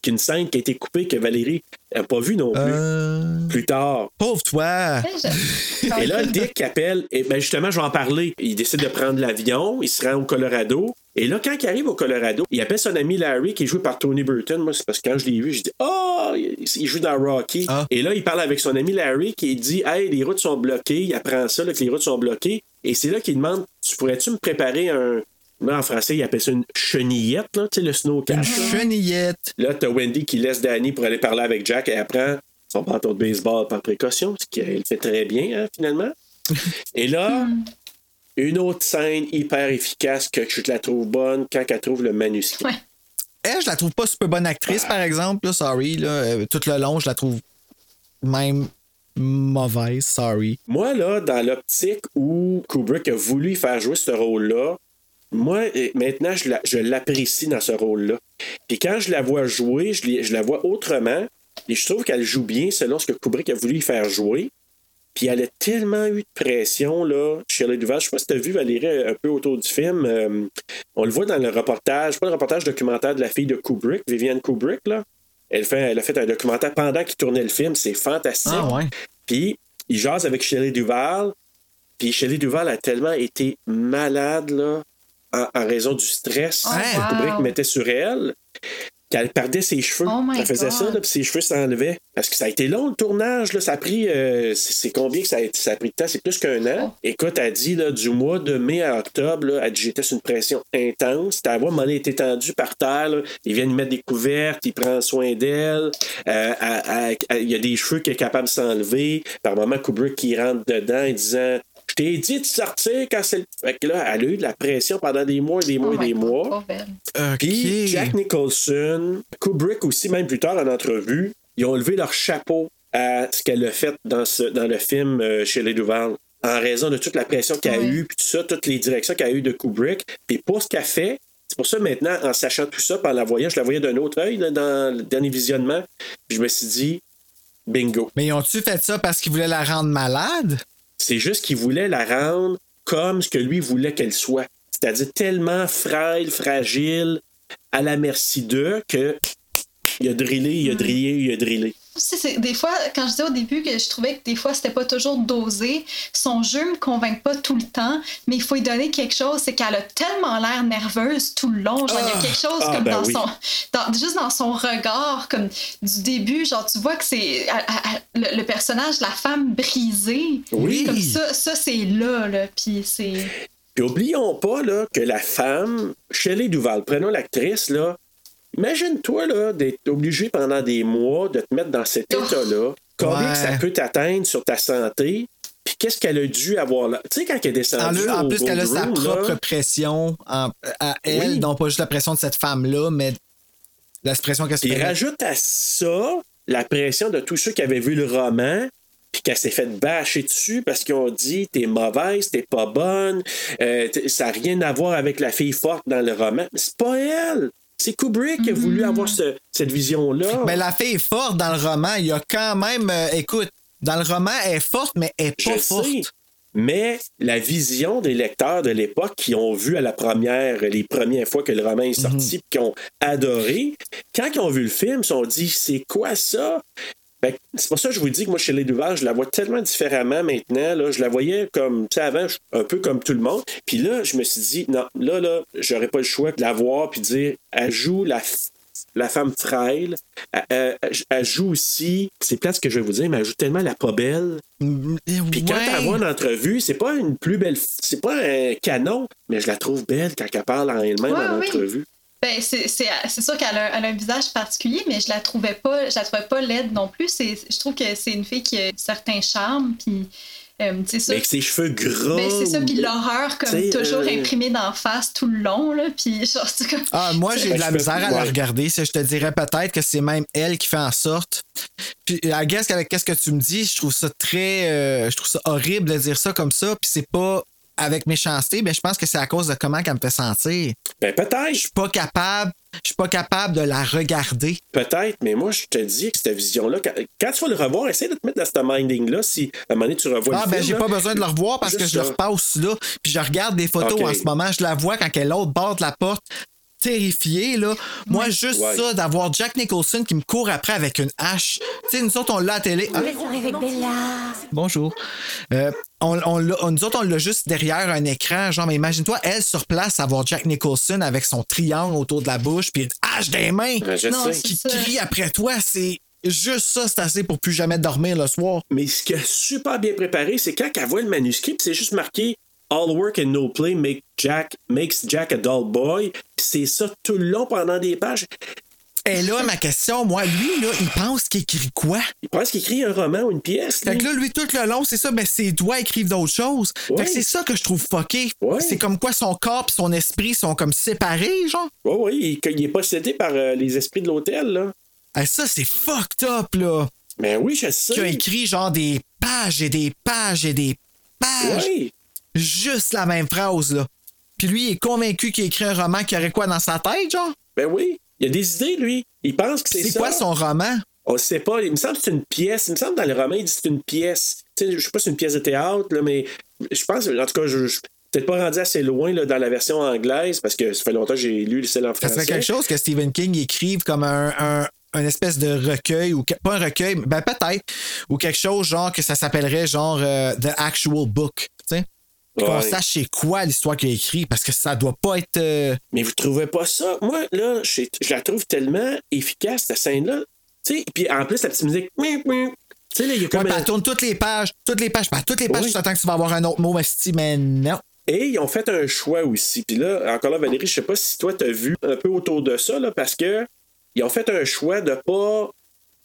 qu'une scène qui a été coupée que Valérie n'a pas vue non plus. Euh, Plus tard. Pauvre toi. Et là, Dick appelle, et ben justement, je vais en parler. Il décide de prendre l'avion, il se rend au Colorado. Et là, quand il arrive au Colorado, il appelle son ami Larry, qui est joué par Tony Burton. Moi, c'est parce que quand je l'ai vu, je dis Oh, il joue dans Rocky. Et là, il parle avec son ami Larry, qui dit Hey, les routes sont bloquées. Il apprend ça, là, que les routes sont bloquées. Et c'est là qu'il demande Tu pourrais-tu me préparer un. Là, en français, il appelle ça une chenillette, là, tu sais, le snowcat. Une chenillette. Là, t'as Wendy qui laisse Danny pour aller parler avec Jack et elle prend son bâton de baseball par précaution, ce qu'elle fait très bien, hein, finalement. Et là, une autre scène hyper efficace que je la trouve bonne quand elle trouve le manuscrit. Elle, je la trouve pas super bonne actrice, par exemple. Là, sorry. Là, Euh, tout le long, je la trouve même mauvaise. Sorry. Moi, là, dans l'optique où Kubrick a voulu faire jouer ce rôle-là, moi, maintenant, je la- je l'apprécie dans ce rôle-là. Puis quand je la vois jouer, je, je la vois autrement. Et je trouve qu'elle joue bien selon ce que Kubrick a voulu y faire jouer. Puis elle a tellement eu de pression, là, Shirley Duval. Je sais pas si tu as vu, Valérie, un peu autour du film. euh, on le voit dans le reportage, pas le reportage documentaire de la fille de Kubrick, Vivienne Kubrick, là. Elle, fait, elle a fait un documentaire pendant qu'il tournait le film. C'est fantastique. Ah ouais. Puis il jase avec Shelley Duval. Puis Shelley Duval a tellement été malade là, en, en raison du stress Oh, que. Kubrick mettait sur elle. Qu'elle perdait ses cheveux. Oh elle faisait ça, là, puis ses cheveux s'enlevaient. Parce que ça a été long le tournage. Là. Ça a pris. euh, c'est combien que ça a, ça a pris de temps? C'est plus qu'un Oh. an. Écoute, elle dit là, du mois de mai à octobre, là, elle dit j'étais sous une pression intense. Ta voix m'en est étendue par terre. là. Il vient lui mettre des couvertes, il prend soin d'elle. Euh, il y a des cheveux qu'elle est capable de s'enlever. Par moment, Kubrick qui rentre dedans en disant Je t'ai dit de sortir quand c'est. le- Fait que là, elle a eu de la pression pendant des mois et des mois Oh et des God, mois. elle. Puis Jack Nicholson, Kubrick aussi, même plus tard en entrevue, ils ont levé leur chapeau à ce qu'elle a fait dans, ce, dans le film euh, chez les Duval. En raison de toute la pression qu'elle a eue, puis tout ça, toutes les directions qu'elle a eues de Kubrick. Puis pour ce qu'elle fait, c'est pour ça maintenant, en sachant tout ça, puis en la voyant, je la voyais d'un autre œil là, dans le dernier visionnement. Puis je me suis dit, bingo. Mais ils ont-tu fait ça parce qu'ils voulaient la rendre malade? C'est juste qu'il voulait la rendre comme ce que lui voulait qu'elle soit. C'est-à-dire tellement frêle, fragile, à la merci d'eux, que il a drillé, il a drillé, il a drillé. C'est- des fois, quand je disais au début que je trouvais que des fois c'était pas toujours dosé, son jeu me convainc pas tout le temps, mais il faut lui donner quelque chose, c'est qu'elle a tellement l'air nerveuse tout le long. Genre, il y a quelque chose Ah, comme ben dans oui. son. dans- juste dans son regard, comme du début, genre, tu vois que c'est le personnage, la femme brisée. Oui. Comme ça, ça c'est là, là. Puis c'est. Puis oublions pas là, que la femme, Shelley Duval, prenons l'actrice, là, imagine-toi là, d'être obligé pendant des mois de te mettre dans cet état-là. Combien Ouais. que ça peut t'atteindre sur ta santé? Puis qu'est-ce qu'elle a dû avoir là? Tu sais, quand elle est En, descendue. en au plus qu'elle a sa là, propre pression en- à elle, Oui. non pas juste la pression de cette femme-là, mais la pression qu'elle se Puis rajoute à ça la pression de tous ceux qui avaient vu le roman, puis qu'elle s'est fait bâcher dessus parce qu'ils ont dit t'es mauvaise, t'es pas bonne, euh, ça n'a rien à voir avec la fille forte dans le roman. Mais c'est pas elle. C'est Kubrick qui a voulu avoir ce- cette vision-là. Ben, la fille est forte dans le roman. Il y a quand même. euh, écoute, dans le roman, elle est forte, mais elle est Je pas sais. forte. Mais la vision des lecteurs de l'époque qui ont vu à la première, les premières fois que le roman est sorti, puis qui ont adoré, quand ils ont vu le film, ils se sont dit c'est quoi ça? Que c'est pour ça que je vous dis que moi, chez les Duval, je la vois tellement différemment maintenant. Là. Je la voyais comme, tu sais, avant, un peu comme tout le monde. Puis là, je me suis dit, non, là, là, j'aurais pas le choix de la voir puis de dire, elle joue la, la femme frêle. Elle, elle- elle joue aussi, c'est plate ce que je vais vous dire, mais elle joue tellement la pas belle. Puis quand Ouais. elle voit en entrevue, c'est pas une plus belle, c'est pas un canon, mais je la trouve belle quand elle parle en elle-même Ouais, en oui. entrevue. Ben, c'est c'est- c'est sûr qu'elle a, elle a un visage particulier, mais je la trouvais pas, je la trouvais pas laide non plus. C'est- Je trouve que c'est une fille qui a un certain charme, puis euh, ça. Mais avec ses cheveux gras. Ben, c'est ça, puis l'horreur comme toujours euh, imprimée d'en face tout le long, là, puis genre, c'est comme... Ah, moi, j'ai de la misère à la regarder. Ça, Je te dirais peut-être que c'est même elle qui fait en sorte. Puis, I guess qu'avec qu'est-ce que tu me dis, je trouve ça très. euh, je trouve ça horrible de dire ça comme ça. Puis c'est pas avec méchanceté, mais je pense que c'est à cause de comment qu'elle me fait sentir. Ben, peut-être. Je suis pas capable. Je suis pas capable de la regarder. Peut-être, mais moi, je te dis que cette vision-là, quand, quand tu vas le revoir, essaie de te mettre dans ce minding-là si à un moment donné tu revois Ah, le ben, film. j'ai là. pas besoin de le revoir parce que je le repasse là. Puis je regarde des photos en ce moment. Je la vois quand elle est l'autre bord de la porte. Terrifiée, là. Moi, juste Ouais. ça, d'avoir Jack Nicholson qui me court après avec une hache. Tu sais, nous autres, on l'a à la télé. Ah, bonjour. Euh, on, on l'a- on- nous autres, on l'a juste derrière un écran. Genre, mais imagine-toi, elle sur place, avoir Jack Nicholson avec son triangle autour de la bouche puis une hache des mains Ben, je Non, qui ça. crie après toi. C'est juste ça, c'est assez pour plus jamais dormir le soir. Mais ce qui est super bien préparé, c'est quand elle voit le manuscrit, puis c'est juste marqué All work and no play make Jack, makes Jack a dull boy. C'est ça tout le long pendant des pages. Et là, ma question, moi, lui, là, il pense qu'il écrit quoi? Il pense qu'il écrit un roman ou une pièce. Fait que là, lui, tout le long, c'est ça, mais ses doigts écrivent d'autres choses. Fait que c'est ça que je trouve fucké. Ouais. C'est comme quoi son corps et son esprit sont comme séparés, genre. Oui, oui, il, il est possédé par euh, les esprits de l'hôtel, là. Ah, ça, c'est fucked up, là. Ben oui, je sais. Qui a écrit genre des pages et des pages et des pages. Oui. Juste la même phrase, là. Puis lui, il est convaincu qu'il écrit un roman qui aurait quoi dans sa tête, genre? Ben oui. Il a des idées, lui. Il pense que c'est ça. C'est quoi son roman? On sait pas. Il me semble que c'est une pièce. Il me semble que dans le roman, il dit que c'est une pièce. Tu sais, je sais pas si c'est une pièce de théâtre, là, mais je pense, en tout cas, je, je suis peut-être pas rendu assez loin là, dans la version anglaise parce que ça fait longtemps que j'ai lu celle en Ça français. serait quelque chose que Stephen King écrive comme un, un, un espèce de recueil ou pas un recueil, ben peut-être ou quelque chose genre que ça s'appellerait genre euh, The Actual Book, Qu'on sache c'est quoi l'histoire qu'il a écrit parce que ça doit pas être euh, Mais vous trouvez pas ça? Moi, là, je, je la trouve tellement efficace, cette scène-là. Tu sais, puis en plus, la petite musique. Tu sais, là, il y a comme. un- tourne toutes les pages, toutes les pages, toutes les pages, Oui. tu t'attends que tu vas avoir un autre mot, mais non. Et ils ont fait un choix aussi. Puis là, encore là, Valérie, je sais pas si toi, t'as vu un peu autour de ça, là, parce que ils ont fait un choix de pas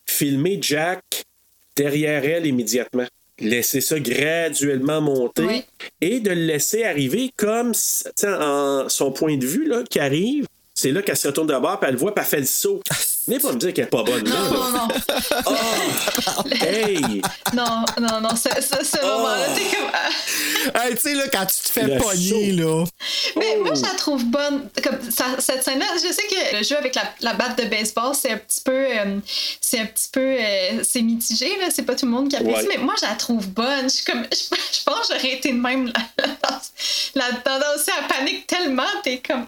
filmer Jack derrière elle immédiatement. Laisser ça graduellement monter Oui. et de le laisser arriver comme en son point de vue là, qui arrive. C'est là qu'elle se retourne de bord, puis elle le voit, puis elle fait le saut. Venez pas me dire qu'elle est pas bonne. là, Non, là. non, non. Hey! Non, non, non, ce, ce, ce moment-là, t'es comme. ah. Hey, tu sais, là, quand tu te fais Le pogner, là. Mais Oh. moi, je la trouve bonne. Comme ça- cette scène-là, je sais que le jeu avec la, la batte de baseball, c'est un petit peu. euh, c'est un petit peu. euh, c'est mitigé, là. C'est pas tout le monde qui apprécie, Ouais. mais moi, je la trouve bonne. Je, suis comme, je, je pense que j'aurais été de même là- là-dedans. aussi, elle panique tellement, t'es comme.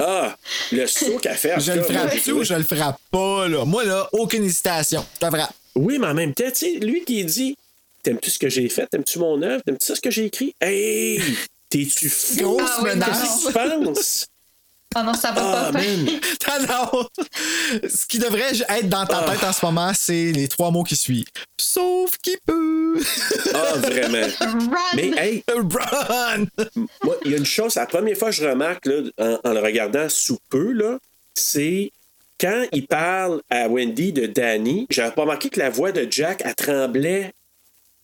Ah! Le saut qu'elle fait. Je le cas, moi, frappe j'ai tu ou je le frappe pas, là. Moi, là, aucune hésitation. Je te frappe. Oui, mais en même temps, tu sais, lui qui dit T'aimes-tu ce que j'ai fait? T'aimes-tu mon œuvre? T'aimes-tu ça ce que j'ai écrit? Hey T'es-tu fou? Grosse Ah oui, menace. Qu'est-ce que tu penses? Oh non, ça va Ah, pas non! Ce qui devrait être dans ta tête en ce moment, c'est les trois mots qui suivent. Sauf qui peut. Ah, vraiment Run! Mais, hey, Run! moi, il y a une chose, la première fois que je remarque là, en, en le regardant sous peu, là, c'est quand il parle à Wendy de Danny, j'avais pas remarqué que la voix de Jack, elle tremblait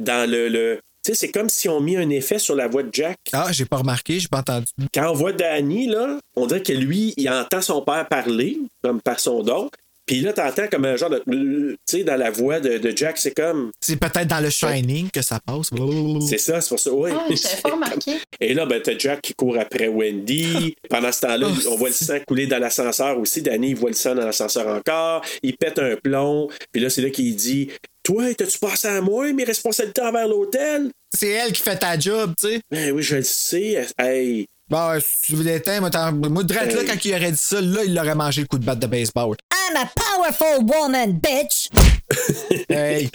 dans le. le tu sais, c'est comme si on mis un effet sur la voix de Jack. Ah, j'ai pas remarqué, j'ai pas entendu. Quand on voit Danny, là, on dirait que lui, il entend son père parler, comme par son don. Puis là, t'entends comme un genre de. Tu sais, dans la voix de, de Jack, c'est comme. C'est peut-être dans le Shining que ça passe. C'est ça, c'est pour ça. Ah, j'avais pas remarqué. Et là, ben, t'as Jack qui court après Wendy. Pendant ce temps-là, Oh, on voit le sang couler dans l'ascenseur aussi. Danny, il voit le sang dans l'ascenseur encore. Il pète un plomb. Puis là, c'est là qu'il dit Toi, t'as-tu passé à moi mes responsabilités envers l'hôtel C'est elle qui fait ta job, tu sais. Ben oui, je le sais. Hey. Bon, si tu veux l'éteindre, moi, moi, là, quand il aurait dit ça, là, il aurait mangé le coup de batte de baseball. I'm a powerful woman, bitch! Hey.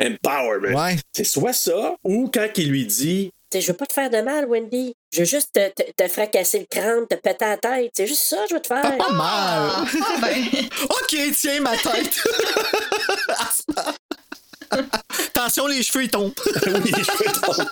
Empowerment. Ouais. C'est soit ça, ou quand il lui dit Tu sais, je veux pas te faire de mal, Wendy. Je veux juste te, te- te fracasser le crâne, te péter la tête. C'est juste ça que je veux te faire. Pas mal. Ah, ben, OK, tiens ma tête. Attention, les cheveux, ils tombent. Oui, je fais ton.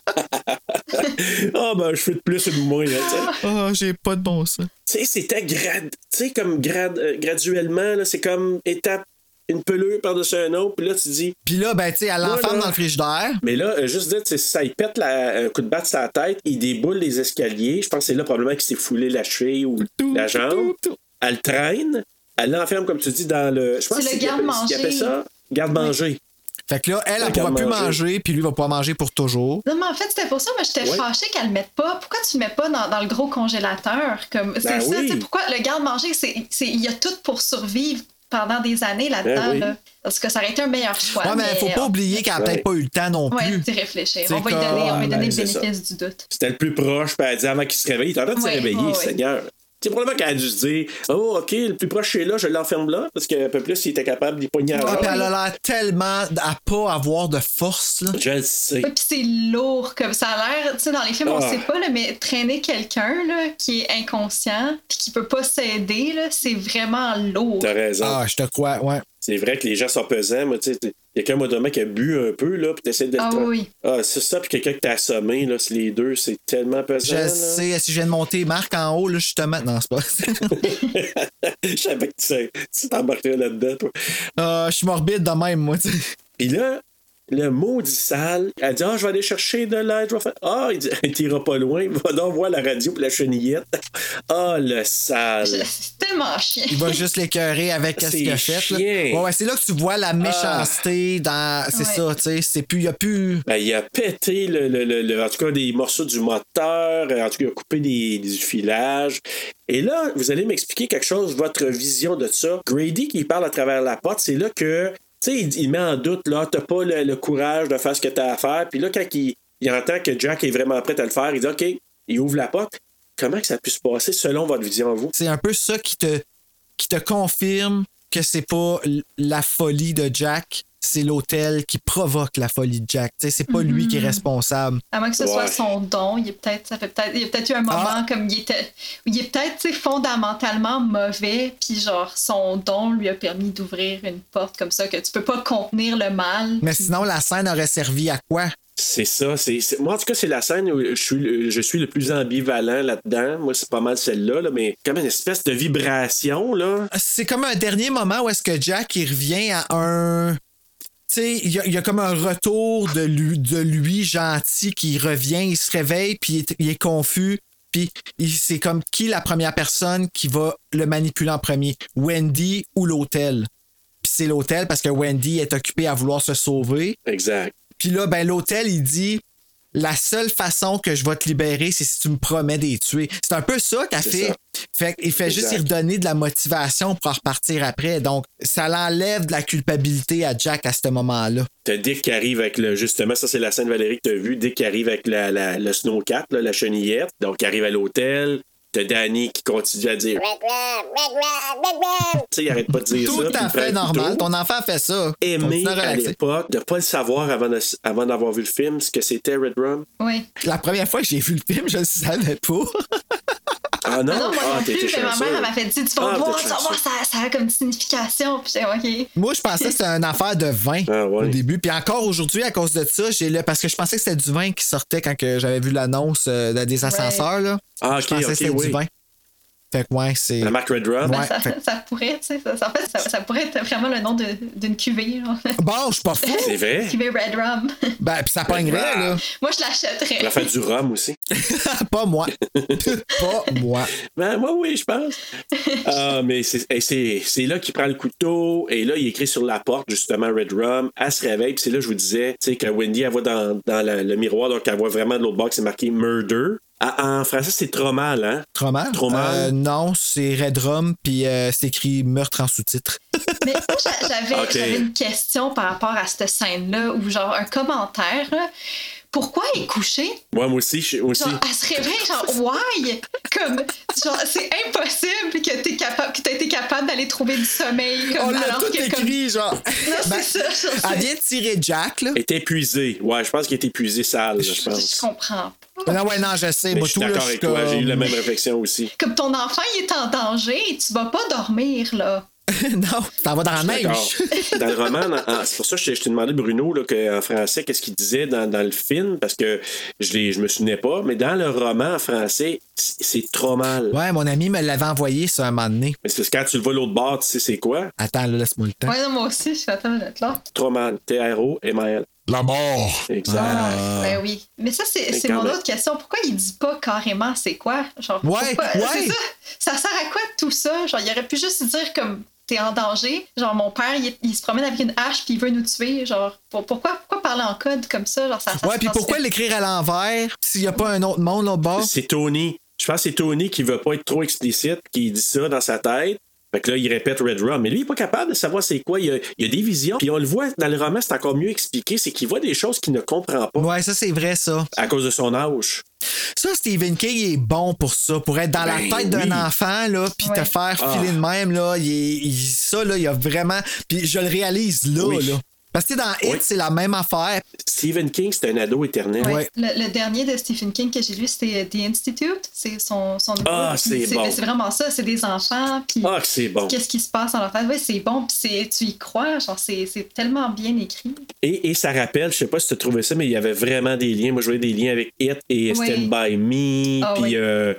Ah, ben, je fais de plus ou de moins, là, tu sais. Oh, j'ai pas de bon sens. Tu sais, c'était grad... tu sais, comme grad... euh, graduellement, là, c'est comme étape, une pelure par-dessus un autre, puis là, tu dis. Puis là, ben, tu sais, l'enferme là. dans le frigidaire. Mais là, euh, juste dire, tu sais, ça, il pète la- un coup de batte sur la tête, il déboule les escaliers. Je pense que c'est là probablement qu'il s'est foulé la cheville ou la jambe. Elle le traîne, elle l'enferme, comme tu dis, dans le. Je pense C'est le garde-manger. ça garde-manger. Fait que là, elle, elle pourra plus manger, puis lui va pouvoir manger pour toujours. Non, mais en fait, c'était pour ça, mais j'étais Ouais. fâchée qu'elle le mette pas. Pourquoi tu le mets pas dans, dans le gros congélateur? Comme, c'est Ben ça, oui. tu sais, pourquoi le garde-manger, c'est, c'est- il y a tout pour survivre pendant des années là-dedans. Ben oui. là. Parce que ça aurait été un meilleur choix. Ouais, mais faut pas oublier qu'elle a peut-être pas eu le temps non Ouais, plus. réfléchir. C'est On va lui donner, on va donner le ça. bénéfice du doute. C'était le plus proche, puis elle dit avant qu'il se réveille. Il est en train de se réveiller. Seigneur. C'est probablement qu'elle a dû se dire Oh, OK, le plus proche c'est là, je l'enferme là, parce qu'un peu plus, il était capable d'y pogner à Ah, puis elle a l'air tellement à pas avoir de force, là. Je le sais. Ouais, puis c'est lourd, comme ça a l'air, tu sais, dans les films, on Ah. sait pas, là, mais traîner quelqu'un là, qui est inconscient puis qui peut pas s'aider, là, c'est vraiment lourd. T'as raison. Ah, je te crois, ouais. C'est vrai que les gens sont pesants. Moi, tu sais, il y a quelqu'un, moi, demain, qui a bu un peu, là, puis t'essaies de le Ah oui. Ah, c'est ça, puis quelqu'un qui t'a assommé, là, c'est les deux, c'est tellement pesant. Je là. sais, si je viens de monter Marc en haut, là, justement. Non, c'est pas. Je savais que tu sais- tu t'embarquerais là-dedans, toi. Ah, je suis morbide de même, moi, tu sais. Puis là, le maudit sale, elle dit Ah, je vais aller chercher de l'aide. je vais faire- Ah, il dit T'iras pas loin, va donc voir la radio pour la chenillette. Ah, le sale. C'est tellement chiant. Il va juste l'écœurer avec ce qu'il a fait. là. chien. Ouais, ouais, c'est là que tu vois la méchanceté dans. C'est Ouais. ça, tu sais. C'est plus. Il y a plus. Ben, il a pété, le, le- le- le- en tout cas, des morceaux du moteur. En tout cas, il a coupé des, du filage. Et là, vous allez m'expliquer quelque chose, votre vision de ça. Grady qui parle à travers la porte, c'est là que, sais, il, met en doute, là, t'as pas le, courage de faire ce que t'as à faire. Puis là, quand il, il entend que Jack est vraiment prêt à le faire, il dit, OK, il ouvre la porte. Comment que ça pu se passer selon votre vision vous? C'est un peu ça qui te, qui te confirme que c'est pas la folie de Jack, c'est l'hôtel qui provoque la folie de Jack. C'est pas lui qui est responsable. À moins que ce soit son don, il est peut-être, ça fait peut-être, il y a peut-être eu un moment Ah. comme il était, où il est peut-être, fondamentalement mauvais, puis genre son don lui a permis d'ouvrir une porte comme ça que tu peux pas contenir le mal. Mais sinon, la scène aurait servi à quoi? C'est ça. C'est, c'est- Moi, en tout cas, c'est la scène où je suis, le- je suis le plus ambivalent là-dedans. Moi, c'est pas mal celle-là, là, mais comme une espèce de vibration, là. C'est comme un dernier moment où est-ce que Jack il revient à un. Tu sais, il y, a- il y a comme un retour de lui, de lui gentil qui revient, il se réveille, puis il est, il est confus. Puis c'est comme qui la première personne qui va le manipuler en premier, Wendy ou l'hôtel? Puis c'est l'hôtel parce que Wendy est occupée à vouloir se sauver. Exact. Puis là, ben l'hôtel, il dit la seule façon que je vais te libérer, c'est si tu me promets de les tuer. C'est un peu ça qu'elle C'est fait. ça. Fait juste y redonner de la motivation pour en repartir après. Donc, ça l'enlève de la culpabilité à Jack à ce moment-là. T'as Dick qui arrive avec le. Justement, ça, c'est la scène Valérie que t'as vu. Dick qui arrive avec la, la- le snowcat, là, la chenillette. Donc, il arrive à l'hôtel. T'as Danny qui continue à dire. Red rum, red rum, red rum. Tu sais, il arrête pas de dire Tout ça. puis à fait normal. Ton enfant fait ça. Aimé à l'époque, de pas le savoir avant, de- avant d'avoir vu le film, ce que c'était Red Rum. Oui. La première fois que j'ai vu le film, je le savais pas. Ah non? Non, moi ah, plus, mais ma chanceux. mère elle m'a fait dire, tu vas Ah, voir, t'es tu vas voir, chanceux. ça, ça a comme une signification. Puis j'ai OK. Moi, je pensais que c'était une affaire de vin Ah, ouais. au début. Puis encore aujourd'hui, à cause de ça, j'ai le... parce que je pensais que c'était du vin qui sortait quand que j'avais vu l'annonce euh, des ascenseurs. Là. Ah, je ok, pensais que c'était oui. du vin. Fait que ouais, c'est. La marque Red Rum. Ouais, Ben, ça, fait- ça pourrait, tu sais, ça, ça- en fait, ça, ça pourrait être vraiment le nom de- d'une cuvée. genre. Bon, je suis pas fou. C'est vrai? cuvée Red Rum. Ben, puis ça pognerait, là. Moi, je l'achèterais. On a fait du rhum aussi. pas moi. pas moi. Ben, moi, oui, je pense. Ah, mais c'est, là qu'il prend le couteau et là, il écrit sur la porte, justement, Red Rum. Elle se réveille, puis c'est là que je vous disais, tu sais, que Wendy, elle voit dans, dans la- le miroir, donc elle voit vraiment de l'autre que c'est marqué Murder. Ah, en français, c'est trop mal, hein? Trop mal? Trop mal. Euh, non, c'est Red Rum, puis euh, c'est écrit meurtre en sous-titre. Mais j'avais une question par rapport à cette scène-là, ou genre un commentaire. là. Pourquoi elle est couchée? Ouais, moi aussi, je- moi aussi. Genre, elle se réveille, genre, why? Comme, genre, c'est impossible que t'es capable, que t'aies été capable d'aller trouver du sommeil. Comme, On l'a tout que, comme- écrit, genre. Non, Ben, c'est ça. genre, Elle vient de tirer Jack, là. Il est épuisé. Ouais, je pense qu'il est épuisé sale, je Je pense. comprends pas. Non, ouais, non, je sais. Mais Moi, je suis d'accord je avec toi, j'ai eu la même réflexion aussi. Comme ton enfant, il est en danger et tu vas pas dormir, là. non, t'en vas dans la neige. Dans le roman, en- c'est pour ça que je t'ai- demandé, Bruno, là, que, en français, qu'est-ce qu'il disait dans, dans le film, parce que je, je me souvenais pas, mais dans le roman en français, c'est trop mal. Ouais, mon ami me l'avait envoyé sur un moment donné. Mais c'est parce que quand tu le vois l'autre bord, tu sais c'est quoi? Attends, là, laisse-moi le temps. Ouais, non, moi aussi, je suis attends une minute, là. Trop mal. T-R-O-M-A-L. La mort. Exact. Ah. Ben oui. Mais ça, c'est mon autre question. Pourquoi il dit pas carrément c'est quoi? Genre, Ouais, pourquoi- ouais. c'est ça. Ça sert à quoi tout ça? Genre, il aurait pu juste dire comme t'es en danger. Genre, mon père, il, il se promène avec une hache puis il veut nous tuer. Genre, pour- pourquoi, pourquoi parler en code comme ça? Genre, ça, ça Ouais, puis pourquoi l'écrire à l'envers s'il n'y a pas un autre monde là bas? C'est Tony. Je pense que c'est Tony qui veut pas être trop explicite, qui dit ça dans sa tête. Fait que là, il répète Red Rum. Mais lui, il est pas capable de savoir c'est quoi. Il y, a, il a des visions. Puis on le voit dans le roman, c'est encore mieux expliqué. C'est qu'il voit des choses qu'il ne comprend pas Ouais, ça, c'est vrai, ça. à cause de son âge. Ça, Stephen King est bon pour ça, pour être dans Ben la tête d'un enfant, là, puis te faire Ah. filer de même, là. Il ça, là, il y a vraiment. Puis je le réalise là, Oui. là. Parce que dans Hit, Oui. c'est la même affaire. Stephen King, c'est un ado éternel. Le, le dernier de Stephen King que j'ai lu, c'était The Institute. C'est son, son nouveau. Ah, c'est bon. C'est vraiment ça. C'est des enfants. Puis Ah, c'est bon. qu'est-ce qui se passe dans leur tête? Oui, c'est bon. Puis c'est- tu y crois. Genre, c'est c'est tellement bien écrit. Et, et ça rappelle, je sais pas si tu as trouvé ça, mais il y avait vraiment des liens. Moi, je voyais des liens avec It et Oui. Stand By Me, Ah puis oui. euh,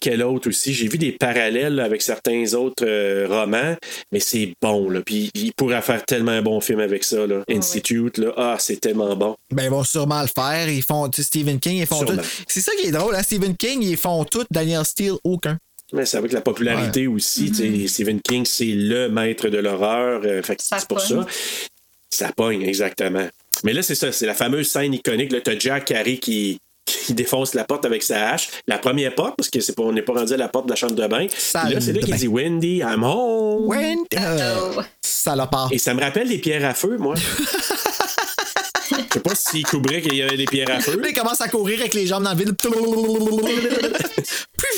quel autre aussi. J'ai vu des parallèles avec certains autres euh, romans, mais c'est bon. Là. Puis il pourrait faire tellement un bon film avec ça. Là. Institute, là. ah, c'est tellement bon. Ben, ils vont sûrement le faire. Ils font, tu sais, Stephen King, ils font Sûrement. tout. C'est ça qui est drôle, hein? Stephen King, ils font tout. Daniel Steele, aucun. Mais c'est avec la popularité aussi. tu sais, Stephen King, c'est le maître de l'horreur. euh, fait que Ça c'est pour ça. Ça pogne, exactement. Mais là, c'est ça. C'est la fameuse scène iconique. Là, t'as Jack Carey qui, qui défonce la porte avec sa hache. La première porte, parce que c'est pas, on n'est pas rendu à la porte de la chambre de bain. Puis Salle là, c'est là qu'il dit Wendy, I'm home. Euh, Oh. salopard. Et ça me rappelle les pierres à feu, moi. Je sais pas si Kubrick il y avait des pierres à feu. Puis il commence à courir avec les jambes dans le vide.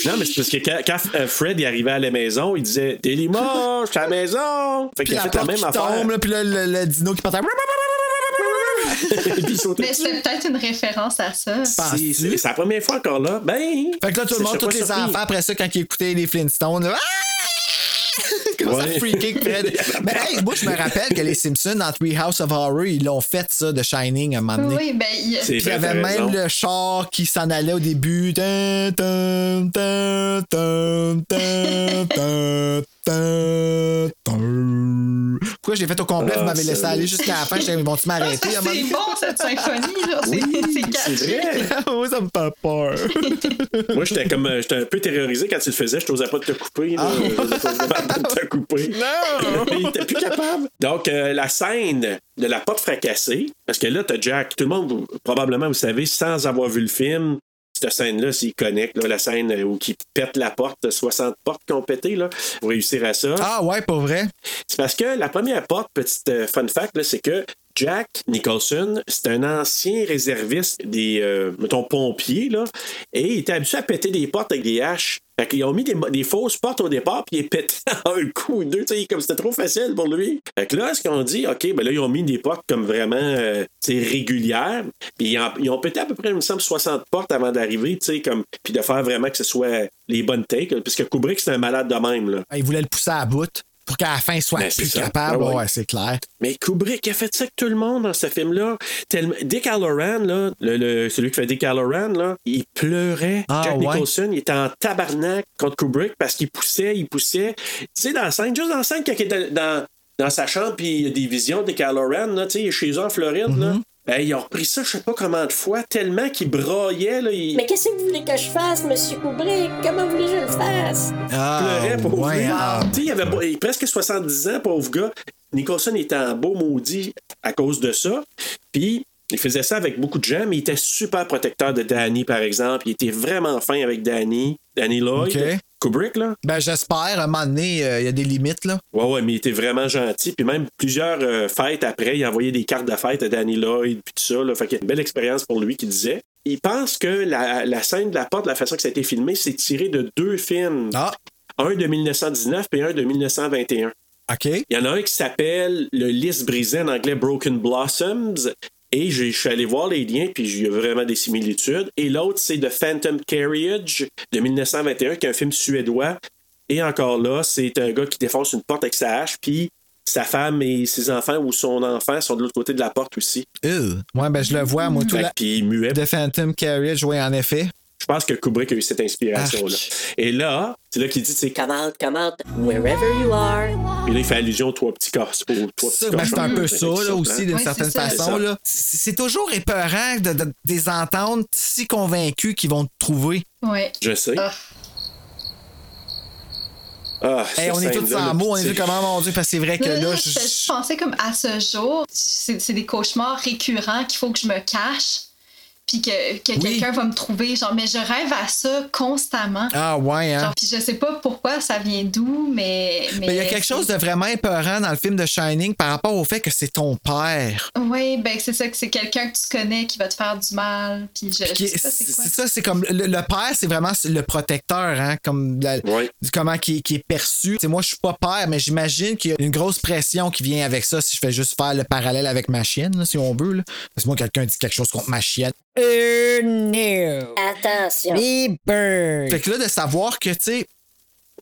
Non, mais c'est parce que quand, quand, euh, Fred est arrivé à la maison, il disait Délis-moi, je suis à la maison. Fait qu'il a la fait la même qui affaire. tombe, là, puis là, le, le dino qui part à... Puis il sautait Mais c'est peut-être une référence à ça. C'est la première fois encore là. Ben. Fait que là, tout le monde, tous les surpris. enfants, après ça, quand ils écoutaient les Flintstones, là, Ah! Comment ça Ouais. freaking Fred. Mais hey, moi, je me rappelle que les Simpsons, dans Three House of Horror, ils l'ont fait, ça, de Shining, à un moment donné. Oui, ben, il- C'est Puis il y avait même raison. le char qui s'en allait au début. Pourquoi j'ai fait au complet? Ah, Vous m'avez laissé ça, aller jusqu'à la fin? J'étais, ils vont-tu m'arrêter? moment c'est bon cette symphonie. Genre, c'est- c'est C'est caché. vrai. Moi, ça me fait peur. Moi, j'étais comme euh, j'étais un peu terrorisé quand tu le faisais. Je n'osais pas te couper. là. Je n'osais pas te couper. Non! Il était plus capable. Donc, euh, la scène de la porte fracassée, parce que là, t'as Jack, tout le monde, probablement, vous savez, sans avoir vu le film, cette scène-là, connecte, là, la scène euh, où il pète la porte, 60 portes qui ont pété, là, pour réussir à ça. Ah ouais, pas vrai? C'est parce que la première porte, petite euh, fun fact, c'est que Jack Nicholson, c'est un ancien réserviste des, euh, mettons, pompiers, là, et il était habitué à péter des portes avec des haches. Fait qu'ils ont mis des, des fausses portes au départ, puis il est pété un coup ou deux, tu sais, comme c'était trop facile pour lui. Fait que là, ce qu'on dit, OK, ben là, ils ont mis des portes comme vraiment, euh, régulières, puis ils, ont pété à peu près, il me semble, 60 portes avant d'arriver, tu sais, comme, puis de faire vraiment que ce soit les bonnes takes, puisque Kubrick, c'est un malade de même, là. Il voulait le pousser à bout pour qu'à la fin, soit Ben, plus capable. Ah ouais. ouais, c'est clair. Mais Kubrick a fait ça avec tout le monde dans ce film-là. Dick Halloran, là, le, le- celui qui fait Dick Halloran, là, il pleurait. Ah, Jack ouais. Nicholson, il était en tabarnak contre Kubrick parce qu'il poussait, il poussait. Tu sais, dans la scène, juste dans la scène, quand il est dans, dans, sa chambre, puis il y a des visions de Dick Halloran, là, tu sais, il est chez eux en Floride, là. Ben, ils ont repris ça, je sais pas combien de fois, tellement qu'il braillait, là. Il Mais qu'est-ce que vous voulez que je fasse, monsieur Kubrick? Comment voulez-je que je le fasse? Ah, pleurait, pauvre ouais, lui. ah. Tu sais, il avait il- presque 70 ans, pauvre gars. Nicholson était en beau maudit à cause de ça. Puis, il faisait ça avec beaucoup de gens, mais il était super protecteur de Danny, par exemple. Il était vraiment fin avec Danny, Danny Lloyd. OK. Kubrick, là? Ben, j'espère. À un moment donné, euh, il y a des limites, là. Ouais, ouais, mais il était vraiment gentil. Puis même plusieurs euh, fêtes après, il a envoyé des cartes de fête à Danny Lloyd, puis tout ça. Là. Fait qu'il y a une belle expérience pour lui, qui disait. Il pense que la, la scène de la porte, la façon que ça a été filmé, c'est tiré de deux films. Ah. Un de 1919 et un de 1921. OK. Il y en a un qui s'appelle Le lys brisé en anglais Broken Blossoms. Et je je suis allé voir les liens, puis il y a vraiment des similitudes. Et l'autre, c'est The Phantom Carriage de 1921, qui est un film suédois. Et encore là, c'est un gars qui défonce une porte avec sa hache, puis sa femme et ses enfants ou son enfant sont de l'autre côté de la porte aussi. Euh. Ouais, ben, je le vois, moi, tout que- Puis muet. The Phantom Carriage, oui, en effet. Je pense que Kubrick a eu cette inspiration-là. Et là, c'est là qu'il dit, c'est Come out, come out, wherever you are. Puis là, il fait allusion aux trois petits casses. aux trois petits Ça, ben, c'est un cochons. peu ça, là, aussi, d'une Ouais, certaine façon. C'est toujours épeurant de, de, des entendre si convaincus qu'ils vont te trouver. Ouais. Je sais. Ah. Ah, Hey, on est tous là, mots, on est tous comment, mon Dieu, parce que c'est vrai que là, je, je- je pensais comme à ce jour, c'est c'est des cauchemars récurrents qu'il faut que je me cache, puis que, que Oui. quelqu'un va me trouver. Genre, mais je rêve à ça constamment. Ah ouais, hein? Genre, puis je sais pas pourquoi ça vient d'où, mais. Ben, il y a quelque chose de vraiment épeurant dans le film de Shining par rapport au fait que c'est ton père. Oui, ben c'est ça, que c'est quelqu'un que tu connais qui va te faire du mal. Puis je, je sais pas c'est quoi. C'est ça, c'est comme le, le père, c'est vraiment le protecteur, hein, comme la- comment qui, est- qui est perçu. C'est moi, je suis pas père, mais j'imagine qu'il y a une grosse pression qui vient avec ça. Si je fais juste faire le parallèle avec ma chienne, là, si on veut, là. parce que moi, quelqu'un dit quelque chose contre ma chienne. Attention. Fait que là, de savoir que, tu sais,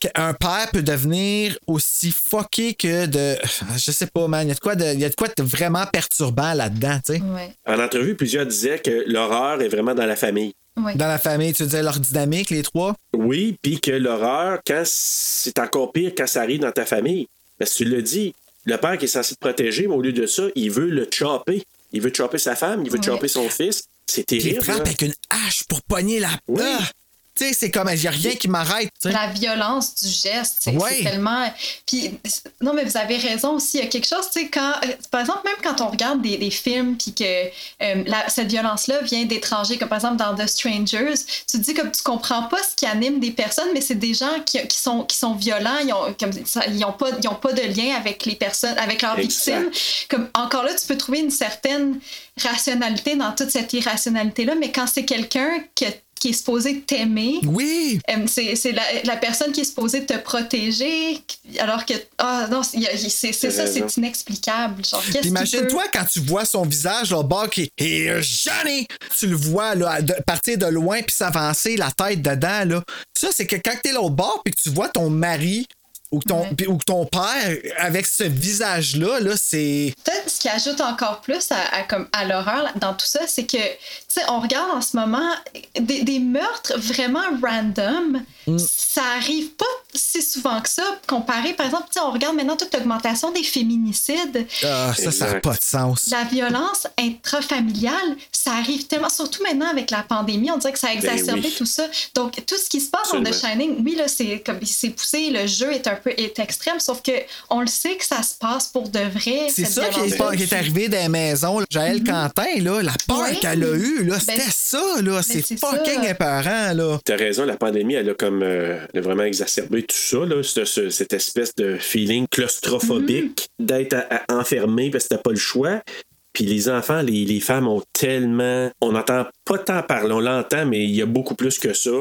qu'un père peut devenir aussi fucké que de. Je sais pas, man. Il y a de quoi de, il y a de, quoi de vraiment perturbant là-dedans, tu sais? Ouais. En entrevue, plusieurs disaient que l'horreur est vraiment dans la famille. Ouais. Dans la famille, tu disais leur dynamique, les trois? Oui, puis que l'horreur, quand c'est encore pire quand ça arrive dans ta famille. Parce que tu l'as dit, le père qui est censé te protéger, mais au lieu de ça, il veut le chopper. Il veut chopper sa femme, il veut Ouais. chopper son fils. C'est terrible. frappe là. avec une hache pour pogner la. Oui. Ah! Tu sais, c'est comme, il n'y a rien qui m'arrête. La violence du geste, c'est Ouais. c'est tellement. Puis, non, mais vous avez raison aussi. Il y a quelque chose, tu sais, quand. Par exemple, même quand on regarde des, des films, puis que euh, la- cette violence-là vient d'étrangers, comme par exemple dans The Strangers, tu te dis comme tu comprends pas ce qui anime des personnes, mais c'est des gens qui, qui sont, qui sont violents, ils ont, comme, ça- ils ont, pas, ils ont pas de lien avec les personnes, avec leurs Exact. victimes. Comme, encore là, tu peux trouver une certaine rationalité dans toute cette irrationalité-là, mais quand c'est quelqu'un que- qui est supposé t'aimer, Oui! euh, c'est c'est la, la personne qui est supposée te protéger, alors que. Ah non, c'est c'est ça, raison. c'est inexplicable. Genre, Imagine-toi quand tu vois son visage là, au bord qui est Johnny! Tu le vois là, de, partir de loin puis s'avancer, la tête dedans. Là. Ça, c'est que quand t'es là au bord puis que tu vois ton mari ou ton, Ouais. ou ton père avec ce visage-là, là, c'est. Peut-être ce qui ajoute encore plus à, à comme, à l'horreur dans tout ça, c'est que, on regarde en ce moment des, des meurtres vraiment random. Mm. Ça arrive pas si souvent que ça, comparé, par exemple, tu sais, on regarde maintenant toute l'augmentation des féminicides. Ah, ça, ça n'a pas de sens. La violence intrafamiliale, ça arrive tellement, surtout maintenant avec la pandémie, on dirait que ça a exacerbé Ben oui. tout ça. Donc, tout ce qui se passe dans The. Shining, oui, là, c'est comme c'est poussé, le jeu est un peu est extrême, sauf que on le sait que ça se passe pour de vrai. C'est ça qui est, qui arrivé dans les maisons. Jaël Quentin, là, la peur Ouais. qu'elle a eue, là, c'était Ben, ça, là. C'est c'est fucking ça. épeurant, là. T'as raison, la pandémie, elle a comme euh, elle a vraiment exacerbé tout ça, là, ce- ce- cette espèce de feeling claustrophobique d'être à- à- enfermé parce que t'as pas le choix. Puis les enfants, les, les femmes ont tellement. On n'entend pas tant parler, on l'entend, mais il y a beaucoup plus que ça.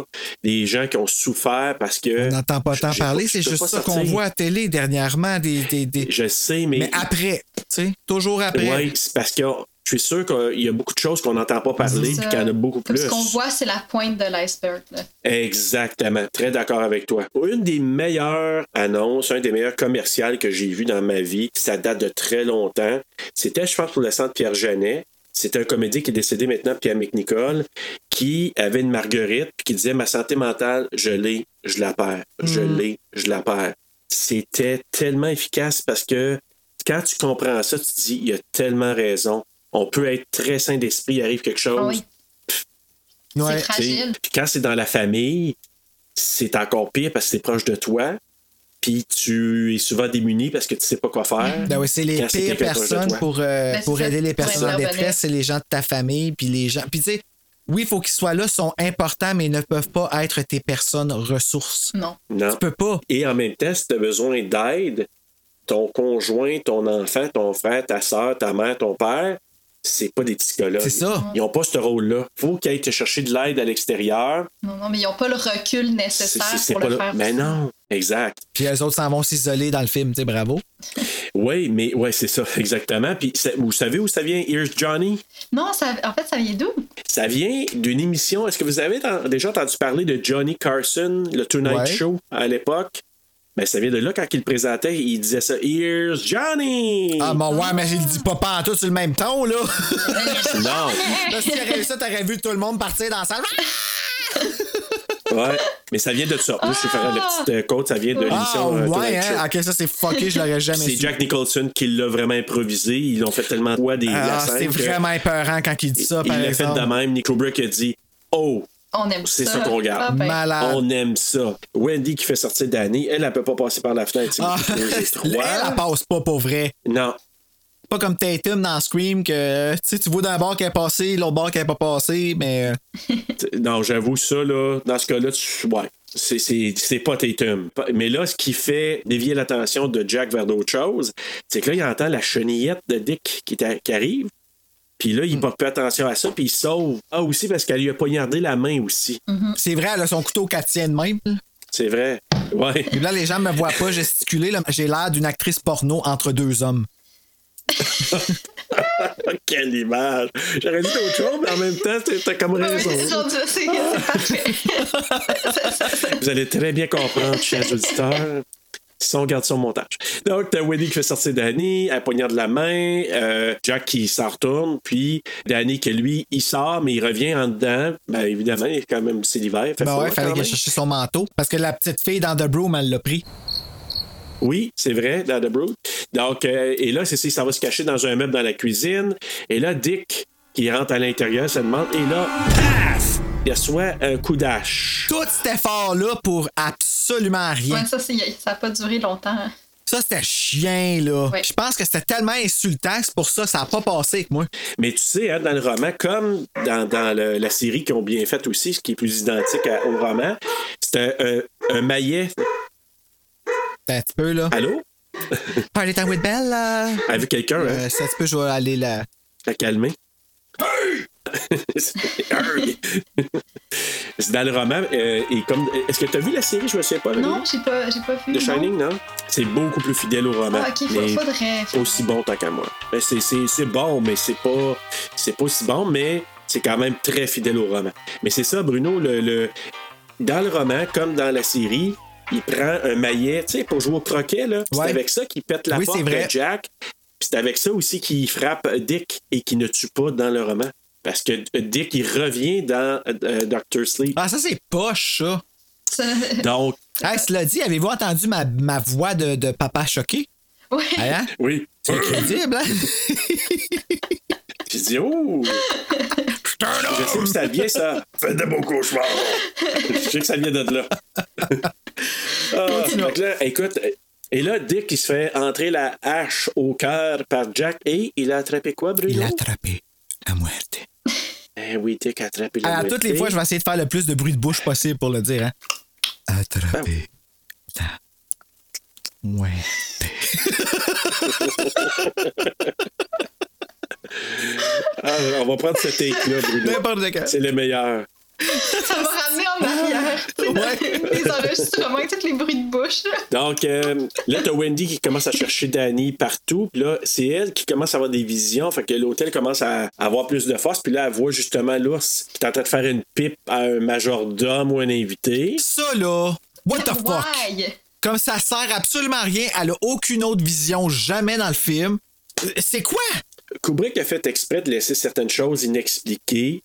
Des gens qui ont souffert parce que. On n'entend pas tant parler, c'est juste ça qu'on voit à télé dernièrement. Des, des, des- Je sais, mais. Mais après, tu sais, toujours après. Oui, c'est parce que je suis sûr qu'il y a beaucoup de choses qu'on n'entend pas parler, ça. qu'il y en a beaucoup Comme plus. Ce qu'on voit, c'est la pointe de l'iceberg. Exactement. Très d'accord avec toi. Une des meilleures annonces, un des meilleurs commerciales que j'ai vu dans ma vie, ça date de très longtemps. C'était, je pense, pour le centre Pierre Janet. C'est un comédien qui est décédé maintenant, Pierre McNicol, qui avait une marguerite puis qui disait Ma santé mentale, je l'ai, je la perds. Je l'ai, je la perds. C'était tellement efficace parce que quand tu comprends ça, tu te dis Il a tellement raison. On peut être très sain d'esprit, il arrive quelque chose. Ah oui. Ouais. C'est fragile. Puis quand c'est dans la famille, c'est encore pire parce que c'est proche de toi. Puis tu es souvent démuni parce que tu sais pas quoi faire. Ben oui, c'est les pires personnes pour, euh, Ben, pour aider les personnes en détresse, c'est les gens de ta famille, puis les gens. Puis tu sais, oui, il faut qu'ils soient là, sont importants, mais ils ne peuvent pas être tes personnes ressources. Non. Non. Tu peux pas. Et en même temps, si tu as besoin d'aide, ton conjoint, ton enfant, ton frère, ta soeur, ta mère, ton père, c'est pas des psychologues. C'est ça. Ils n'ont pas ce rôle-là. faut qu'ils aillent te chercher de l'aide à l'extérieur. Non, non, mais ils n'ont pas le recul nécessaire c'est- c'est pour pas le faire. Mais non, exact. Puis les autres s'en vont s'isoler dans le film, tu sais, bravo. Oui, mais ouais, c'est ça, exactement. Puis ça- vous savez où ça vient, Here's Johnny? Non, ça, en fait, ça vient d'où? Ça vient d'une émission. Est-ce que vous avez dans- déjà entendu parler de Johnny Carson, le Tonight Ouais. Show à l'époque? Ben, ça vient de là quand il le présentait, il disait ça. Here's Johnny! Ah, bon, ouais, mais il le dit pas pas tout sur le même ton, là. Non. Si t'aurais eu ça, t'aurais vu tout le monde partir dans la salle. Ouais, mais ça vient de ça. Là, je faire la petite euh, côte, ça vient de Ah, l'émission euh, ouais, hein? Ok, ça, c'est fucké, je l'aurais jamais C'est. Jack Nicholson qui l'a vraiment improvisé. Ils l'ont fait tellement de fois des Ah, c'est que vraiment épeurant quand il dit ça, Il par l'a fait exemple. de même. Nick Kubrick a dit Oh, On aime ça. c'est ça qu'on Ah, regarde. ben. Malade. On aime ça. Wendy qui fait sortir Danny, elle, elle peut pas passer par la fenêtre. Ah, elle, elle passe pas pour vrai. Non. Pas comme Tatum dans Scream que tu vois d'un bord qui est passé, l'autre bord qui est pas passé, mais euh, Non, j'avoue ça, là, dans ce cas-là, tu... ouais. C'est, c'est, c'est pas Tatum. Mais là, ce qui fait dévier l'attention de Jack vers d'autres choses, c'est que là, il entend la chenillette de Dick qui arrive. Puis là, il porte plus attention à ça, puis il sauve. Ah, aussi parce qu'elle lui a poignardé la main aussi. c'est vrai, elle a son couteau qu'elle tient de même. C'est vrai. Ouais. Puis là, les gens me voient pas gesticuler, là, j'ai l'air d'une actrice porno entre deux hommes. Quelle image! J'aurais dit d'autres choses, mais en même temps, t'as- comme raison. c'est parfait. Vous allez très bien comprendre, chers auditeurs. Si on regarde son montage. Donc, t'as Wendy qui fait sortir Danny, elle poignarde la main, euh, Jack qui s'en retourne, puis Danny que lui, il sort, mais il revient en dedans. Ben, évidemment, il est quand même, c'est l'hiver. Ben ouais, fallait même. cherche son manteau. Parce que la petite fille dans The Broom, elle l'a pris. Oui, c'est vrai, dans The Brood. Donc, euh, et là, c'est ça, ça va se cacher dans un meuble dans la cuisine. Et là, Dick, qui rentre à l'intérieur, se demande, et là, paf! Il reçoit un coup d'âge. Tout cet effort-là pour absolument rien. Ouais, ça, ça n'a pas duré longtemps. Ça, c'était chien, là. Ouais. Je pense que c'était tellement insultant que c'est pour ça que ça n'a pas passé avec moi. Mais tu sais, hein, dans le roman, comme dans, dans le- la série qu'ils ont bien faite aussi, ce qui est plus identique à- au roman, c'est un, un- un maillet. Un petit peu, là. Allô? Party time with Belle, là. Avec quelqu'un, hein? Euh, c'est un petit peu, je vais aller là. À calmer. C'est dans le roman. euh, et comme, est-ce que tu as vu la série? Je me souviens pas. Non, j'ai pas, j'ai pas vu. The Shining, non? C'est beaucoup plus fidèle au roman. Ah, ok, faut- mais faudrait. Aussi bon tant qu'à moi. Ben, c'est, c'est- c'est bon, mais c'est pas, c'est pas aussi bon, mais c'est quand même très fidèle au roman. Mais c'est ça, Bruno, le, le- dans le roman, comme dans la série, il prend un maillet, tu sais, pour jouer au croquet, là. C'est avec ça qu'il pète la Oui, porte c'est vrai. de Jack. Puis c'est avec ça aussi qu'il frappe Dick et qu'il ne tue pas dans le roman. Parce que Dick, il revient dans euh, Doctor Sleep. Ah, ça, c'est poche, ça. Donc, Hey, cela dit, avez-vous entendu ma, ma voix de, de papa choqué? Ouais. Hein? oui. C'est crédible, hein? J'ai dit, oh! Je sais que ça vient, ça. Faites de beaux cauchemars. Je sais que ça vient de là. Ah, donc là, écoute, et là, Dick, il se fait entrer la hache au cœur par Jack et il a attrapé quoi, Bruno? Il a attrapé la muerte. Eh oui, Dick a attrapé la Alors, moitié. toutes les fois, je vais essayer de faire le plus de bruit de bouche possible pour le dire, hein? Attraper la muerte. Ah, on va prendre ce take-là, Bruno. N'importe. C'est le meilleur. Ça m'a ramené en arrière. Les enregistrements et tous les bruits de bouche. Donc, euh, là, t'as Wendy qui commence à chercher Danny partout. Puis là, c'est elle qui commence à avoir des visions. Fait que l'hôtel commence à avoir plus de force. Puis là, elle voit justement l'ours qui est en train de faire une pipe à un majordome ou un invité. Ça, là, what the fuck? Why? Comme ça sert absolument à rien, elle a aucune autre vision jamais dans le film. C'est quoi? Kubrick a fait exprès de laisser certaines choses inexpliquées.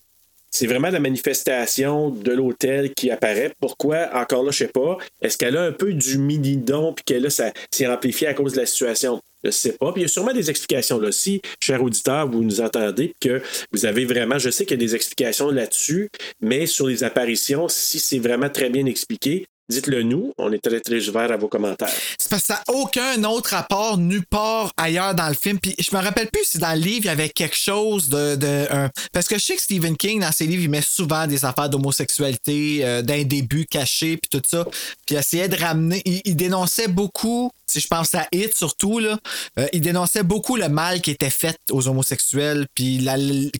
C'est vraiment la manifestation de l'hôtel qui apparaît. Pourquoi? Encore là, je sais pas. Est-ce qu'elle a un peu du mini-don puis que là, ça s'est amplifié à cause de la situation? Je sais pas. Puis il y a sûrement des explications là. Si, cher auditeur, vous nous entendez, que vous avez vraiment, je sais qu'il y a des explications là-dessus, mais sur les apparitions, si c'est vraiment très bien expliqué, dites-le nous. On est très, très ouvert à vos commentaires. C'est parce que ça n'a aucun autre rapport nulle part ailleurs dans le film. Puis je me rappelle plus si dans le livre, il y avait quelque chose de. de Parce que je sais que Stephen King, dans ses livres, il met souvent des affaires d'homosexualité, euh, d'un début caché, puis tout ça. Puis il essayait de ramener. Il, dénonçait beaucoup, si je pense à Hit surtout, là, euh, il dénonçait beaucoup le mal qui était fait aux homosexuels, puis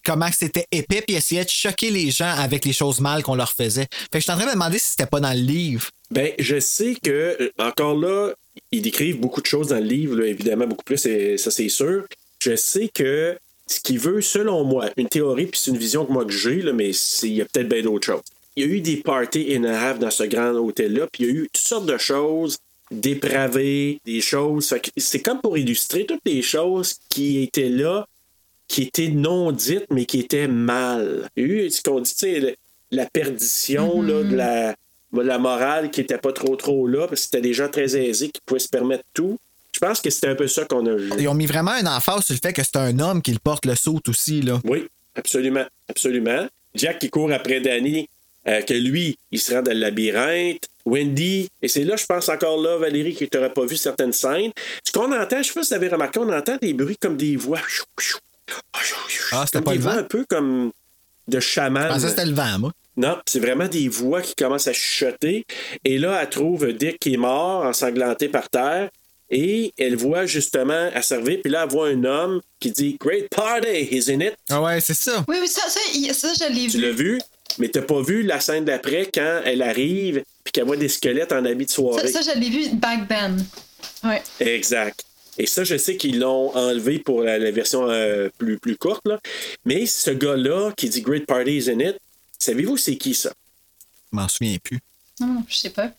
comment c'était épais, puis il essayait de choquer les gens avec les choses mal qu'on leur faisait. Fait que je suis en train de me demander si c'était pas dans le livre. Ben, je sais que, euh, encore là, ils décrivent beaucoup de choses dans le livre, là, évidemment, beaucoup plus, et ça c'est sûr. Je sais que ce qu'il veut, selon moi, une théorie, puis c'est une vision que moi que j'ai, mais il y a peut-être bien d'autres choses. Il y a eu des parties in a half dans ce grand hôtel-là, puis il y a eu toutes sortes de choses dépravées, des choses. Fait que c'est comme pour illustrer toutes les choses qui étaient là, qui étaient non dites, mais qui étaient mal. Il y a eu ce qu'on dit, tu sais, le- la perdition là, de la, de la morale qui était pas trop trop là, parce que c'était des gens très aisés qui pouvaient se permettre tout. Je pense que c'était un peu ça qu'on a vu. Ils ont mis vraiment un emphase sur le fait que c'est un homme qui le porte le saut aussi, là. Oui, absolument, absolument. Jack qui court après Danny, euh, que lui, il se rend dans le labyrinthe. Wendy, et c'est là, je pense encore là, Valérie, qui t'aurait pas vu certaines scènes. Ce qu'on entend, je sais pas si vous avez remarqué, on entend des bruits comme des voix. Ah, c'était pas des le vent? un peu comme de chaman. Je pensais que c'était le vent, moi. Non, c'est vraiment des voix qui commencent à chuchoter. Et là, elle trouve Dick qui est mort, ensanglanté par terre. Et elle voit justement à servir. Puis là, elle voit un homme qui dit Great party, isn't it? Ah ouais, c'est ça. Oui, oui, ça, ça, ça, je l'ai Tu vu. l'as vu? Mais t'as pas vu la scène d'après quand elle arrive puis qu'elle voit des squelettes en habit de Ça, soirée? ça, je l'ai vu back then. Ouais. Exact. Et ça, je sais qu'ils l'ont enlevé pour la, la version euh, plus, plus courte. Là. Mais ce gars-là qui dit Great Party Isn't It, savez-vous c'est qui ça? Je m'en souviens plus. Non, je sais pas.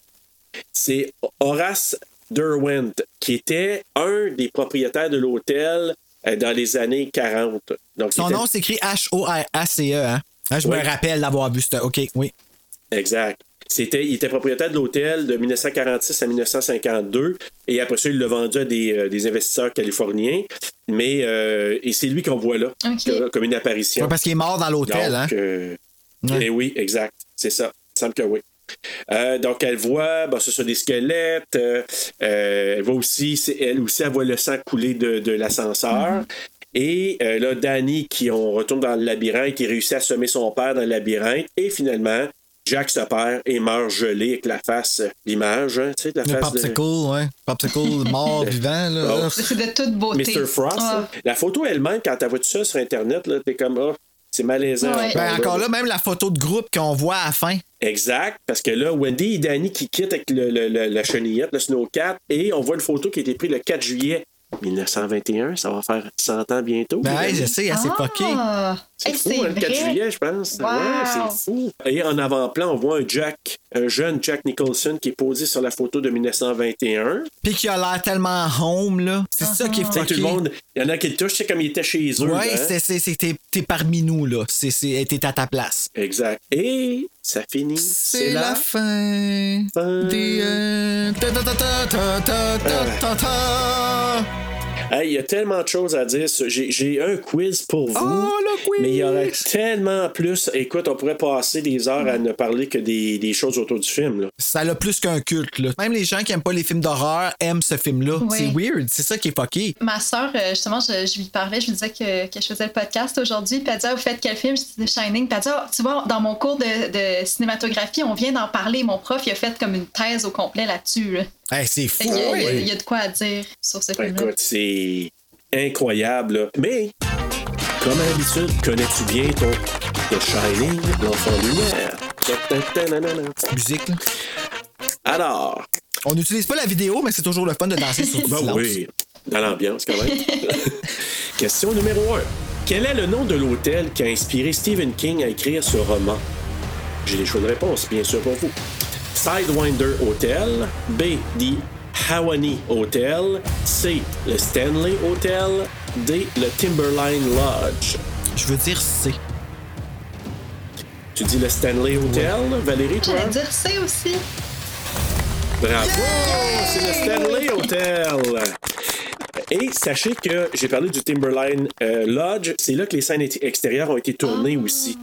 c'est Horace Derwent, qui était un des propriétaires de l'hôtel euh, dans les années 40. Donc, Son était- nom s'écrit H-O-R-A-C-E, hein? Ah, je Oui. me rappelle d'avoir vu ça. OK, oui. Exact. C'était, il était propriétaire de l'hôtel de 1946 à 1952 et après ça, il l'a vendu à des, euh, des investisseurs californiens. Mais euh, et c'est lui qu'on voit là, comme une apparition. Ouais, parce qu'il est mort dans l'hôtel, hein? Euh, Ouais. eh oui, exact. C'est ça. Il me semble que oui. Euh, donc, elle voit, bon, ce sont des squelettes. euh, euh, elle voit aussi, c'est- elle aussi, elle voit le sang couler de, de l'ascenseur. Et euh, là, Danny, qui on retourne dans le labyrinthe, qui réussit à semer son père dans le labyrinthe. Et finalement, Jack se perd et meurt gelé avec la face, l'image, hein, tu sais, de la Le face de- popsicle, ouais. Popsicle mort, vivant, là. Oh. C'est de toute beauté. Mr. Frost. Ah. La photo elle-même, quand vois tout ça sur Internet, là, t'es comme, ah, c'est malaisant. Ouais. Ben, encore là, même la photo de groupe qu'on voit à la fin. Exact, parce que là, Wendy et Danny qui quittent avec le, le- le- la chenillette, le snowcat, et on voit une photo qui a été prise le 4 juillet 1921. Ça va faire 100 ans bientôt. Ben, je sais, elle s'est poquée. Ah! C'est fou, hein, le 4 vrai? juillet, je pense. Wow. Ouais, c'est fou. Et en avant-plan, on voit un Jack, un jeune Jack Nicholson qui est posé sur la photo de 1921. Puis qui a l'air tellement home, là. C'est ça qui est fucké. tout le monde, il y en a qui le touchent, c'est comme il était chez eux. Ouais, hein. c'est- c'est c'est- t'es parmi nous, là. C'est- c'est- T'es à ta place. Exact. Et ça finit. C'est la fin fin. des... Hey, il y a tellement de choses à dire. J'ai un quiz pour vous. Oh, le quiz! Mais il y aurait tellement plus. Écoute, on pourrait passer des heures à hmm. ne parler que des, choses autour du film. Ça a plus qu'un culte. Là. Même les gens qui n'aiment pas les films d'horreur aiment ce film-là. C'est weird. C'est ça qui est fucké. Ma soeur, euh, justement, je, lui parlais, je lui disais que, je faisais le podcast aujourd'hui. Puis elle disait, vous faites quel film? Je disais Shining. Puis elle disait, oh, tu vois, dans mon cours de, cinématographie, on vient d'en parler. Mon prof, il a fait comme une thèse au complet là-dessus. Hey, c'est fou. il y, a- ouais. il y a de quoi à dire sur ce film-là. Écoute, c'est incroyable. là. Mais, comme à l'habitude, connais-tu bien ton The Shining, l'enfant lumière? Musique, là. Alors, On n'utilise pas la vidéo, mais c'est toujours le fun de danser sur Ben silence. oui, dans l'ambiance quand même. Question numéro 1. Quel est le nom de l'hôtel qui a inspiré Stephen King à écrire ce roman? J'ai des choix de réponse, bien sûr, pour vous. Sidewinder Hotel, B. The Hawani Hotel, C. Le Stanley Hotel, D. Le Timberline Lodge. Je veux dire C. Tu dis le Stanley Hotel, Valérie, toi? J'allais dire C aussi. Bravo! C'est le Stanley Hotel! Et sachez que j'ai parlé du Timberline euh, Lodge. C'est là que les scènes ex- extérieures ont été tournées aussi.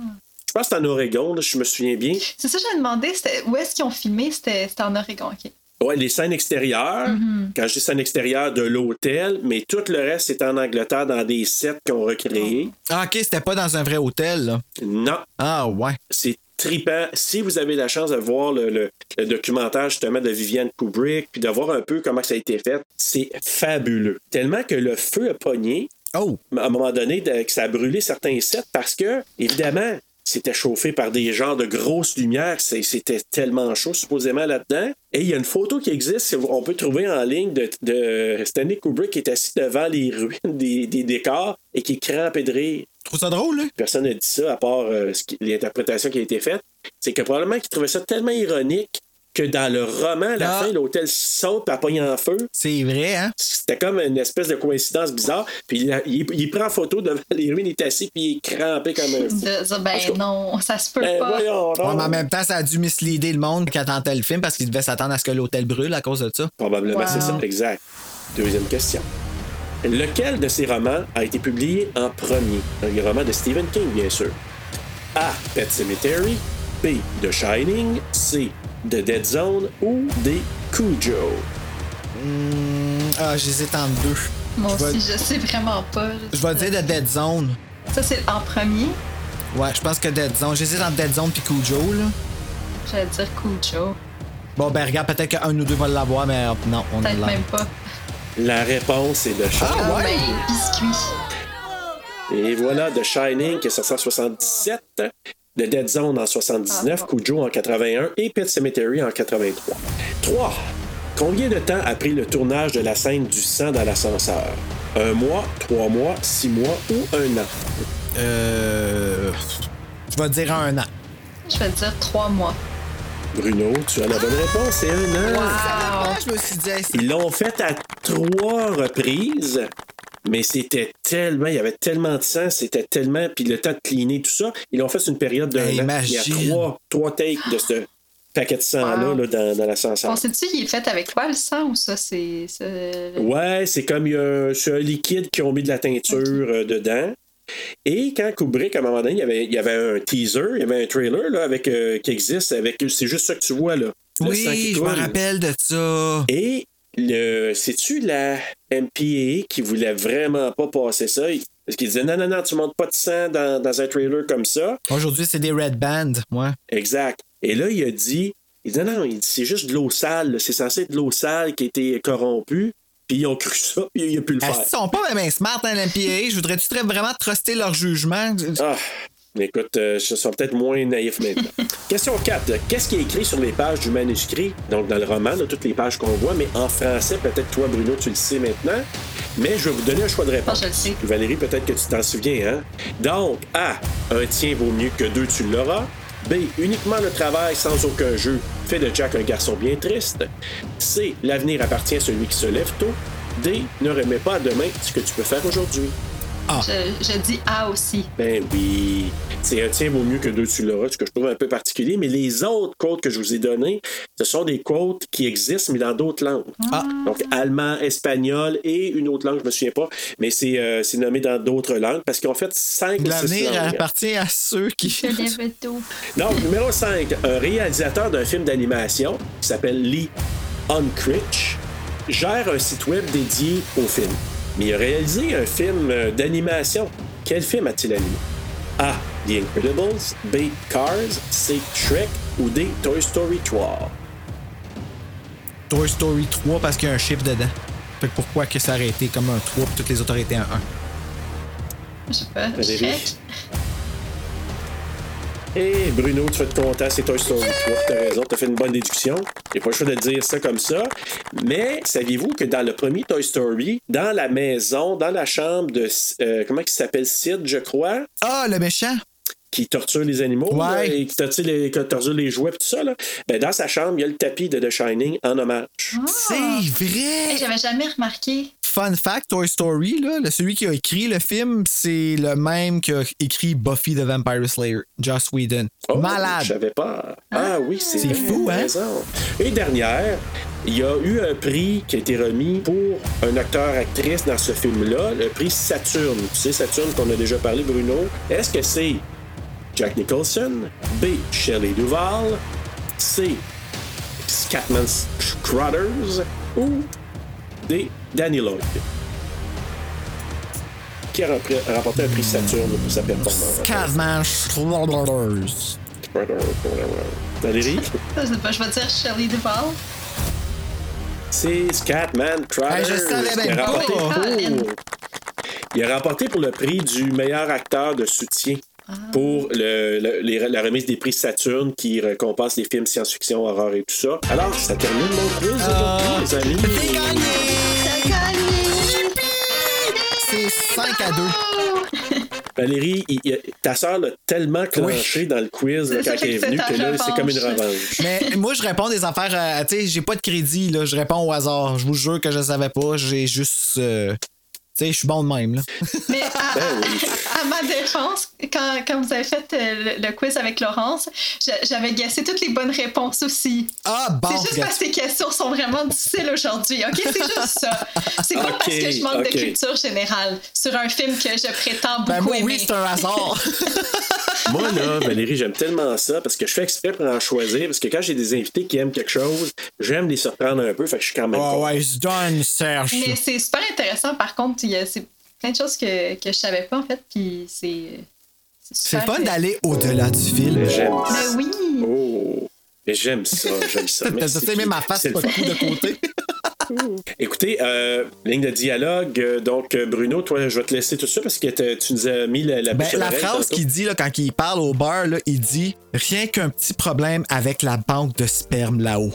Je pense que c'est en Oregon, là, je me souviens bien. C'est ça, j'ai demandé, où est-ce qu'ils ont filmé? C'était en Oregon, OK. Ouais, les scènes extérieures, Mhm. quand je dis scènes extérieures de l'hôtel, mais tout le reste, c'est en Angleterre dans des sets qu'on recréés. Ah, OK, c'était pas dans un vrai hôtel, là. Non. Ah, ouais. C'est tripant. Si vous avez la chance de voir le, le- le documentaire justement de Viviane Kubrick, puis de voir un peu comment ça a été fait, c'est fabuleux. Tellement que le feu a pogné. Oh! À un moment donné, que ça a brûlé certains sets parce que, évidemment, c'était chauffé par des genres de grosses lumières. C'était tellement chaud, supposément, là-dedans. Et il y a une photo qui existe, on peut trouver en ligne, de, de Stanley Kubrick qui est assis devant les ruines des, des décors et qui est crampé de rire. trouve ça drôle, là? Personne n'a dit ça, à part euh, l'interprétation qui a été faite. C'est que probablement qu'il trouvait ça tellement ironique que dans le roman, à la Ah. fin, l'hôtel saute à pogne en feu. C'est vrai, hein? C'était comme une espèce de coïncidence bizarre. Puis il, il, il prend photo devant les ruines, il est assis, puis il est crampé comme un fou. De dire, ben non, ça se peut Ben pas. voyons donc. Ouais, mais en même temps, ça a dû misleader le monde qui attendait le film parce qu'il devait s'attendre à ce que l'hôtel brûle à cause de ça. Probablement, Wow. c'est ça. Exact. Deuxième question. Lequel de ces romans a été publié en premier? Un roman de Stephen King, bien sûr. A. Pet Cemetery. B. The Shining. C de Dead Zone ou des Cujo? Mmh, ah, j'hésite entre deux. Moi aussi, je sais vraiment pas. Je, vais dire de Dead Zone. Ça, c'est en premier? Ouais, je pense que Dead Zone. J'hésite entre Dead Zone puis Cujo, là. J'allais dire Cujo. Bon, ben regarde, peut-être qu'un ou deux va l'avoir, mais non, on ne l'a même pas. La réponse est de ah, Shining. Ah ouais? Ben, biscuit. Et voilà, The Shining, qui est 777, de Dead Zone en 79, ah, Cujo en 81 et Pet Cemetery en 83. 3. Combien de temps a pris le tournage de la scène du sang dans l'ascenseur? Un mois, trois mois, six mois ou un an? Euh. Je vais dire un an. Je vais dire trois mois. Bruno, tu as la bonne réponse, c'est un an. Ils l'ont fait à trois reprises mais c'était tellement, il y avait tellement de sang, c'était tellement, puis le temps de cleaner, tout ça, ils l'ont fait sur une période d'un Hey, an. Il y a imagine. trois, trois takes de ce paquet de sang-là Wow. là, dans, dans l'ascenseur. On sait-tu, il est fait avec quoi le sang ou ça, c'est. c'est- Ouais, c'est comme il y a un, liquide qui ont mis de la teinture euh, dedans. Et quand Kubrick, à un moment donné, il y avait, il y avait un teaser, il y avait un trailer là, avec, euh, qui existe, avec c'est juste ça que tu vois là. Le sang qui Oui, je me coule. rappelle de ça. Et le, c'est-tu la MPA qui voulait vraiment pas passer ça? Parce qu'il disait non, non, non, tu montes pas de sang dans, dans un trailer comme ça. Aujourd'hui, c'est des Red Band, ouais. Exact. Et là, il a dit, il dit non, c'est juste de l'eau sale, là. c'est censé être de l'eau sale qui a été corrompue. Puis ils ont cru ça, puis il a pu le Est-ce faire. qu'ils sont pas même smart à l'MPA? Je voudrais-tu vraiment truster leur jugement? Ah, écoute, euh, je peut-être moins naïfs maintenant. Question 4. Qu'est-ce qui est écrit sur les pages du manuscrit, donc dans le roman, de toutes les pages qu'on voit, mais en français, peut-être toi, Bruno, tu le sais maintenant. Mais je vais vous donner un choix de réponse. Ah, je le sais. Valérie, peut-être que tu t'en souviens, hein? Donc, A. Un tien vaut mieux que deux, tu l'auras. B. Uniquement le travail sans aucun jeu fait de Jack un garçon bien triste. C. L'avenir appartient à celui qui se lève tôt. D. Ne remets pas à demain ce que tu peux faire aujourd'hui. Je, je dis A aussi. Ben oui. C'est un tien vaut mieux que deux tu l'auras, ce que je trouve un peu particulier. Mais les autres quotes que je vous ai données, ce sont des quotes qui existent, mais dans d'autres langues. Ah. Donc, allemand, espagnol et une autre langue, je me souviens pas. Mais c'est euh, c'est nommé dans d'autres langues parce ont fait cinq L'avenir appartient à ceux qui. Je lève tôt. Donc, numéro 5, un réalisateur d'un film d'animation qui s'appelle Lee Unkrich gère un site web dédié au film. Mais il a réalisé un film euh, d'animation. Quel film a-t-il animé? A. The Incredibles. B. Cars. C. Shrek. Ou D. Toy Story 3. Toy Story 3 parce qu'il y a un chiffre dedans. Fait que pourquoi que ça aurait été comme un 3 puis toutes les autres auraient été un 1? Je sais pas. Shrek? Et Bruno, tu vas être content, c'est Toy Story 3. T'as raison, t'as fait une bonne déduction. J'ai pas le choix de dire ça comme ça. Mais saviez-vous que dans le premier Toy Story, dans la maison, dans la chambre de. euh, comment il s'appelle Sid, je crois, Ah, le méchant! qui torture les animaux Ouais. là, et qui torture les, qui torture les jouets et tout ça, là, ben, dans sa chambre, il y a le tapis de The Shining en hommage. C'est Hey, vrai! J'avais jamais remarqué. Fun fact, Toy Story, là, le- celui qui a écrit le film, c'est le même qui a écrit Buffy the Vampire Slayer, Joss Whedon. Oh, Je Malade! savais pas. Ah oui, c'est fou, hein? Et dernière, il y a eu un prix qui a été remis pour un acteur-actrice dans ce film-là, le prix Saturne. Tu sais, Saturne qu'on a déjà parlé, Bruno. Est-ce que c'est Jack Nicholson, B. Shelley Duvall, C. Scatman Crothers ou D. Danny Lloyd. Qui a remporté un prix Saturne pour sa performance. Catman Schroeders. Valérie? Je sais pas, je vais dire Shelley Duvall. C'est Scatman Crothers. Hey, je savais qui a même remporté pas. pour- Il a remporté pour le prix du meilleur acteur de soutien Ah. pour le- le- les- la remise des prix Saturne qui récompense les films science-fiction, horreur et tout ça. Alors, ça termine mon quiz Ah. aujourd'hui, les amis. C'est 5 à 2. Valérie, il- il- ta sœur l'a tellement clenché dans le quiz là, quand elle est venue que là, c'est comme une revanche. Mais moi, je réponds des affaires. euh, tu sais, j'ai pas de crédit, là. Je réponds au hasard. Je vous jure que je savais pas. J'ai juste. euh, sais, je suis bon de même, là. Mais à, Ben oui. à ma défense, quand, quand vous avez fait euh, le, le quiz avec Laurence, j'a- j'avais guessé toutes les bonnes réponses aussi. Ah, bon. C'est juste parce que ces questions sont vraiment difficiles aujourd'hui, OK? C'est juste ça. C'est pas parce que je manque de culture générale sur un film que je prétends beaucoup Ben, moi, aimer. oui, c'est un hasard. Moi, là, Valérie, j'aime tellement ça parce que je fais exprès pour en choisir. Parce que quand j'ai des invités qui aiment quelque chose, j'aime les surprendre un peu. Fait que je suis quand même. oh, ouais, se donne, Serge. Mais c'est super intéressant, par contre. Il y a- C'est plein de choses que, que je savais pas, en fait, puis c'est... C'est fun d'aller au-delà du film. Mais j'aime Mais ça. oui! Oh! Mais j'aime ça, j'aime ça. T'as aimé ma face, le pas de fun. coup de côté. Écoutez, euh, ligne de dialogue. euh, Donc, euh, Bruno, toi, je vais te laisser tout ça parce que tu nous as mis la, la Ben, la phrase qu'il dit là, quand il parle au bar, là, il dit Rien qu'un petit problème avec la banque de sperme là-haut.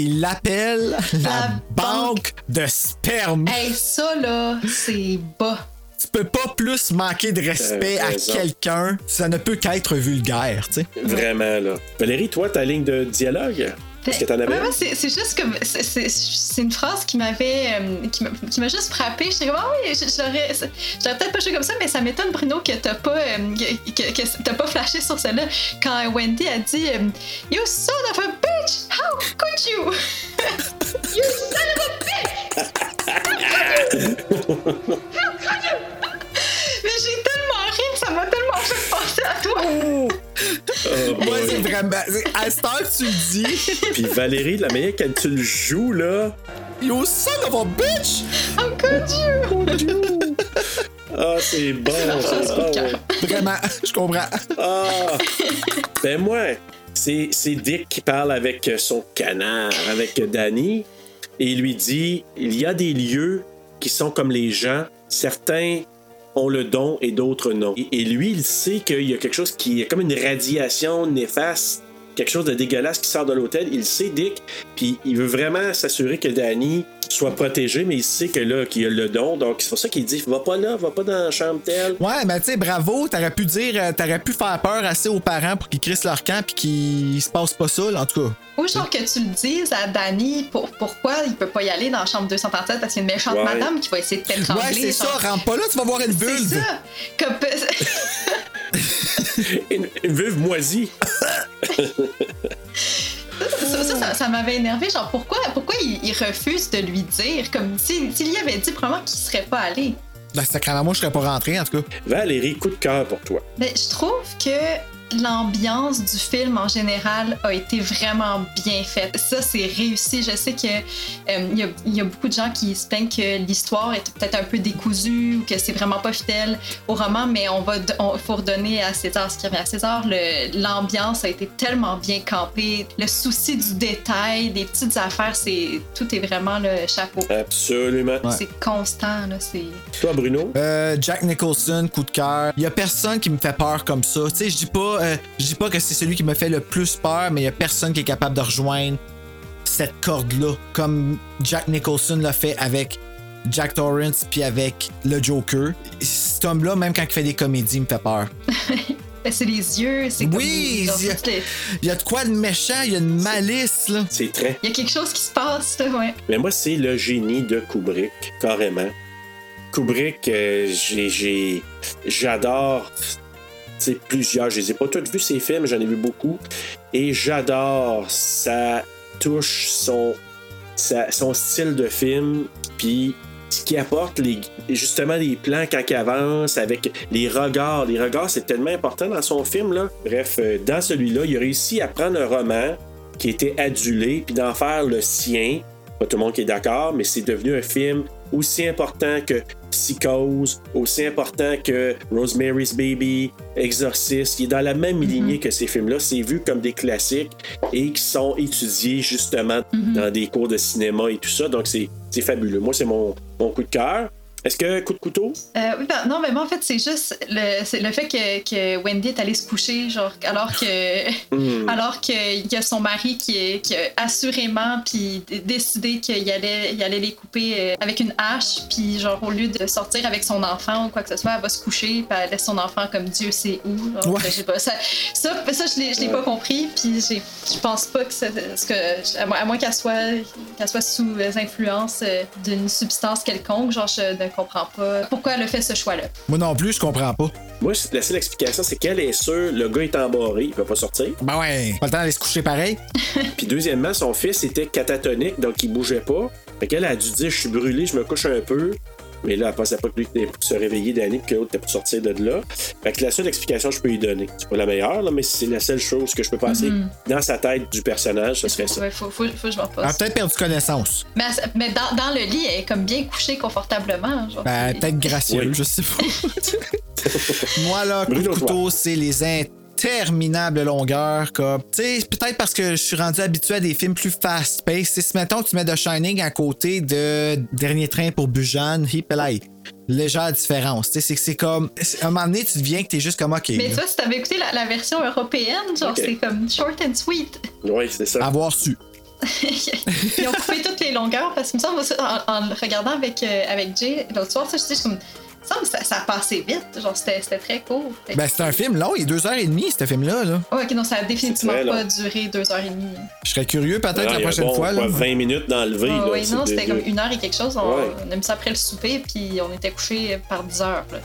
Il l'appelle la, La banque de sperme. Hey, ça, là, c'est bas. Tu peux pas plus manquer de respect T'as à quelqu'un. Ça ne peut qu'être vulgaire, tu sais. Vraiment, là. Valérie, toi, ta ligne de dialogue? Est-ce que t'en avais? Ouais, ouais, c'est juste comme. c'est- une phrase qui m'avait. euh, qui m'a- juste frappé. J'étais comme, ah oui, je l'aurais peut-être pas joué comme ça, mais ça m'étonne, Bruno, que t'as pas, euh, que t'as pas flashé sur celle-là. Quand Wendy a dit euh, You son of a bitch! How could you? you son of a bitch! How could you? Oh, Moi, c'est vraiment. À cette heure, tu le dis. Puis Valérie, de la manière que tu le joues, là. You son of a bitch! How could you? Ah, c'est bon, c'est bon. Vraiment, je comprends. Ah! Ben moi, c'est c'est Dick qui parle avec son canard, avec Danny, et il lui dit il y a des lieux qui sont comme les gens, certains ont le don et d'autres non. Et, et lui, il sait qu'il y a quelque chose qui est comme une radiation néfaste, quelque chose de dégueulasse qui sort de l'hôtel. Il sait, Dick, puis il veut vraiment s'assurer que Danny soit protégé, mais il sait que là, qu'il a le don, donc c'est pour ça qu'il dit va pas là, va pas dans la chambre telle. Ouais, mais tu sais, bravo, t'aurais pu dire, euh, t'aurais pu faire peur assez aux parents pour qu'ils crissent leur camp puis qu'il se passe pas ça, là, en tout cas. Ou genre que tu le dises à Danny pour, pourquoi il peut pas y aller dans la chambre 237 parce qu'il y a une méchante Ouais. madame qui va essayer de t'étrangler. Ouais, c'est ça, rentre pas là, tu vas voir une C'est vulve. ça. Comme... Une, une vulve moisie. ça, ça, ça- ça m'avait énervé. Genre, pourquoi, pourquoi il, il refuse de lui dire? Comme s'il s'il lui avait dit probablement qu'il serait pas allé. Ben, sacrément, moi, je serais pas rentré, en tout cas. Valérie, coup de cœur pour toi. Mais je trouve que l'ambiance du film en général a été vraiment bien faite. Ça, c'est réussi. Je sais que euh, il y, a- y beaucoup de gens qui se plaignent que l'histoire est peut-être un peu décousue ou que c'est vraiment pas fidèle au roman, mais on va on, faut redonner à César ce qui revient à César. L'ambiance a été tellement bien campée. Le souci du détail, des petites affaires, c'est tout est vraiment le chapeau. Absolument. C'est constant, là. C'est. Toi, Bruno? Euh, Jack Nicholson, coup de cœur. Il y a personne qui me fait peur comme ça. Tu sais, je dis pas, euh, je dis pas que c'est celui qui me fait le plus peur, mais il y a personne qui est capable de rejoindre cette corde-là, comme Jack Nicholson l'a fait avec Jack Torrance puis avec le Joker. Cet homme-là, même quand il fait des comédies, il me fait peur. Ben, c'est les yeux, c'est Oui, comme- il y, a, il y a de quoi de méchant, il y a une malice, là. C'est très. Il y a quelque chose qui se passe, là, ouais. Mais moi, c'est le génie de Kubrick, carrément. Kubrick, euh, j'ai- j'adore plusieurs. Je les ai pas tous vus, ces films, j'en ai vu beaucoup. Et j'adore sa touche, son, style de film. Puis ce qui apporte les, justement les plans quand avance, avec les regards. Les regards, c'est tellement important dans son film. Là. Bref, euh, dans celui-là, il a réussi à prendre un roman qui était adulé, puis d'en faire le sien. Pas tout le monde qui est d'accord, mais c'est devenu un film aussi important que Psychose, aussi important que Rosemary's Baby, Exorcist. Il est dans la même lignée que ces films-là. C'est vu comme des classiques et qui sont étudiés justement dans des cours de cinéma et tout ça. Donc c'est c'est fabuleux. Moi, c'est mon, mon coup de cœur. Est-ce que coup de couteau? Euh, oui, ben, non, mais moi, en fait, c'est juste le, c'est le fait que, que Wendy est allée se coucher, genre, alors que, Hmm. alors qu'il y a son mari qui, est, qui a assurément puis décidé qu'il allait, il allait les couper euh, avec une hache, puis genre, au lieu de sortir avec son enfant ou quoi que ce soit, elle va se coucher, puis elle laisse son enfant comme Dieu sait où. genre. Ouais. Je sais pas. Ça, ça, ça je l'ai, je l'ai pas compris, puis j'ai- je pense pas que c'est. que, à moins, qu'elle soit, qu'elle soit sous euh, influence d'une substance quelconque, genre, je ne comprends pas pourquoi elle a fait ce choix-là. Moi non plus, je comprends pas. Moi, la seule explication, c'est qu'elle est sûre, le gars est embarré, il peut pas sortir. Ben ouais. Pas le temps d'aller se coucher pareil. Puis deuxièmement, son fils était catatonique, donc il bougeait pas. Fait qu'elle a dû dire, je suis brûlé, je me couche un peu. Mais là, elle pensait pas que lui était pour se réveiller d'année, que l'autre était pour sortir de là. Fait que la seule explication que je peux lui donner, c'est pas la meilleure, là, mais c'est la seule chose que je peux passer Mhm. dans sa tête du personnage, ce serait ça. Ouais, faut, faut, faut que je m'en Elle a passe. peut-être perdu connaissance. Mais, elle- mais dans, dans le lit, elle est comme bien couchée confortablement. Genre, Ben, peut-être gracieux, Oui. je sais pas. Moi, là, coup de couteau, c'est les interminables longueurs. Comme, tu sais, peut-être parce que je suis rendu habitué à des films plus fast-paced. Si, mettons, tu mets The Shining à côté de Dernier train pour Bujan, hip légère différence. Tu sais, c'est que c'est comme. À un moment donné, tu deviens que t'es juste comme, OK. Mais vois, si t'avais écouté la, la version européenne, genre, c'est comme short and sweet. Oui, c'est ça. Avoir su. Ils ont coupé toutes les longueurs parce que, me semble, en, en regardant avec, euh, avec Jay l'autre soir, ça, je dis, comme. Ça, ça a passé vite. Genre, c'était c'était très court. Que- Ben, c'est un film long, il est deux heures et demie, ce film-là. Là. Ouais, ok, non, ça a définitivement pas duré deux heures et demie. Je serais curieux peut-être la il y a prochaine bon, fois. quoi, Là. 20 minutes d'enlever. Ah oui, non, c'était comme une heure et quelque chose. On, Ouais. on a mis ça après le souper, puis on était couché par 10 heures. Là.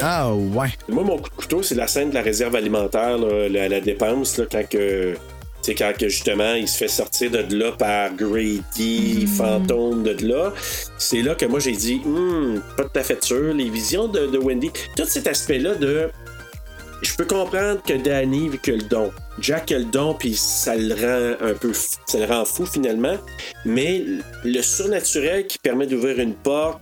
Ah, ouais. Moi, mon coup de couteau, c'est la scène de la réserve alimentaire, là, la, la dépense, là, quand que. C'est quand que justement il se fait sortir de là par Grady, fantôme de là. C'est là que moi j'ai dit, Hmm, pas tout à fait sûr. Les visions de, de Wendy, tout cet aspect-là de. Je peux comprendre que Danny, que le don, Jack a le don, puis ça le rend un peu. Ça le rend fou finalement. Mais le surnaturel qui permet d'ouvrir une porte,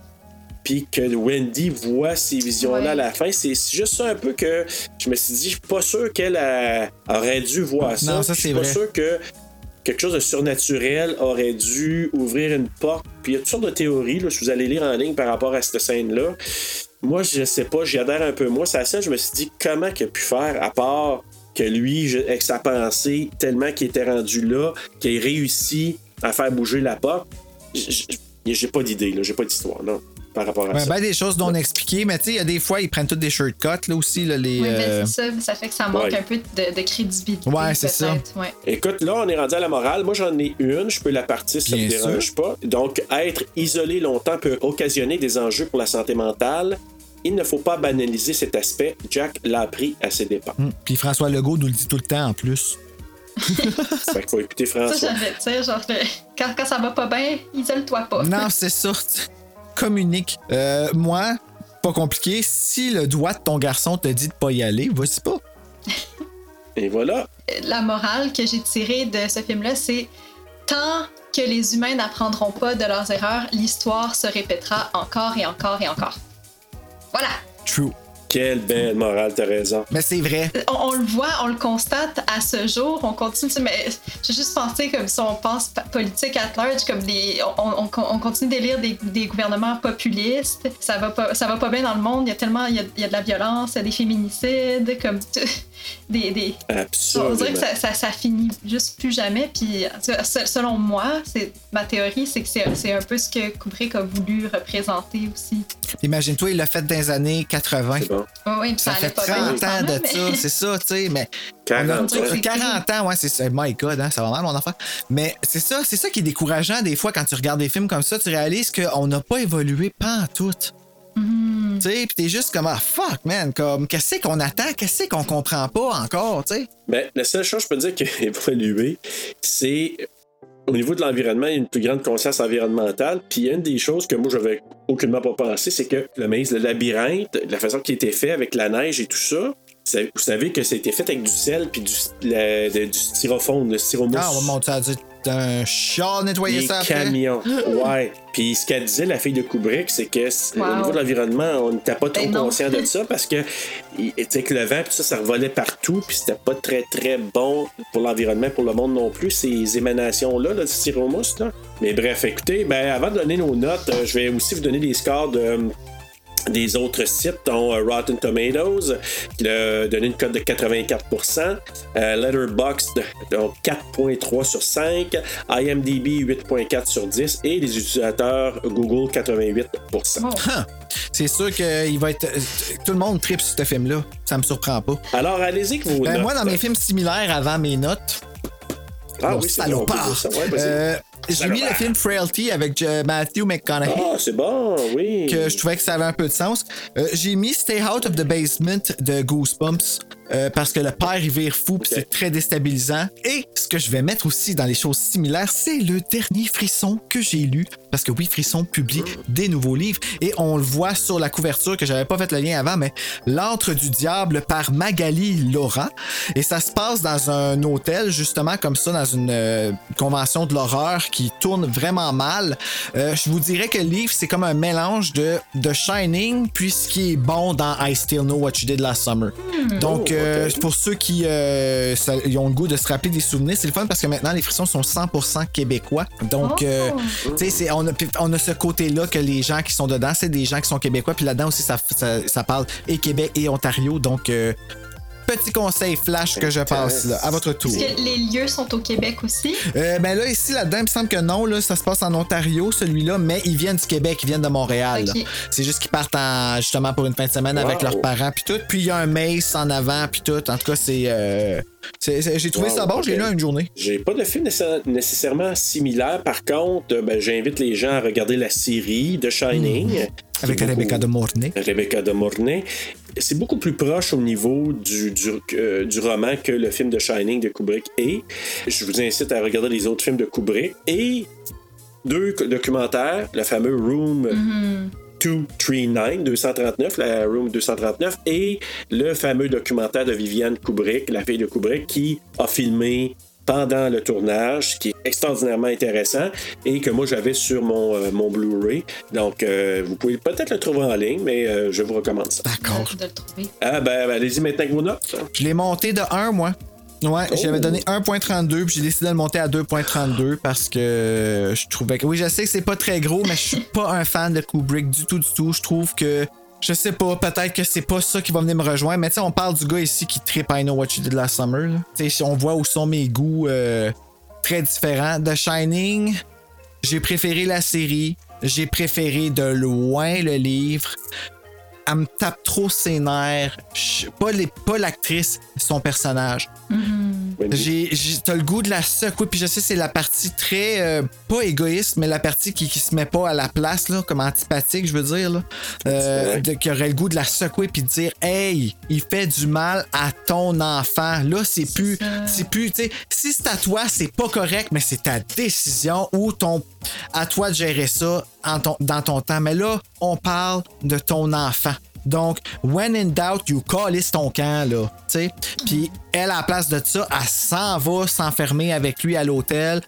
puis que Wendy voit ces visions-là Ouais. à la fin, c'est juste ça un peu que je me suis dit, je suis pas sûr qu'elle a- aurait dû voir ça. Non, ça, Je c'est suis pas vrai. sûr que quelque chose de surnaturel aurait dû ouvrir une porte. Puis il y a toutes sortes de théories, là, si vous allez lire en ligne par rapport à cette scène-là. Moi, je sais pas, j'y adhère un peu. Moi, c'est à ça, je me suis dit, comment qu'il a pu faire, à part que lui, je- avec sa pensée, tellement qu'il était rendu là, qu'il ait réussi à faire bouger la porte. J'ai pas d'idée, là, j'ai pas d'histoire, non, par rapport à Ouais, ça. ben des choses non expliquées, mais tu sais, il y a des fois, ils prennent toutes des shortcuts, là aussi, là, les. Oui, mais euh, c'est ça, ça fait que ça manque Ouais. un peu de, de crédibilité. Ouais, c'est ça. Ouais. Écoute, là, on est rendu à la morale. Moi, j'en ai une. Je peux la partir si ça ne me dérange pas. Donc, être isolé longtemps peut occasionner des enjeux pour la santé mentale. Il ne faut pas banaliser cet aspect. Jack l'a appris à ses dépens. hum, Puis François Legault nous le dit tout le temps en plus. fait qu'il faut écouter Ça, François. j'avais, tu sais, genre, le- quand, quand ça va pas bien, isole-toi pas. Non, c'est ça. Communique. Euh, moi, pas compliqué. Si le doigt de ton garçon te dit de pas y aller, vas-y pas. Et voilà. La morale que j'ai tirée de ce film-là, c'est tant que les humains n'apprendront pas de leurs erreurs, l'histoire se répétera encore et encore et encore. Voilà. True. Quelle belle morale, t'as raison. Mais c'est vrai. On, on le voit, on le constate à ce jour, on continue, tu sais, mais j'ai juste pensé comme si on pense politique at large, comme les, on, on- on continue d'élire des, des gouvernements populistes, ça va pas, ça va pas bien dans le monde, il y a tellement, il y a, il y a de la violence, il y a des féminicides, comme tout- des, des, Absolument. on dirait que ça, ça, ça finit juste plus jamais. Puis, selon moi, c'est ma théorie, c'est que c'est c'est un peu ce que Kubrick a voulu représenter aussi. Imagine-toi, il l'a fait dans les années 80. C'est bon. Oui, oui, puis ça, fait pas 30 bien. ans de mais- ça, c'est ça, tu sais, mais. 40 on a- ans. 40 ans, ouais, c'est ça. My God, hein, ça va mal, mon enfant. Mais c'est ça, c'est ça qui est décourageant des fois quand tu regardes des films comme ça, tu réalises qu'on n'a pas évolué pas en tout. Mhm. Tu sais, pis t'es juste comme, ah fuck, man, comme, qu'est-ce qu'on attend, qu'est-ce qu'on comprend pas encore, tu sais? Ben, la seule chose que je peux dire qui a évolué, c'est au niveau de l'environnement, il y a une plus grande conscience environnementale. Puis une des choses que moi, j'avais aucunement pas pensé, c'est que le maïs, le labyrinthe, la façon qu'il était fait avec la neige et tout ça, vous savez que ça a été fait avec du sel puis du, la- de- du styrofoam, le styromousse. Ah, on va monter à dire un chat nettoyer ça après. camions. ouais. Puis ce qu'elle disait, la fille de Kubrick, c'est que Wow. au niveau de l'environnement, on n'était pas trop Ben conscient de ça parce que tu sais, que le vent, puis ça, ça revolait partout, puis c'était pas très très bon pour l'environnement, pour le monde non plus, ces émanations-là, là, de styromousse. Là. Mais bref, écoutez, ben, avant de donner nos notes, euh, je vais aussi vous donner des scores de euh, des autres sites, dont euh, Rotten Tomatoes, qui a donné une cote de 84%, euh, Letterboxd, donc 4.3 sur 5, IMDb 8.4 sur 10 et les utilisateurs Google 88%. Huh. C'est sûr que il va être. euh, Tout le monde tripe sur ce film-là. Ça me surprend pas. Alors, allez-y que vous. Ben, moi, dans mes films similaires avant mes notes. Ah oui, bon, salopard, dire ça. Ouais, euh, j'ai mis le film Frailty avec euh, Matthew McConaughey. Ah, c'est bon, oui. que je trouvais que ça avait un peu de sens. Euh, j'ai mis Stay Out of the Basement de Goosebumps euh, parce que le père il vire fou puis c'est très déstabilisant. Et ce que je vais mettre aussi dans les choses similaires, c'est le dernier Frisson que j'ai lu parce que oui, Frisson publie des nouveaux livres et on le voit sur la couverture que j'avais pas fait le lien avant, mais L'Antre du Diable par Magali Laurent. Et ça se passe dans un hôtel, justement, comme ça, dans une euh, convention de l'horreur qui tourne vraiment mal. Euh, je vous dirais que le livre, c'est comme un mélange de, de Shining, puis ce qui est bon dans I Still Know What You Did Last Summer. Donc, euh, pour ceux qui euh, ça- ils ont le goût de se rappeler des souvenirs, c'est le fun parce que maintenant, les frissons sont 100% québécois. Donc, euh, tu sais, on a, on a ce côté-là que les gens qui sont dedans, c'est des gens qui sont québécois. Puis là-dedans aussi, ça, ça, ça parle et Québec et Ontario. Donc, euh, petit conseil flash que je passe là, à votre tour. Est-ce que les lieux sont au Québec aussi? Euh, ben là, ici, là-dedans, il me semble que non, là, ça se passe en Ontario, celui-là, mais ils viennent du Québec, ils viennent de Montréal. C'est juste qu'ils partent en- justement pour une fin de semaine avec leurs parents, puis tout. Puis il y a un mace en avant, puis tout. En tout cas, c'est. euh, J'ai trouvé Wow, ça bon, j'ai ok. lu une journée. J'ai pas de film nécessaire- nécessairement similaire. Par contre, ben, j'invite les gens à regarder la série de Shining. Avec Qui est Rebecca de Mornay. Rebecca de Mornay. C'est beaucoup plus proche au niveau du, euh, du roman que le film de Shining de Kubrick est. Je vous incite à regarder les autres films de Kubrick. Et deux documentaires, le fameux Room 239, 239, la Room 239, et le fameux documentaire de Viviane Kubrick, la fille de Kubrick, qui a filmé pendant le tournage, ce qui est extraordinairement intéressant et que moi j'avais sur mon, euh, mon Blu-ray. Donc, euh, vous pouvez peut-être le trouver en ligne, mais euh, je vous recommande ça. D'accord. De le trouver. Ah, ben, ben, allez-y maintenant avec vos notes. Je l'ai monté de 1, moi. Ouais, Oh. j'avais donné 1.32 puis j'ai décidé de le monter à 2.32 parce que je trouvais que oui, je sais que c'est pas très gros mais je suis pas un fan de Kubrick du tout du tout, je trouve que je sais pas, peut-être que c'est pas ça qui va venir me rejoindre, mais tu sais, on parle du gars ici qui tripe I Know What You Did Last Summer. Tu sais, on voit où sont mes goûts euh, très différents. The Shining, j'ai préféré la série, j'ai préféré de loin le livre. Elle me tape trop ses nerfs. Je- Pas, les- pas l'actrice, son personnage. J'ai, j'ai- t'as le goût de la secouer, puis je sais c'est la partie très euh, pas égoïste, mais la partie qui, qui se met pas à la place là, comme antipathique, je veux dire là, Euh, de- qui aurait le goût de la secouer puis de dire hey, il fait du mal à ton enfant. Là c'est plus, c'est plus, tu sais, si c'est à toi c'est pas correct, mais c'est ta décision ou ton, à toi de gérer ça en ton- dans ton temps. Mais là on parle de ton enfant. Donc, when in doubt, you call ton camp, là. Tu sais? Puis, elle, à la place de ça, elle s'en va s'enfermer avec lui à l'hôtel.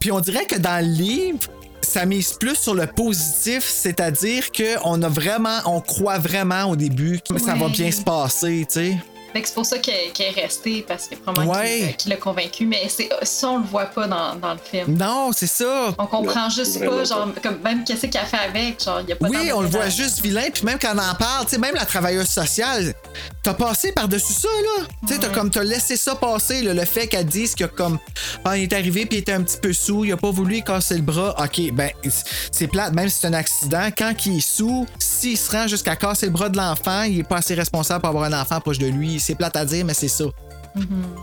Puis, on dirait que dans le livre, ça mise plus sur le positif, c'est-à-dire qu'on a vraiment, on croit vraiment au début que ça va bien se passer, tu sais. Fait que c'est pour ça qu'elle est restée, parce que probablement Ouais. qu'il qu'il l'a convaincu, mais c'est ça, on le voit pas dans, dans le film. Non, c'est ça. On comprend Non, juste pas, genre, comme même qu'est-ce qu'elle fait avec, genre, y a pas Oui, on le voit juste vilain, puis même quand on en parle, tu sais, même la travailleuse sociale, t'as passé par-dessus ça, là. Tu sais, t'as comme, t'as laissé ça passer, là, le fait qu'elle dise que comme, ah, il est arrivé puis il était un petit peu sous, il a pas voulu casser le bras. Ok, ben, c'est plate, même si c'est un accident, quand il est sous, s'il se rend jusqu'à casser le bras de l'enfant, il est pas assez responsable pour avoir un enfant proche de lui. C'est plate à dire, mais c'est ça.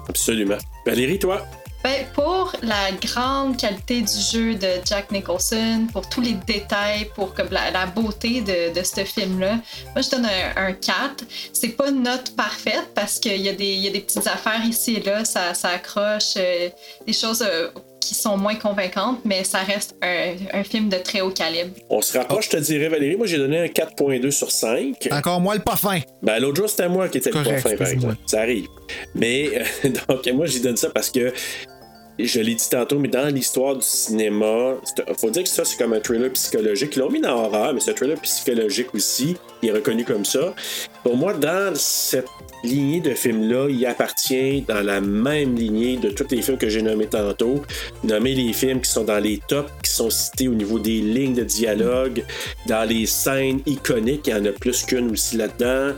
Absolument. Valérie, toi? Ben, pour la grande qualité du jeu de Jack Nicholson, pour tous les détails, pour comme la, la beauté de, de ce film-là, moi je donne un, un 4. C'est pas une note parfaite parce qu'il y, a des- il y a des petites affaires ici et là, ça, ça accroche, euh, des choses euh, qui sont moins convaincantes, mais ça reste un, un film de très haut calibre. On se rapproche, je te dirais, Valérie. Moi, j'ai donné un 4.2 sur 5. Encore moi le pas fin. Ben, l'autre jour, c'était moi qui étais le pas fin, par exemple. Ça arrive. Mais, euh, donc, moi, j'y donne ça parce que, je l'ai dit tantôt, mais dans l'histoire du cinéma, faut dire que ça, c'est comme un thriller psychologique. Ils l'ont mis dans horreur, mais c'est un thriller psychologique aussi. Il est reconnu comme ça. Pour moi, dans cette lignée de films-là, il appartient dans la même lignée de tous les films que j'ai nommés tantôt. Nommer les films qui sont dans les tops, qui sont cités au niveau des lignes de dialogue, dans les scènes iconiques. Il y en a plus qu'une aussi là-dedans.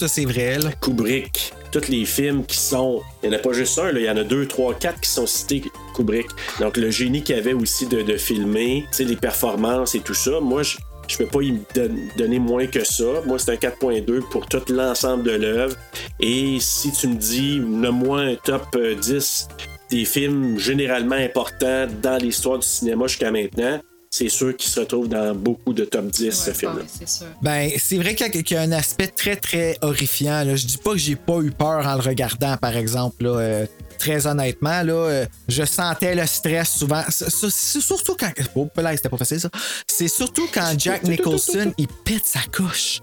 Ça, c'est vrai, là. Kubrick. Tous les films qui sont. Il n'y en a pas juste un, là, il y en a deux, trois, quatre qui sont cités Kubrick. Donc le génie qu'il avait aussi de, de filmer, les performances et tout ça. Moi, je. Je peux pas y don- donner moins que ça. Moi, c'est un 4.2 pour tout l'ensemble de l'œuvre. Et si tu me dis, nomme-moi un top euh, 10 des films généralement importants dans l'histoire du cinéma jusqu'à maintenant, c'est sûr qu'il se retrouve dans beaucoup de top 10, ce film-là. c'est sûr. Ben, c'est vrai qu'il y, a- qu'il y a un aspect très, très horrifiant. Là. Je dis pas que j'ai pas eu peur en le regardant, par exemple. Là, euh, très honnêtement, là, euh, je sentais le stress souvent. C'est surtout quand. Oh, là, c'était pas facile, ça. C'est surtout quand Jack Nicholson, il pète sa couche.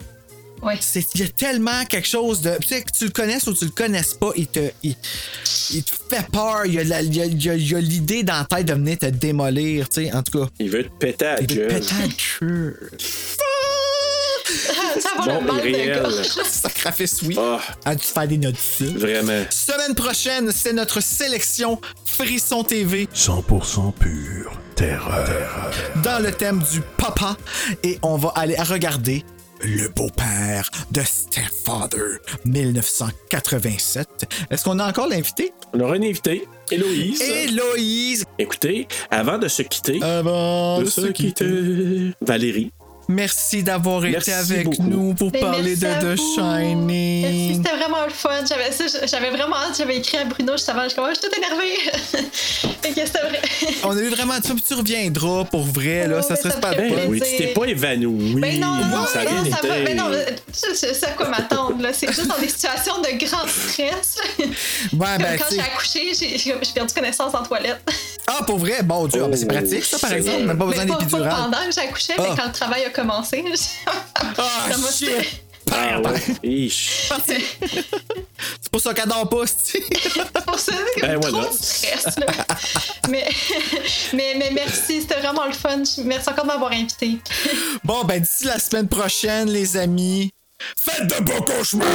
Ouais. C'est, il y a tellement quelque chose de. Tu sais, que tu le connaisses ou tu le connaisses pas, il te, il, il te fait peur. Il y a, la- il y a- il y a- il y a l'idée dans la tête de venir te démolir, tu sais, en tout cas. Il veut te péter à la Il veut te péter à la gueule. ça va Bon, le mal gorge. Sacrifice, oui. Ah, À dû faire des notes dessus? vraiment. Semaine prochaine, c'est notre sélection Frisson TV 100% pur. Terreur. dans le thème du papa et on va aller à regarder le beau-père de Stepfather 1987. Est-ce qu'on a encore l'invité? On aura une invitée, Héloïse. Héloïse! Écoutez, avant de se quitter, Avant de se quitter, Valérie, Merci d'avoir été Merci avec beaucoup. nous pour Ben, parler de The vous. Merci, Shining. c'était vraiment le fun. J'avais, ça, j'avais vraiment hâte. J'avais écrit à Bruno juste avant. Je suis Ah, je suis toute énervée. fait que c'était vrai. On a eu vraiment. Tu, tu reviendras pour vrai, là. Oh, ça mais serait ça bon. ben oui, tu t'es pas évanoui. Ben non, non, ça non, ça va. été. Mais non, mais je, je sais à quoi m'attendre. là. C'est juste dans des situations de grand stress. Ouais, Comme ben, quand j'ai accouché, j'ai, j'ai j'ai perdu connaissance en toilette. Ah, pour vrai? Bon Dieu, ah, ben, c'est Oh, pratique, ça, par exemple. Même pas besoin pas, d'épidural. pendant que j'accouchais, Ah. mais quand le travail a commencé. Ah, ça m'a shit! Ah ouais. C'est pour ça qu'elle dort pas, c'est C'est pour ça que Ben trop voilà. de stress. là. mais, mais, mais merci, c'était vraiment le fun. Merci encore de m'avoir invité. Bon, ben d'ici la semaine prochaine, les amis, faites de beaux cauchemars!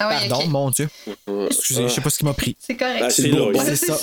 Ah ouais, Pardon, ok. mon Dieu. Excusez, je sais pas ce qui m'a pris. C'est correct. Ah, c'est Ouais, c'est ça.